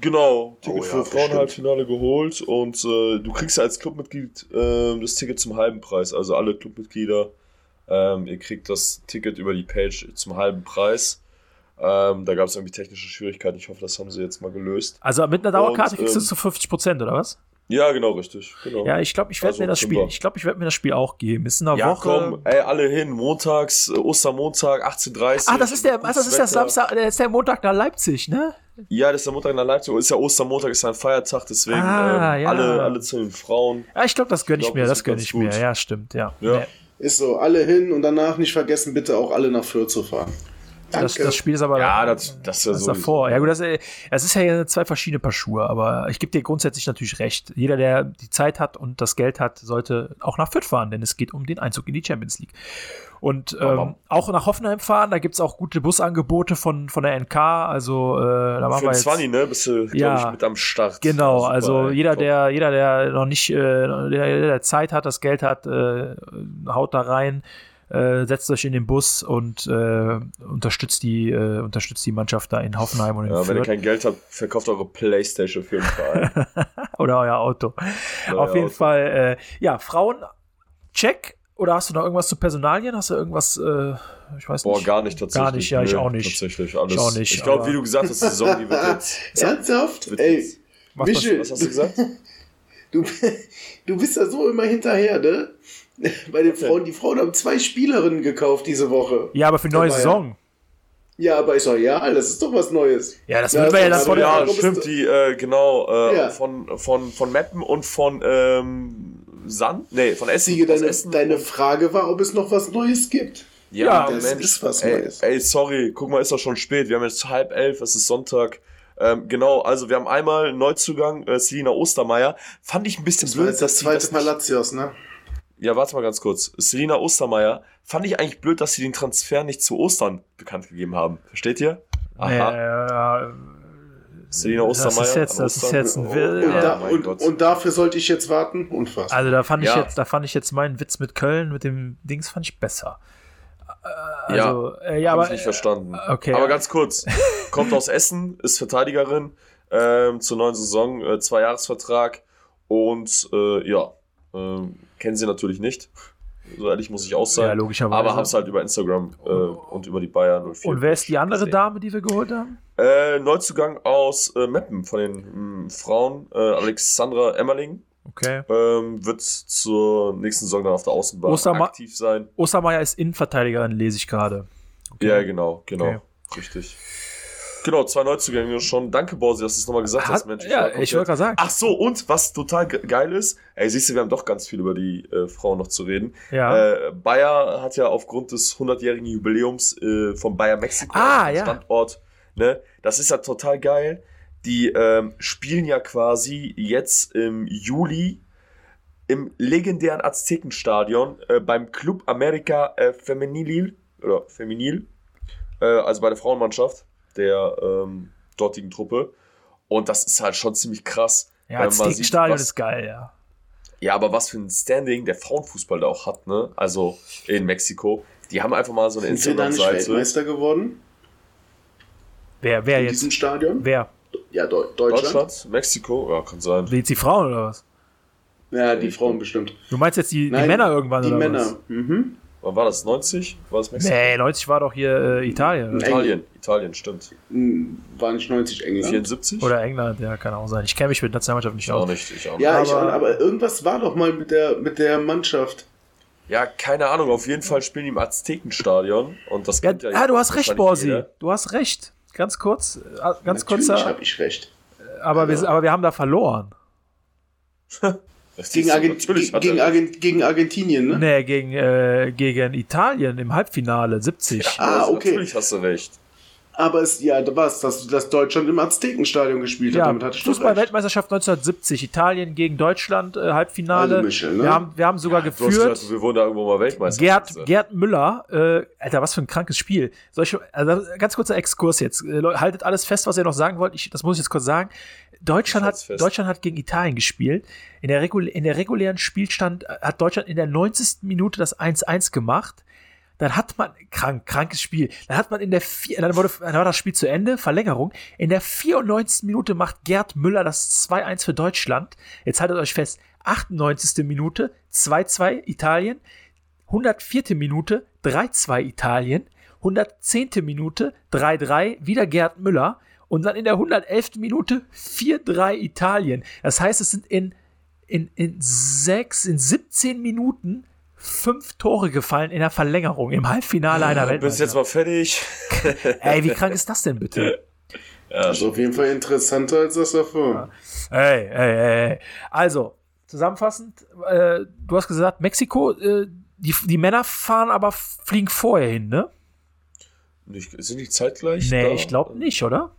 Genau, Ticket Oh ja, für bestimmt. Frauenhalbfinale geholt und äh, du kriegst ja als Clubmitglied äh, das Ticket zum halben Preis. Also alle Clubmitglieder, ähm, ihr kriegt das Ticket über die Page zum halben Preis. Ähm, da gab es irgendwie technische Schwierigkeiten. Ich hoffe, das haben sie jetzt mal gelöst. Also mit einer Dauerkarte Und, kriegst du ähm, zu 50 Prozent, oder was? Ja, genau, richtig. Genau. Ja, ich glaube, ich werde Also mir das Spiel, ich glaube, ich werde mir das Spiel auch geben. Ist in einer Ja, Woche. komm, ey, alle hin. Montags, äh, Ostermontag, 18.30 Ah, das ist der, gutes das ist der. Samstag, das ist der Montag nach Leipzig, ne? Ja, das ist der Montag nach Leipzig. Ist ja Ostermontag, ist ja ein Feiertag, deswegen Ah, ähm, ja. alle, alle zu den Frauen. Ja, ich glaube, das gönne ich, Ich mir, das gönne ich mir. Ja, stimmt, ja. Ja. Nee. Ist so, alle hin und danach nicht vergessen, bitte auch alle nach Fürth zu fahren. Das, das Spiel ist aber Ja, das, das ist ja das ist so. davor. Ja gut, das, äh, das ist ja zwei verschiedene Paar Schuhe, aber ich gebe dir grundsätzlich natürlich recht. Jeder, der die Zeit hat und das Geld hat, sollte auch nach Fürth fahren, denn es geht um den Einzug in die Champions League. Und ähm, auch nach Hoffenheim fahren, da gibt es auch gute Busangebote von, von der NK, also äh, da machen Für wir jetzt, 20, ne? Bist du, Ja. ich, mit am Start. Genau, Super, also jeder, Top. der, jeder, der noch nicht, äh, der, der Zeit hat, das Geld hat, äh, haut da rein, äh, setzt euch in den Bus und äh, unterstützt die, äh, unterstützt die Mannschaft da in Hoffenheim und in Ja, wenn ihr Fürth. kein Geld habt, verkauft eure Playstation für den Verein. Oder euer Auto. Auf jeden Auto. Fall, äh, ja, Frauen, check. Oder hast du noch irgendwas zu Personalien? Hast du irgendwas, äh, ich weiß Boah, nicht. gar nicht tatsächlich. Gar nicht, ja, ich Nö, auch nicht. Tatsächlich, alles. Ich auch nicht, Ich glaube, wie du gesagt hast, die Saison, die wird jetzt. Ernsthaft? Wird Ey, jetzt- Was Michel, Was hast du gesagt? du, du bist da so immer hinterher, ne? Bei den Frauen. Die Frauen haben zwei Spielerinnen gekauft diese Woche. Ja, aber für die neue Der Saison. Ja, aber ist doch ja, das ist doch was Neues. Ja, das Ja, wird man ja ist dann der. Ja, Warum stimmt, die, äh, genau, äh, Ja. von, von, von Meppen und von ähm, Sand? Nee, von Essen. Siege, deine, Essen. deine Frage war, ob es noch was Neues gibt. Ja, das Mensch. ist was ey, Neues. ey, sorry, guck mal, ist doch schon spät. Wir haben jetzt halb elf, es ist Sonntag. Ähm, genau, also wir haben einmal einen Neuzugang, äh, Selina Ostermeier. Fand ich ein bisschen Das war blöd, jetzt das zweite das Palacios, ne? Ja, warte mal ganz kurz. Selina Ostermeier, fand ich eigentlich blöd, dass sie den Transfer nicht zu Ostern bekannt gegeben haben. Versteht ihr? Aha. Äh, Selina das Ostermeier. ist jetzt, das ist jetzt ein Und, Will. Ja, da, und, und dafür sollte ich jetzt warten? Unfassbar. Also da fand ich Ja. jetzt, da fand ich jetzt meinen Witz mit Köln, mit dem Dings fand ich besser. Äh, Ja, also, äh, ja, Hab aber ich nicht verstanden. okay. Aber ganz kurz. Kommt aus Essen, ist Verteidigerin ähm, zur neuen Saison, äh, zwei Jahresvertrag und äh, ja, ähm, kennen sie natürlich nicht. So ehrlich muss ich auch sein. Ja, logischerweise. Aber hab's halt über Instagram äh, und über die Bayern 04. und wer ist die andere gesehen. Dame, die wir geholt haben? Äh, Neuzugang aus äh, Meppen von den mh, Frauen, äh, Alexandra Emmerling. Okay. Ähm, wird zur nächsten Saison dann auf der Außenbahn Osterma- aktiv sein. Ostermeier ist Innenverteidigerin, lese ich gerade. Okay. Ja, genau, genau. Okay. Richtig. Genau, zwei Neuzugänge schon. Danke, Borsi, dass du es nochmal gesagt hast, Hat, Mensch. ja, ich wollte gerade sagen. Ach so, und was total ge- geil ist, ey, siehst du, wir haben doch ganz viel über die äh, Frauen noch zu reden. Ja. Äh, Bayer hat ja aufgrund des 100-jährigen Jubiläums äh, von Bayer Mexiko Ah, ja. Standort, ne, das ist ja total geil. Die ähm, spielen ja quasi jetzt im Juli im legendären Aztekenstadion äh, beim Club America äh, Femenil oder Feminil, äh, also bei der Frauenmannschaft der ähm, dortigen Truppe. Und das ist halt schon ziemlich krass. ja, wenn man sieht, Aztekenstadion was- ist geil, ja. ja, aber was für ein Standing der Frauenfußball da auch hat, ne? Also in Mexiko. Die haben einfach mal so eine Sind wir da nicht Instagram-Seite. Weltmeister geworden? Wer, wer In jetzt? diesem Stadion? Wer? Ja, Deu Deutschland. Deutschland, Mexiko, ja, kann sein. Jetzt die Frauen oder was? Ja, die Frauen bestimmt. Du meinst jetzt die, die Nein, Männer irgendwann Die oder Männer. was? Mhm. Wann war das? 90? War das Mexiko? Nee, 90 war doch hier äh, Italien. Italien, Italien, stimmt. Hm, War nicht 90 England? 74? Oder England, ja, kann auch sein. Ich kenne mich mit Nationalmannschaft nicht Ich auch aus. nicht, ich auch nicht. Ja, ich, Aber- aber irgendwas war doch mal mit der, mit der Mannschaft. Ja, keine Ahnung, auf jeden Fall spielen die im Aztekenstadion und das Ja, kennt ja ah, du hast recht, Borsi. jeder. Du hast recht. Ganz kurz, äh, ganz Natürlich kurzer, habe ich recht. aber wir, sind- aber wir haben da verloren. Gegen, Argent gegen, Argent gegen Argentinien, ne? Nee, gegen, äh, gegen Italien im Halbfinale, 70. Ah, Also okay. Natürlich hast du recht. Aber es, ja, da war's, dass, dass Deutschland im Aztekenstadion gespielt hat. Ja, Damit hatte ich. Fußball-Weltmeisterschaft 1970, Italien gegen Deutschland, äh, Halbfinale. Also, Michel, ne? wir, haben, wir haben sogar Du hast geführt. gesagt, wir wurden da irgendwo mal Weltmeister. Gerd, Gerd Müller, äh, Alter, was für ein krankes Spiel. Soll ich, also ganz kurzer Exkurs jetzt. Äh, haltet alles fest, was ihr noch sagen wollt. Ich, das muss ich jetzt kurz sagen. Deutschland hat. Deutschland hat gegen Italien gespielt. In der, Regul in der regulären Spielstand äh, hat Deutschland in der 90. Minute das 1-1 gemacht. Dann hat man, krank, krankes Spiel. Dann hat man in der, vier, dann, wurde, dann war das Spiel zu Ende, Verlängerung. In der 94. Minute macht Gerd Müller das 2-1 für Deutschland. Jetzt haltet euch fest, 98. Minute, 2-2 Italien. 104. Minute 3-2 Italien, 110. Minute 3-3 wieder Gerd Müller und dann in der 111. Minute 4-3 Italien. Das heißt, es sind in, in, in sechs, in 17 Minuten fünf Tore gefallen in der Verlängerung im Halbfinale einer Du bist jetzt mal fertig. Ey, wie krank ist das denn bitte? Das ist auf jeden Fall interessanter als das davor. Ey, ey, ey, ey. Also, zusammenfassend, äh, du hast gesagt, Mexiko, äh, die, die Männer fahren aber, fliegen vorher hin, ne? Nicht, sind die zeitgleich? Nee, da? ich glaube nicht, oder?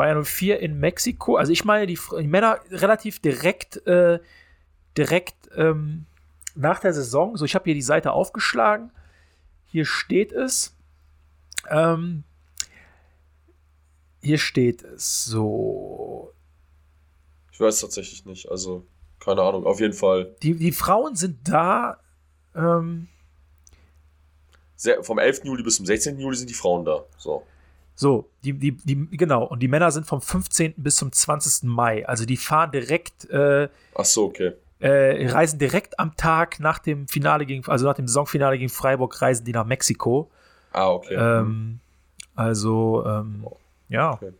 Bayern 04 in Mexiko. Also ich meine, die, die Männer relativ direkt, äh, direkt ähm, nach der Saison. So, ich habe hier die Seite aufgeschlagen. Hier steht es. Ähm, hier steht es so. Ich weiß tatsächlich nicht. Also, keine Ahnung. Auf jeden Fall. Die, die Frauen sind da. Ähm, Sehr, vom 11. Juli bis zum 16. Juli sind die Frauen da. So. So, die, die, die, genau, und die Männer sind vom 15. bis zum 20. Mai. Also die fahren direkt, äh, Ach so, okay. äh, reisen direkt am Tag nach dem Finale gegen, also nach dem Saisonfinale gegen Freiburg, reisen die nach Mexiko. Ah, okay. Ähm, also, ähm, ja. Okay.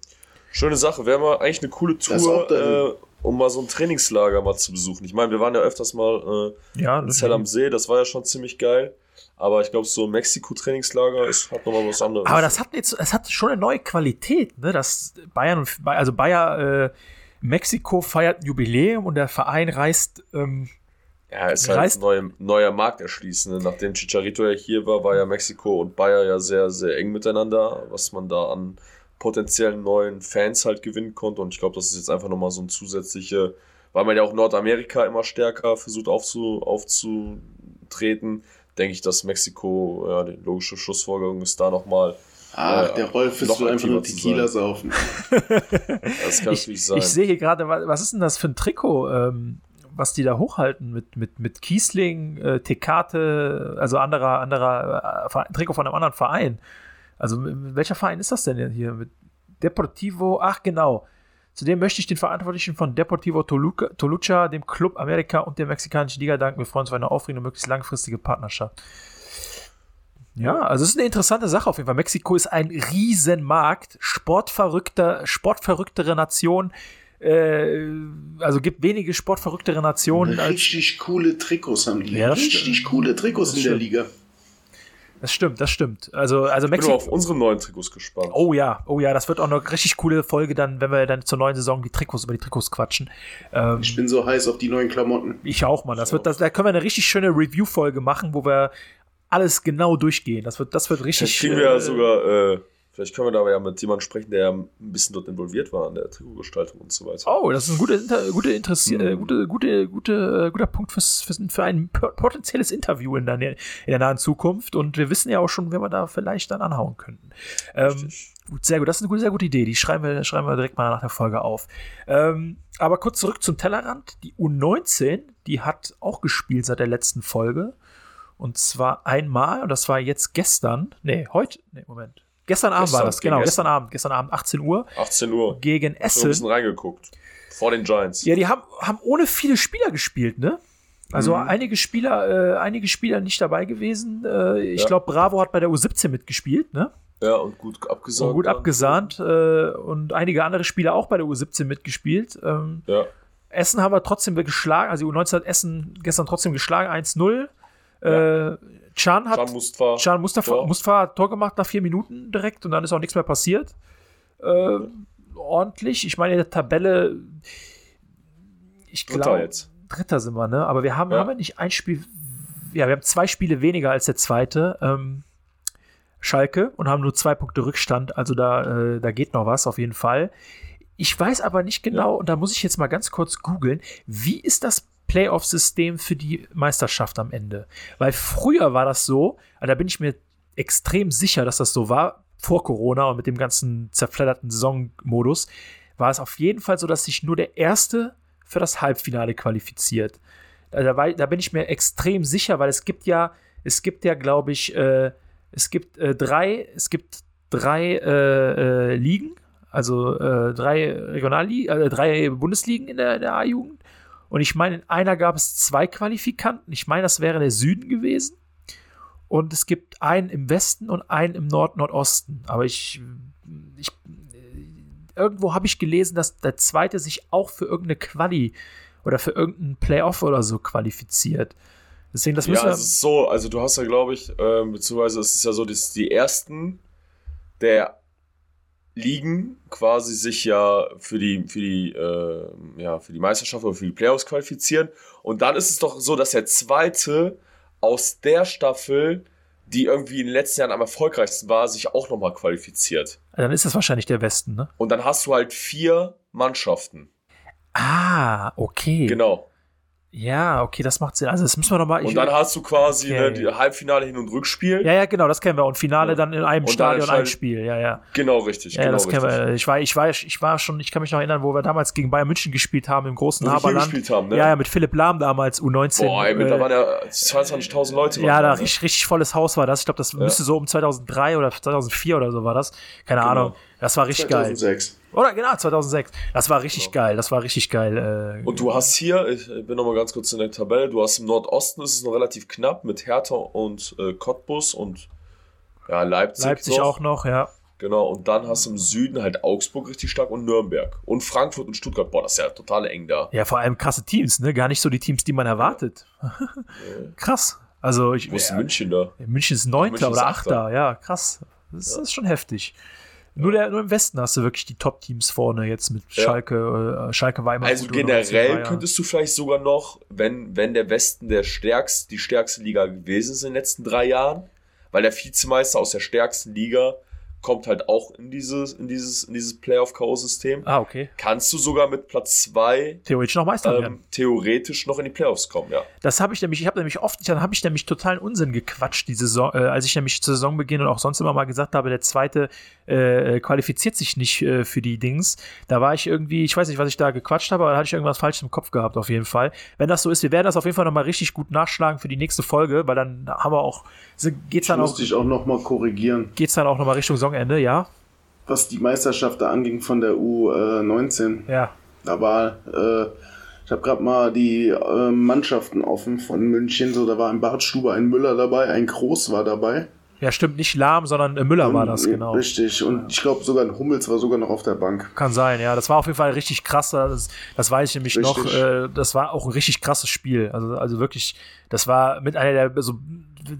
Schöne Sache. Wäre mal eigentlich eine coole Das ist Tour, äh, um mal so ein Trainingslager mal zu besuchen. Ich meine, wir waren ja öfters mal äh, Ja, in Zell am See. Das war ja schon ziemlich geil. Aber ich glaube, so ein Mexiko-Trainingslager ist hat nochmal was anderes. Aber das hat jetzt, es hat schon eine neue Qualität, ne? Das Bayern und also Bayer äh, Mexiko feiert ein Jubiläum und der Verein reist ähm, Ja, ist halt ein neuer, neuer Markt erschließen. Ne? Nachdem Chicharito ja hier war, war ja Mexiko und Bayer ja sehr, sehr eng miteinander, was man da an potenziellen neuen Fans halt gewinnen konnte. Und ich glaube, das ist jetzt einfach nochmal so ein zusätzliche, weil man ja auch Nordamerika immer stärker versucht aufzu, aufzutreten, denke ich, dass Mexiko, ja, die logische Schlussfolgerung ist da nochmal. Ach, Äh, der Rolf ist einfach nur Tequila saufen. Das kann ich, natürlich sein. ich sehe hier gerade, wa- was ist denn das für ein Trikot, ähm, was die da hochhalten mit, mit, mit Kiesling, äh, Tekate, also anderer, anderer äh, Trikot von einem anderen Verein. Also welcher Verein ist das denn hier? Mit Deportivo, ach genau. Zudem möchte ich den Verantwortlichen von Deportivo Toluca, Toluca, dem Club Amerika und der mexikanischen Liga danken. Wir freuen uns auf eine aufregende, möglichst langfristige Partnerschaft. Ja, also es ist eine interessante Sache auf jeden Fall. Mexiko ist ein Riesenmarkt, sportverrückter, sportverrücktere Nation. Äh, also gibt wenige sportverrücktere Nationen als. Richtig coole Trikots haben die. Ja, Richtig stimmt. coole Trikots Das in der. Liga. Das stimmt, das stimmt. Also, also ich bin nur auf Mexiko. unsere neuen Trikots gespannt. Oh ja, oh ja, das wird auch eine richtig coole Folge dann, wenn wir dann zur neuen Saison die Trikots über die Trikots quatschen. Ähm, Ich bin so heiß auf die neuen Klamotten. ich auch, Mann. Das wird, das, da können wir eine richtig schöne Review-Folge machen, wo wir alles genau durchgehen. Das wird, das wird richtig. Vielleicht kriegen wir ja äh, sogar, äh, vielleicht können wir da aber ja mit jemandem sprechen, der ein bisschen dort involviert war an der Trikotgestaltung und so weiter. Oh, das ist ein guter, Inter gute Interessi äh, gute, gute, gute, äh, guter Punkt fürs, fürs, für ein potenzielles Interview in der, in der nahen Zukunft. Und wir wissen ja auch schon, wer wir da vielleicht dann anhauen könnten. Ähm, gut, sehr gut, das ist eine gute, sehr gute Idee. Die schreiben wir, schreiben wir direkt mal nach der Folge auf. Ähm, aber kurz zurück zum Tellerrand. Die U19, die hat auch gespielt seit der letzten Folge. Und zwar einmal, und das war jetzt gestern, nee, heute, nee, Moment. Gestern Abend war Gestern, das, genau, gegen gestern Abend, gestern Abend, 18 Uhr, 18 Uhr. gegen Ich hab so ein bisschen Essen. reingeguckt. Vor den Giants. Ja, die haben, haben ohne viele Spieler gespielt, ne? Also Mhm. einige Spieler, äh, einige Spieler nicht dabei gewesen. Äh, ich Ja. glaube, Bravo hat bei der U17 mitgespielt, ne? Ja, und gut abgesahnt. Und gut abgesahnt. Äh, und einige andere Spieler auch bei der U17 mitgespielt. Ähm, Ja. Essen haben wir trotzdem geschlagen, also die U19 hat Essen gestern trotzdem geschlagen, 1-0. Äh, Can hat Can Mustafa. Can Mustafa, Tor. Mustafa hat Tor gemacht nach vier Minuten direkt und dann ist auch nichts mehr passiert. Äh, ordentlich. Ich meine, in der Tabelle, ich Dritter glaube. Dritter sind wir, ne? Aber wir haben, Ja. haben wir nicht ein Spiel, ja, wir haben zwei Spiele weniger als der zweite. Ähm, Schalke und haben nur zwei Punkte Rückstand. Also da, äh, da geht noch was auf jeden Fall. Ich weiß aber nicht genau, und da muss ich jetzt mal ganz kurz googeln, wie ist das Playoff-System für die Meisterschaft am Ende? Weil früher war das so, also da bin ich mir extrem sicher, dass das so war, vor Corona und mit dem ganzen zerfledderten Saisonmodus, war es auf jeden Fall so, dass sich nur der Erste für das Halbfinale qualifiziert. Da, war, da bin ich mir extrem sicher, weil es gibt ja, es gibt ja, glaube ich, äh, es gibt äh, drei, es gibt drei äh, äh, Ligen, also äh, drei Regionalligen, äh, drei Bundesligen in der, in der A-Jugend. Und ich meine, in einer gab es zwei Qualifikanten. Ich meine, das wäre der Süden gewesen. Und es gibt einen im Westen und einen im Nord-Nordosten. Aber ich, ich irgendwo habe ich gelesen, dass der zweite sich auch für irgendeine Quali oder für irgendeinen Playoff oder so qualifiziert. Deswegen, das Ja, müssen wir. es ist so, also du hast ja, glaube ich, ähm, beziehungsweise es ist ja so, dass die ersten der Ligen quasi sich ja für die, für die, äh, ja, für die Meisterschaft oder für die Playoffs qualifizieren. Und dann ist es doch so, dass der zweite aus der Staffel, die irgendwie in den letzten Jahren am erfolgreichsten war, sich auch nochmal qualifiziert. Dann ist das wahrscheinlich der Westen, ne? Und dann hast du halt vier Mannschaften. Ah, okay. Genau. Ja, okay, das macht Sinn. Also das müssen wir nochmal. Und dann hast du quasi Okay. ne, die Halbfinale Hin- und Rückspiel. Ja, ja, genau, das kennen wir. Und Finale dann in einem Und Stadion ein Spiel. Ja, ja. Genau richtig. Ja, genau das kennen richtig. wir. Ich war, ich war, ich war schon, ich kann mich noch erinnern, wo wir damals gegen Bayern München gespielt haben im großen Wo Haberland. gespielt haben, ne? Ja, ja, mit Philipp Lahm damals, U19. Boah, ey, äh, da waren ja 22.000 Leute. ja, da ne? richtig, richtig volles Haus war das. Ich glaube, das müsste so um 2003 oder 2004 oder so war das. Keine Genau. Ahnung. Das war richtig geil. 2006. Oder genau, 2006. Das war richtig geil. Das war richtig geil. Äh, Und du hast hier, ich bin nochmal ganz kurz in der Tabelle, du hast im Nordosten ist es noch relativ knapp mit Hertha und äh, Cottbus und ja, Leipzig. Leipzig noch. auch noch, ja. Genau, und dann hast du im Süden halt Augsburg richtig stark und Nürnberg. Und Frankfurt und Stuttgart, boah, das ist ja total eng da. Ja, vor allem krasse Teams, ne? Gar nicht so die Teams, die man erwartet. Krass. Also ich, Wo ist ja, München da? München ist Neunter München ist oder Achter. Achter, ja, krass. Das ist schon heftig. Nur, der, nur im Westen hast du wirklich die Top-Teams vorne jetzt mit Ja. Schalke, äh, Schalke war immer Also generell könntest du vielleicht sogar noch, wenn, wenn der Westen der stärkst, die stärkste Liga gewesen ist in den letzten drei Jahren, weil der Vizemeister aus der stärksten Liga kommt halt auch in dieses, in dieses, in dieses Playoff-K.O.-System, Ah, okay. kannst du sogar mit Platz zwei Theoretisch noch Meister werden. ähm, theoretisch noch in die Playoffs kommen, ja. Das habe ich nämlich, ich habe nämlich oft, dann habe ich nämlich totalen Unsinn gequatscht, die Saison, äh, als ich nämlich zur Saisonbeginn und auch sonst immer mal gesagt habe, der zweite äh, qualifiziert sich nicht äh, für die Dings. Da war ich irgendwie, ich weiß nicht, was ich da gequatscht habe, aber da hatte ich irgendwas falsch im Kopf gehabt, auf jeden Fall. Wenn das so ist, wir werden das auf jeden Fall nochmal richtig gut nachschlagen für die nächste Folge, weil dann haben wir auch, geht's Ich dann auch, musste ich auch nochmal korrigieren, geht's dann auch nochmal Richtung Saisonende, ja? was die Meisterschaft da anging von der U19. Ja. Da war, äh, ich habe gerade mal die äh, Mannschaften offen von München. So, da war ein Bart Stuber, ein Müller dabei, ein Groß war dabei. Ja, stimmt, nicht Lahm, sondern äh, Müller war das, Ähm, genau. Richtig. Und ich glaube sogar ein Hummels war sogar noch auf der Bank. Kann sein, ja. Das war auf jeden Fall richtig krass. Das, das weiß ich nämlich noch. Richtig. Äh, das war auch ein richtig krasses Spiel. Also, also wirklich, das war mit einer der so,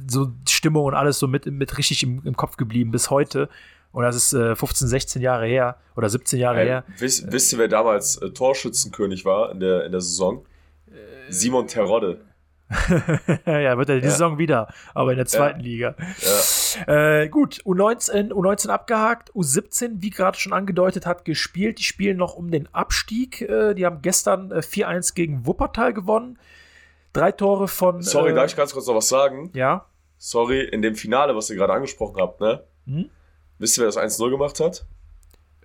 so Stimmung und alles so mit, mit richtig im, im Kopf geblieben bis heute. Und das ist äh, 15, 16 Jahre her oder 17 Jahre Ähm, her. wisst, wisst ihr, wer damals äh, Torschützenkönig war in der, in der Saison? Äh, Simon Terodde. ja, wird er die Ja. Saison wieder, aber in der zweiten Liga. Ja. Äh, gut, U19, U19 abgehakt, U17, wie gerade schon angedeutet hat, gespielt. Die spielen noch um den Abstieg. Äh, die haben gestern äh, 4-1 gegen Wuppertal gewonnen. Drei Tore von. Sorry, äh, darf ich ganz kurz noch was sagen? Ja. Sorry, in dem Finale, was ihr gerade angesprochen habt, ne? Hm? Wisst ihr, wer das 1-0 gemacht hat?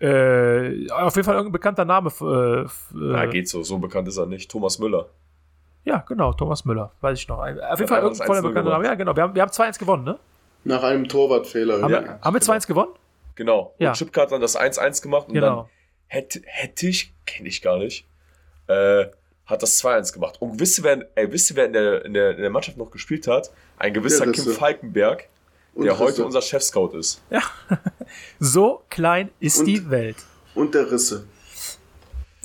Äh, auf jeden Fall irgendein bekannter Name. Äh, äh, Na, geht so. So bekannt ist er nicht. Thomas Müller. Ja, genau, Thomas Müller, weiß ich noch. Auf jeden Ja, Fall voller 1-0 bekannter Name. Ja, genau. Wir haben, wir haben 2-1 gewonnen, ne? Nach einem Torwartfehler. Haben, Ja, wir, haben wir 2-1 gewonnen? Genau. Ja. Und Chipka hat dann das 1-1 gemacht und Genau. dann hätte, hätte ich, kenne ich gar nicht, äh, hat das 2-1 gemacht. Und wisst ihr, wer, ey, wisst ihr, wer in der, in, der, in der Mannschaft noch gespielt hat? Ein gewisser Ja, Kim ist- Falkenberg, der heute unser Chefscout ist. So klein ist Und- die Welt. Und der Risse.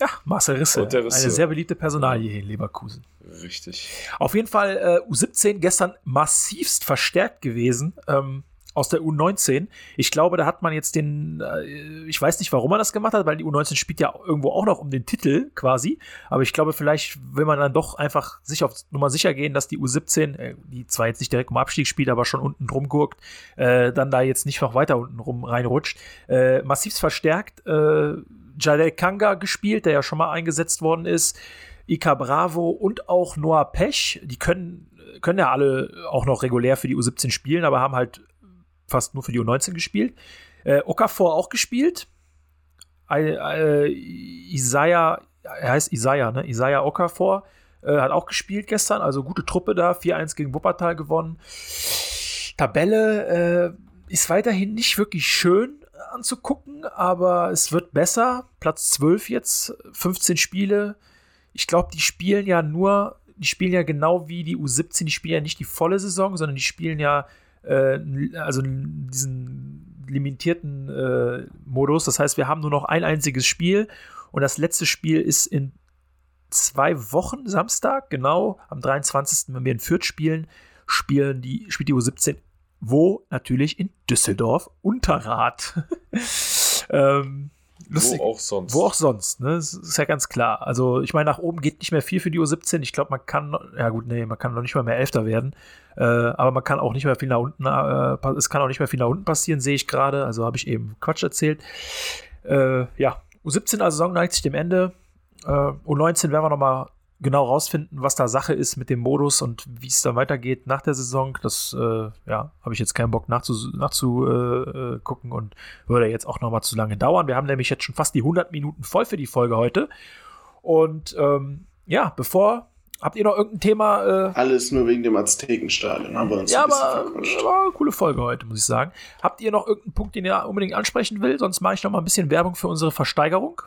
Ja, Marcel Risse. Eine sehr beliebte Personalie hier in Leverkusen. Richtig. Auf jeden Fall äh, U17 gestern massivst verstärkt gewesen ähm, aus der U19. Ich glaube, da hat man jetzt den, äh, ich weiß nicht, warum man das gemacht hat, weil die U19 spielt ja irgendwo auch noch um den Titel quasi. Aber ich glaube, vielleicht will man dann doch einfach sich auf Nummer sicher gehen, dass die U17, äh, die zwar jetzt nicht direkt um Abstieg spielt, aber schon unten drum gurkt, äh, dann da jetzt nicht noch weiter unten rum reinrutscht. Äh, massivst verstärkt. Äh, Jadel Kanga gespielt, der ja schon mal eingesetzt worden ist. Ika Bravo und auch Noah Pech, die können, können ja alle auch noch regulär für die U17 spielen, aber haben halt fast nur für die U19 gespielt. Äh, Okafor auch gespielt. Äh, äh, Isaiah, er heißt Isaiah, ne? Isaiah Okafor äh, hat auch gespielt gestern, also gute Truppe da, 4-1 gegen Wuppertal gewonnen. Tabelle äh, ist weiterhin nicht wirklich schön anzugucken, aber es wird besser. Platz 12 jetzt, 15 Spiele. Ich glaube, die spielen ja nur, die spielen ja genau wie die U17, die spielen ja nicht die volle Saison, sondern die spielen ja äh, also diesen limitierten äh, Modus. Das heißt, wir haben nur noch ein einziges Spiel und das letzte Spiel ist in zwei Wochen, Samstag, genau, am 23. wenn wir in Fürth spielen, spielen die, spielt die U17 wo? Natürlich in Düsseldorf, Unterrad. ähm, lustig. Wo auch sonst. Wo auch sonst, ne? Das ist ja ganz klar. Also, ich meine, nach oben geht nicht mehr viel für die U17. Ich glaube, man kann, ja gut, nee, man kann noch nicht mal mehr Elfter werden. Äh, aber man kann auch nicht mehr viel nach unten, äh, es kann auch nicht mehr viel nach unten passieren, sehe ich gerade. Also habe ich eben Quatsch erzählt. Äh, ja, U17 also Saison neigt sich dem Ende. Äh, U19 werden wir nochmal genau rausfinden, was da Sache ist mit dem Modus und wie es dann weitergeht nach der Saison. Das äh, ja, habe ich jetzt keinen Bock nachzugucken nachzu, äh, gucken und würde jetzt auch noch mal zu lange dauern. Wir haben nämlich jetzt schon fast die 100 Minuten voll für die Folge heute. Und ähm, ja, bevor Habt ihr noch irgendein Thema? Äh, Alles nur wegen dem Aztekenstadion haben wir uns ja, aber, aber eine coole Folge heute, muss ich sagen. Habt ihr noch irgendeinen Punkt, den ihr unbedingt ansprechen will? Sonst mache ich noch mal ein bisschen Werbung für unsere Versteigerung.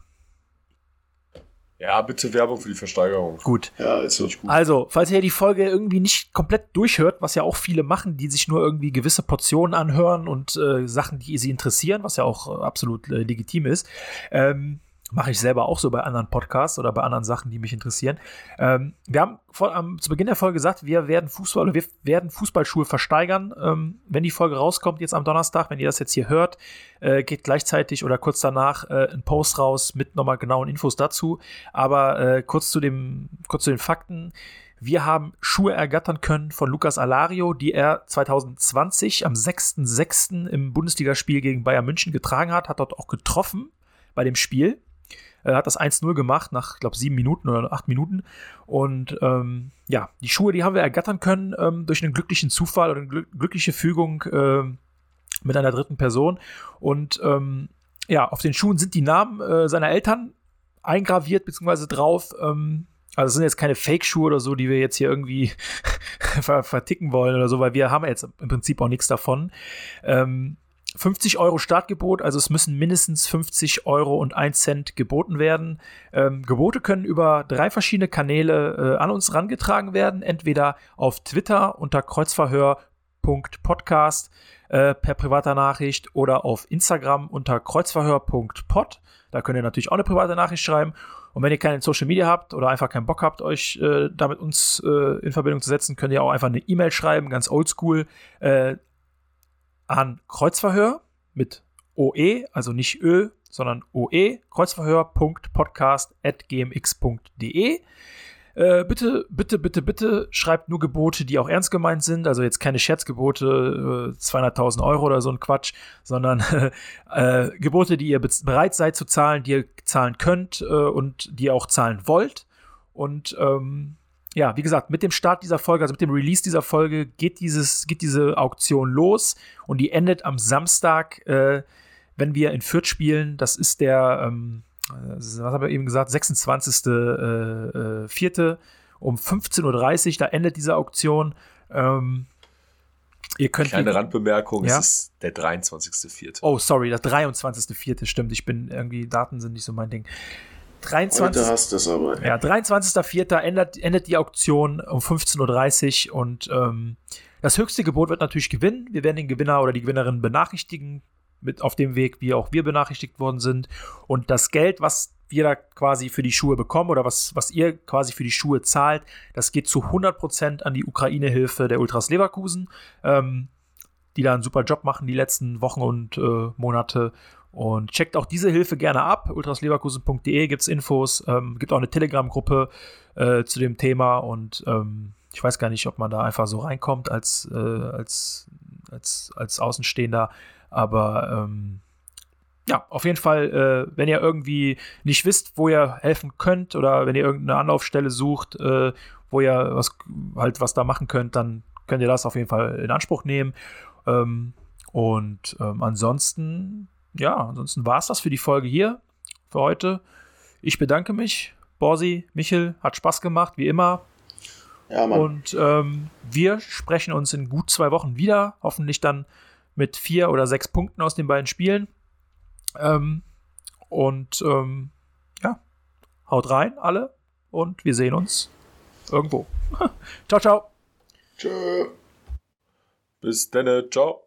Ja, bitte Werbung für die Versteigerung. Gut. Ja, ist gut. Also, falls ihr die Folge irgendwie nicht komplett durchhört, was ja auch viele machen, die sich nur irgendwie gewisse Portionen anhören und äh, Sachen, die sie interessieren, was ja auch äh, absolut äh, legitim ist, ähm, mache ich selber auch so bei anderen Podcasts oder bei anderen Sachen, die mich interessieren. Ähm, wir haben vor, am, zu Beginn der Folge gesagt, wir werden Fußball wir werden Fußballschuhe versteigern. Ähm, wenn die Folge rauskommt, jetzt am Donnerstag, wenn ihr das jetzt hier hört, äh, geht gleichzeitig oder kurz danach äh, ein Post raus mit nochmal genauen Infos dazu. Aber äh, kurz zu dem, kurz zu den Fakten. Wir haben Schuhe ergattern können von Lukas Alario, die er 2020 am 6.6. im Bundesligaspiel gegen Bayern München getragen hat, hat dort auch getroffen bei dem Spiel. Er hat das 1-0 gemacht nach, ich glaube, sieben Minuten oder acht Minuten. Und ähm, ja, die Schuhe, die haben wir ergattern können ähm, durch einen glücklichen Zufall oder eine glück glückliche Fügung ähm, mit einer dritten Person. Und ähm, ja, auf den Schuhen sind die Namen äh, seiner Eltern eingraviert, beziehungsweise drauf. Ähm, also es sind jetzt keine Fake-Schuhe oder so, die wir jetzt hier irgendwie ver verticken wollen oder so, weil wir haben jetzt im Prinzip auch nichts davon. Ähm, 50 Euro Startgebot, also es müssen mindestens 50 Euro und 1 Cent geboten werden. Ähm, Gebote können über drei verschiedene Kanäle äh, an uns rangetragen werden, entweder auf Twitter unter kreuzverhör.podcast äh, per privater Nachricht oder auf Instagram unter kreuzverhör.pod. Da könnt ihr natürlich auch eine private Nachricht schreiben. Und wenn ihr keine Social Media habt oder einfach keinen Bock habt, euch äh, da mit uns äh, in Verbindung zu setzen, könnt ihr auch einfach eine E-Mail schreiben, ganz oldschool, äh, an Kreuzverhör mit OE, also nicht Ö, sondern OE, kreuzverhör.podcast.gmx.de. Äh, bitte, bitte, bitte, bitte schreibt nur Gebote, die auch ernst gemeint sind. Also jetzt keine Scherzgebote, äh, 200.000 Euro oder so ein Quatsch, sondern äh, Gebote, die ihr be- bereit seid zu zahlen, die ihr zahlen könnt äh, und die ihr auch zahlen wollt. Und ähm, ja, wie gesagt, mit dem Start dieser Folge, also mit dem Release dieser Folge, geht, dieses, geht diese Auktion los und die endet am Samstag, äh, wenn wir in Fürth spielen. Das ist der, ähm, äh, was haben wir eben gesagt, 26. Äh, äh, vierte um 15.30 Uhr, da endet diese Auktion. Ähm, ihr könnt Kleine die- Randbemerkung, Ja? es ist der 23.04. Oh, sorry, das 23.04. stimmt. Ich bin irgendwie, Daten sind nicht so mein Ding. 23. Heute hast es aber. Ja, 23.04. endet, endet die Auktion um 15.30 Uhr und ähm, das höchste Gebot wird natürlich gewinnen. Wir werden den Gewinner oder die Gewinnerin benachrichtigen, mit auf dem Weg, wie auch wir benachrichtigt worden sind. Und das Geld, was wir da quasi für die Schuhe bekommen oder was, was ihr quasi für die Schuhe zahlt, das geht zu 100% an die Ukraine-Hilfe der Ultras Leverkusen, ähm, die da einen super Job machen die letzten Wochen und äh, Monate. Und checkt auch diese Hilfe gerne ab. ultrasleverkusen.de gibt es Infos, ähm, gibt auch eine Telegram-Gruppe äh, zu dem Thema und ähm, ich weiß gar nicht, ob man da einfach so reinkommt als, äh, als, als, als Außenstehender, aber ähm, ja, auf jeden Fall, äh, wenn ihr irgendwie nicht wisst, wo ihr helfen könnt oder wenn ihr irgendeine Anlaufstelle sucht, äh, wo ihr was halt was da machen könnt, dann könnt ihr das auf jeden Fall in Anspruch nehmen. Ähm, und ähm, ansonsten, ja, ansonsten war es das für die Folge hier für heute. Ich bedanke mich. Borsi, Michel, hat Spaß gemacht, wie immer. Ja, Mann. Und ähm, wir sprechen uns in gut zwei Wochen wieder. Hoffentlich dann mit vier oder sechs Punkten aus den beiden Spielen. Ähm, und ähm, ja, haut rein, alle. Und wir sehen uns irgendwo. ciao, ciao. Tschö. Bis dann, ciao.